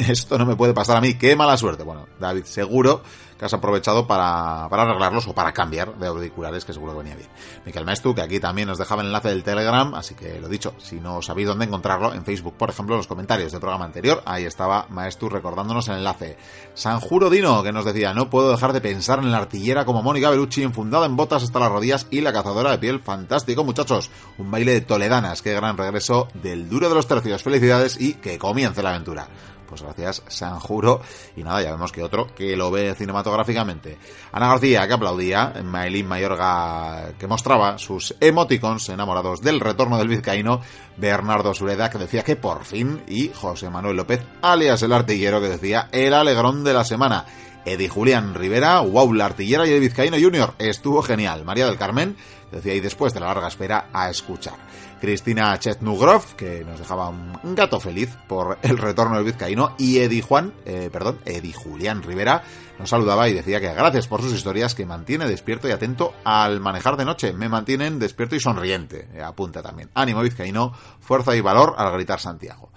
Esto no me puede pasar a mí, qué mala suerte. Bueno, David, seguro que has aprovechado para, para arreglarlos o para cambiar de auriculares, que seguro que venía bien. Miquel Maestu, que aquí también nos dejaba el enlace del Telegram, así que lo dicho, si no sabéis dónde encontrarlo, en Facebook, por ejemplo, en los comentarios del programa anterior, ahí estaba Maestu recordándonos el enlace. Sanjuro Dino, que nos decía, no puedo dejar de pensar en la artillera como Mónica Bellucci, enfundada en botas hasta las rodillas y la cazadora de piel, fantástico muchachos, un baile de toledanas, qué gran regreso del duro de los tercios, felicidades y que comience la aventura. Pues gracias, Sanjuro. Y nada, ya vemos que otro que lo ve cinematográficamente. Ana García, que aplaudía. Maylin Mayorga, que mostraba sus emoticons enamorados del retorno del vizcaíno. Bernardo Sureda, que decía que por fin. Y José Manuel López, alias el artillero, que decía el alegrón de la semana. Eddie Julián Rivera, wow, la artillera y el vizcaíno junior, estuvo genial. María del Carmen, decía, y después de la larga espera, a escuchar. Cristina Chetnugrov, que nos dejaba un gato feliz por el retorno del vizcaíno, y Eddie Juan, eh, perdón, Eddie Julián Rivera, nos saludaba y decía que gracias por sus historias que mantiene despierto y atento al manejar de noche. Me mantienen despierto y sonriente. Eh, apunta también. Ánimo vizcaíno, fuerza y valor al gritar Santiago.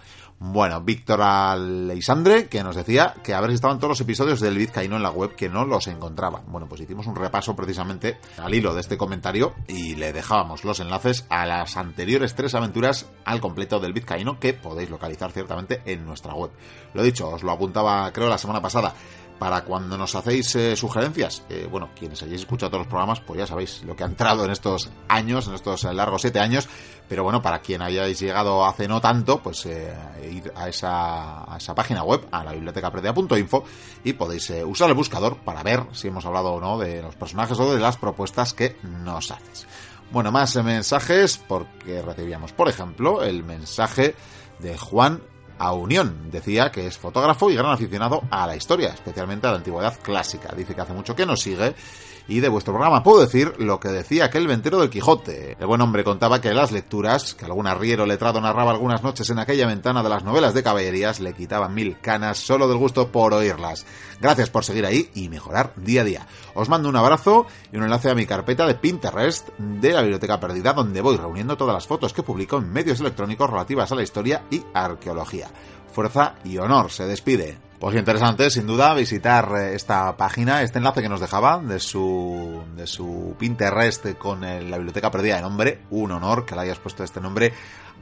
Bueno, Víctor Aleisandre, que nos decía que a ver si estaban todos los episodios del Vizcaíno en la web, que no los encontraba. Bueno, pues hicimos un repaso precisamente al hilo de este comentario y le dejábamos los enlaces a las anteriores tres aventuras al completo del Vizcaíno que podéis localizar ciertamente en nuestra web. Lo dicho, os lo apuntaba creo la semana pasada para cuando nos hacéis eh, sugerencias, eh, bueno, quienes hayáis escuchado todos los programas, pues ya sabéis lo que ha entrado en estos años, en estos eh, largos siete años, pero bueno, para quien hayáis llegado hace no tanto, pues ir a esa, a esa, página web, a la biblioteca predea.info, y podéis usar el buscador para ver si hemos hablado o no de los personajes o de las propuestas que nos haces. Bueno, más mensajes, porque recibíamos, por ejemplo, el mensaje de Juan a Unión. Decía que es fotógrafo y gran aficionado a la historia, especialmente a la antigüedad clásica. Dice que hace mucho que nos sigue y de vuestro programa. Puedo decir lo que decía aquel ventero del Quijote. El buen hombre contaba que las lecturas, que algún arriero letrado narraba algunas noches en aquella ventana de las novelas de caballerías, le quitaban mil canas solo del gusto por oírlas. Gracias por seguir ahí y mejorar día a día. Os mando un abrazo y un enlace a mi carpeta de Pinterest de la Biblioteca Perdida, donde voy reuniendo todas las fotos que publico en medios electrónicos relativas a la historia y arqueología. Fuerza y honor, se despide. Pues interesante, sin duda, visitar eh, esta página, este enlace que nos dejaba de su, de su Pinterest con la biblioteca perdida de nombre. Un honor que le hayas puesto este nombre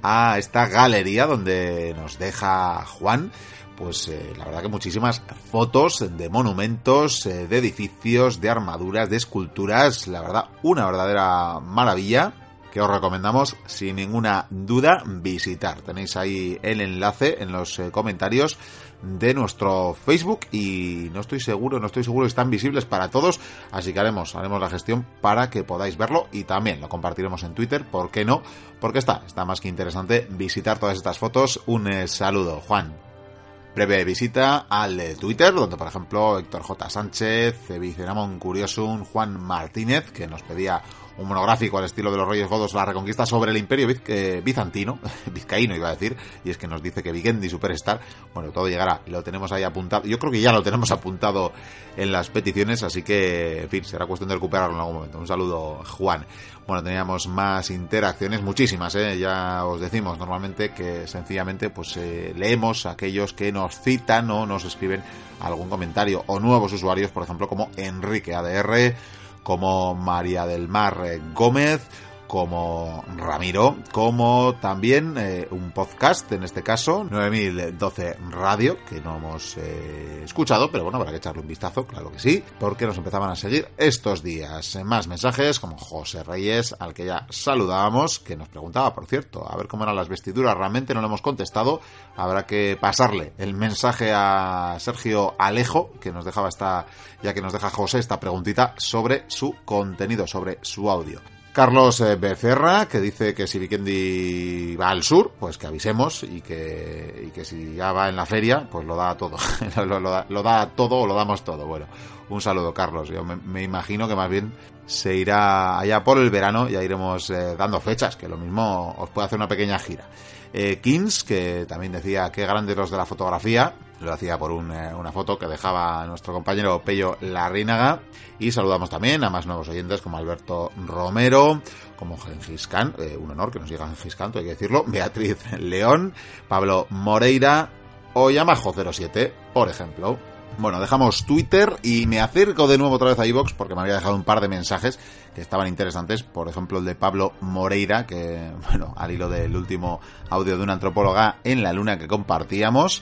a esta galería donde nos deja Juan. Pues eh, la verdad que muchísimas fotos de monumentos, eh, de edificios, de armaduras, de esculturas. La verdad, una verdadera maravilla que os recomendamos sin ninguna duda visitar. Tenéis ahí el enlace en los comentarios de nuestro Facebook y no estoy seguro, no estoy seguro, están visibles para todos, así que haremos, haremos la gestión para que podáis verlo y también lo compartiremos en Twitter, ¿por qué no? Porque está, está más que interesante visitar todas estas fotos. Un eh, saludo, Juan. Breve visita al de Twitter, donde por ejemplo Héctor J. Sánchez, Viceramón Curiosum, Juan Martínez, que nos pedía un monográfico al estilo de los Reyes Godos, la reconquista sobre el imperio eh, bizantino, vizcaíno iba a decir, y es que nos dice que Vigendi Superstar, bueno, todo llegará, lo tenemos ahí apuntado, yo creo que ya lo tenemos apuntado en las peticiones, así que, en fin, será cuestión de recuperarlo en algún momento. Un saludo, Juan. Bueno, teníamos más interacciones, muchísimas, ¿eh? ya os decimos normalmente que sencillamente pues eh, leemos a aquellos que nos citan o nos escriben algún comentario, o nuevos usuarios, por ejemplo, como Enrique ADR, como María del Mar Gómez, como Ramiro, como también eh, un podcast, en este caso, 9012 Radio, que no hemos eh, escuchado, pero bueno, habrá que echarle un vistazo, claro que sí, porque nos empezaban a seguir estos días. Más mensajes, como José Reyes, al que ya saludábamos, que nos preguntaba, por cierto, a ver cómo eran las vestiduras, realmente no le hemos contestado, habrá que pasarle el mensaje a Sergio Alejo, que nos dejaba esta, ya que nos deja José esta preguntita sobre su contenido, sobre su audio. Carlos eh, Becerra, que dice que si Vikendi va al sur, pues que avisemos y que, si ya va en la feria, pues lo da todo. lo, da, todo o lo damos todo. Bueno, un saludo, Carlos. Yo me, me imagino que más bien se irá allá por el verano, ya iremos eh, dando fechas, que lo mismo os puede hacer una pequeña gira. Eh, Kings, que también decía que grandes los de la fotografía, lo hacía por un, eh, una foto que dejaba nuestro compañero Pello Larrínaga. Y saludamos también a más nuevos oyentes como Alberto Romero, como Gengis Khan, eh, un honor que nos llega Gengis Khan, hay que decirlo, Beatriz León, Pablo Moreira o Yamajo07, por ejemplo. Bueno, dejamos Twitter y me acerco de nuevo otra vez a iVox porque me había dejado un par de mensajes que estaban interesantes. Por ejemplo, el de Pablo Moreira, que, bueno, al hilo del último audio de una antropóloga en la luna que compartíamos,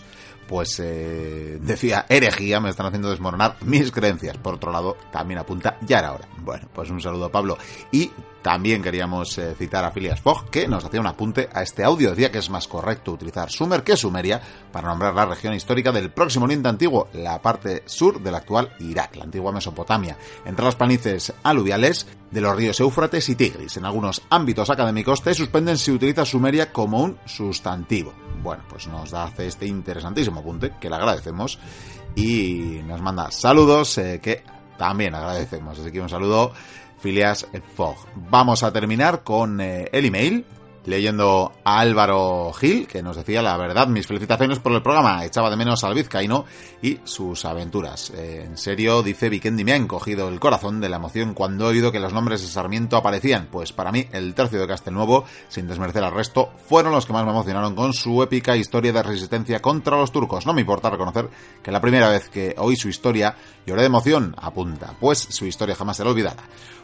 pues eh, decía herejía, me están haciendo desmoronar mis creencias. Por otro lado, también apunta ya era hora. Bueno, pues un saludo a Pablo. Y también queríamos eh, citar a Phileas Fogg, que nos hacía un apunte a este audio. Decía que es más correcto utilizar Sumer que Sumeria para nombrar la región histórica del próximo Oriente Antiguo, la parte sur del actual Irak, la antigua Mesopotamia, entre las planicies aluviales de los ríos Éufrates y Tigris. En algunos ámbitos académicos te suspenden si utiliza Sumeria como un sustantivo. Bueno, pues nos da este interesantísimo apunte, que le agradecemos, y nos manda saludos, eh, que también agradecemos. Así que un saludo Filias Fogg. Vamos a terminar con eh, el email leyendo a Álvaro Gil, que nos decía la verdad, mis felicitaciones por el programa, echaba de menos al vizcaíno y sus aventuras. Eh, en serio, dice Vikendi, me ha encogido el corazón de la emoción cuando he oído que los nombres de Sarmiento aparecían, pues para mí el tercio de Castelnuovo, sin desmerecer al resto, fueron los que más me emocionaron con su épica historia de resistencia contra los turcos. No me importa reconocer que la primera vez que oí su historia lloré de emoción, apunta, pues su historia jamás será olvidada.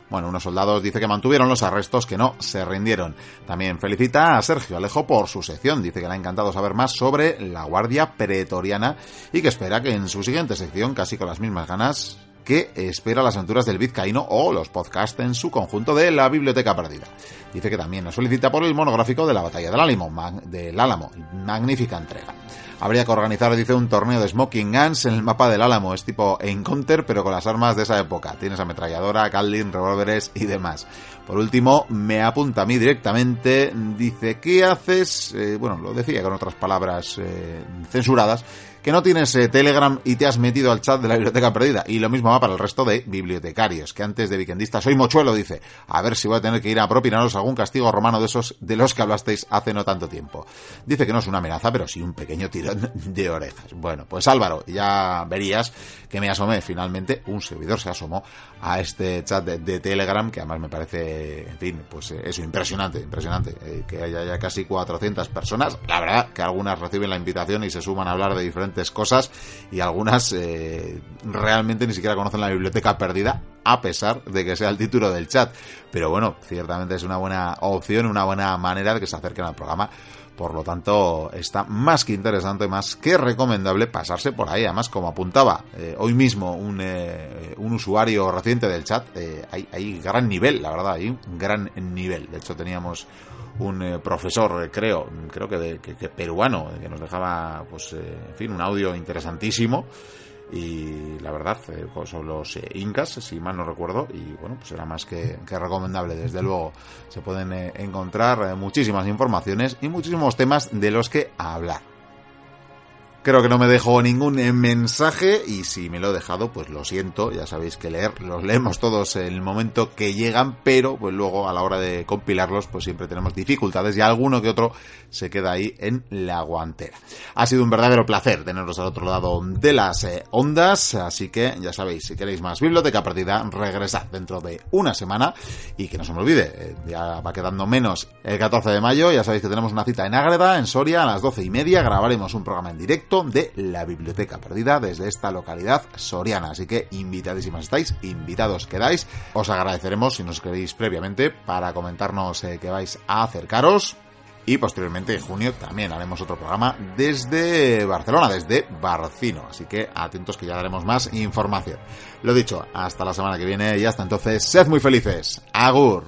Bueno, unos soldados dice que mantuvieron los arrestos que no se rindieron. También felicita a Sergio Alejo por su sección. Dice que le ha encantado saber más sobre la Guardia Pretoriana y que espera que en su siguiente sección, casi con las mismas ganas, que espera las aventuras del vizcaíno o los podcasts en su conjunto de la Biblioteca Perdida. Dice que también nos solicita por el monográfico de la Batalla del Álamo, del Álamo. Magnífica entrega. Habría que organizar, dice, un torneo de Smoking Guns en el mapa del Álamo. Es tipo Encounter, pero con las armas de esa época. Tienes ametralladora, Gatling, revólveres y demás. Por último, me apunta a mí directamente. Dice, ¿qué haces? Eh, bueno, lo decía con otras palabras eh, censuradas que no tienes eh, Telegram y te has metido al chat de la biblioteca perdida. Y lo mismo programa para el resto de bibliotecarios, que antes de Viquendista soy mochuelo, dice, a ver si voy a tener que ir a propinaros algún castigo romano de esos de los que hablasteis hace no tanto tiempo. Dice que no es una amenaza, pero sí un pequeño tirón de orejas. Bueno, pues Álvaro, ya verías que me asomé finalmente, un servidor se asomó a este chat de, Telegram, que además me parece, en fin, pues eh, eso, impresionante, impresionante, eh, que haya ya casi 400 personas. La verdad que algunas reciben la invitación y se suman a hablar de diferentes cosas y algunas eh, realmente ni siquiera conocen la biblioteca perdida, a pesar de que sea el título del chat. Pero bueno, ciertamente es una buena opción, una buena manera de que se acerquen al programa por lo tanto, está más que interesante, más que recomendable pasarse por ahí. Además, como apuntaba eh, hoy mismo un, eh, un, usuario reciente del chat, eh, hay, gran nivel, la verdad, hay un gran nivel. De hecho, teníamos un profesor, creo, creo que, que, peruano, que nos dejaba, pues, en fin, un audio interesantísimo. Y la verdad eh, son los eh, incas si mal no recuerdo y bueno pues era más que, recomendable. Desde luego se pueden eh, encontrar muchísimas informaciones y muchísimos temas de los que hablar Creo que no me dejo ningún mensaje y si me lo he dejado, pues lo siento, ya sabéis que leer, los leemos todos en el momento que llegan, pero pues luego a la hora de compilarlos, pues siempre tenemos dificultades y alguno que otro se queda ahí en la guantera. Ha sido un verdadero placer teneros al otro lado de las eh, ondas, así que ya sabéis, si queréis más biblioteca perdida, regresad dentro de una semana y que no se me olvide, eh, ya va quedando menos el 14 de mayo, ya sabéis que tenemos una cita en Ágreda, en Soria, a las 12 y media, grabaremos un programa en directo de la Biblioteca Perdida desde esta localidad soriana. Así que invitadísimas estáis, invitados quedáis. Os agradeceremos si nos queréis previamente para comentarnos eh, que vais a acercaros. Y posteriormente en junio también haremos otro programa desde Barcelona, desde Barcino. Así que atentos que ya daremos más información. Lo dicho, hasta la semana que viene y hasta entonces, sed muy felices. Agur.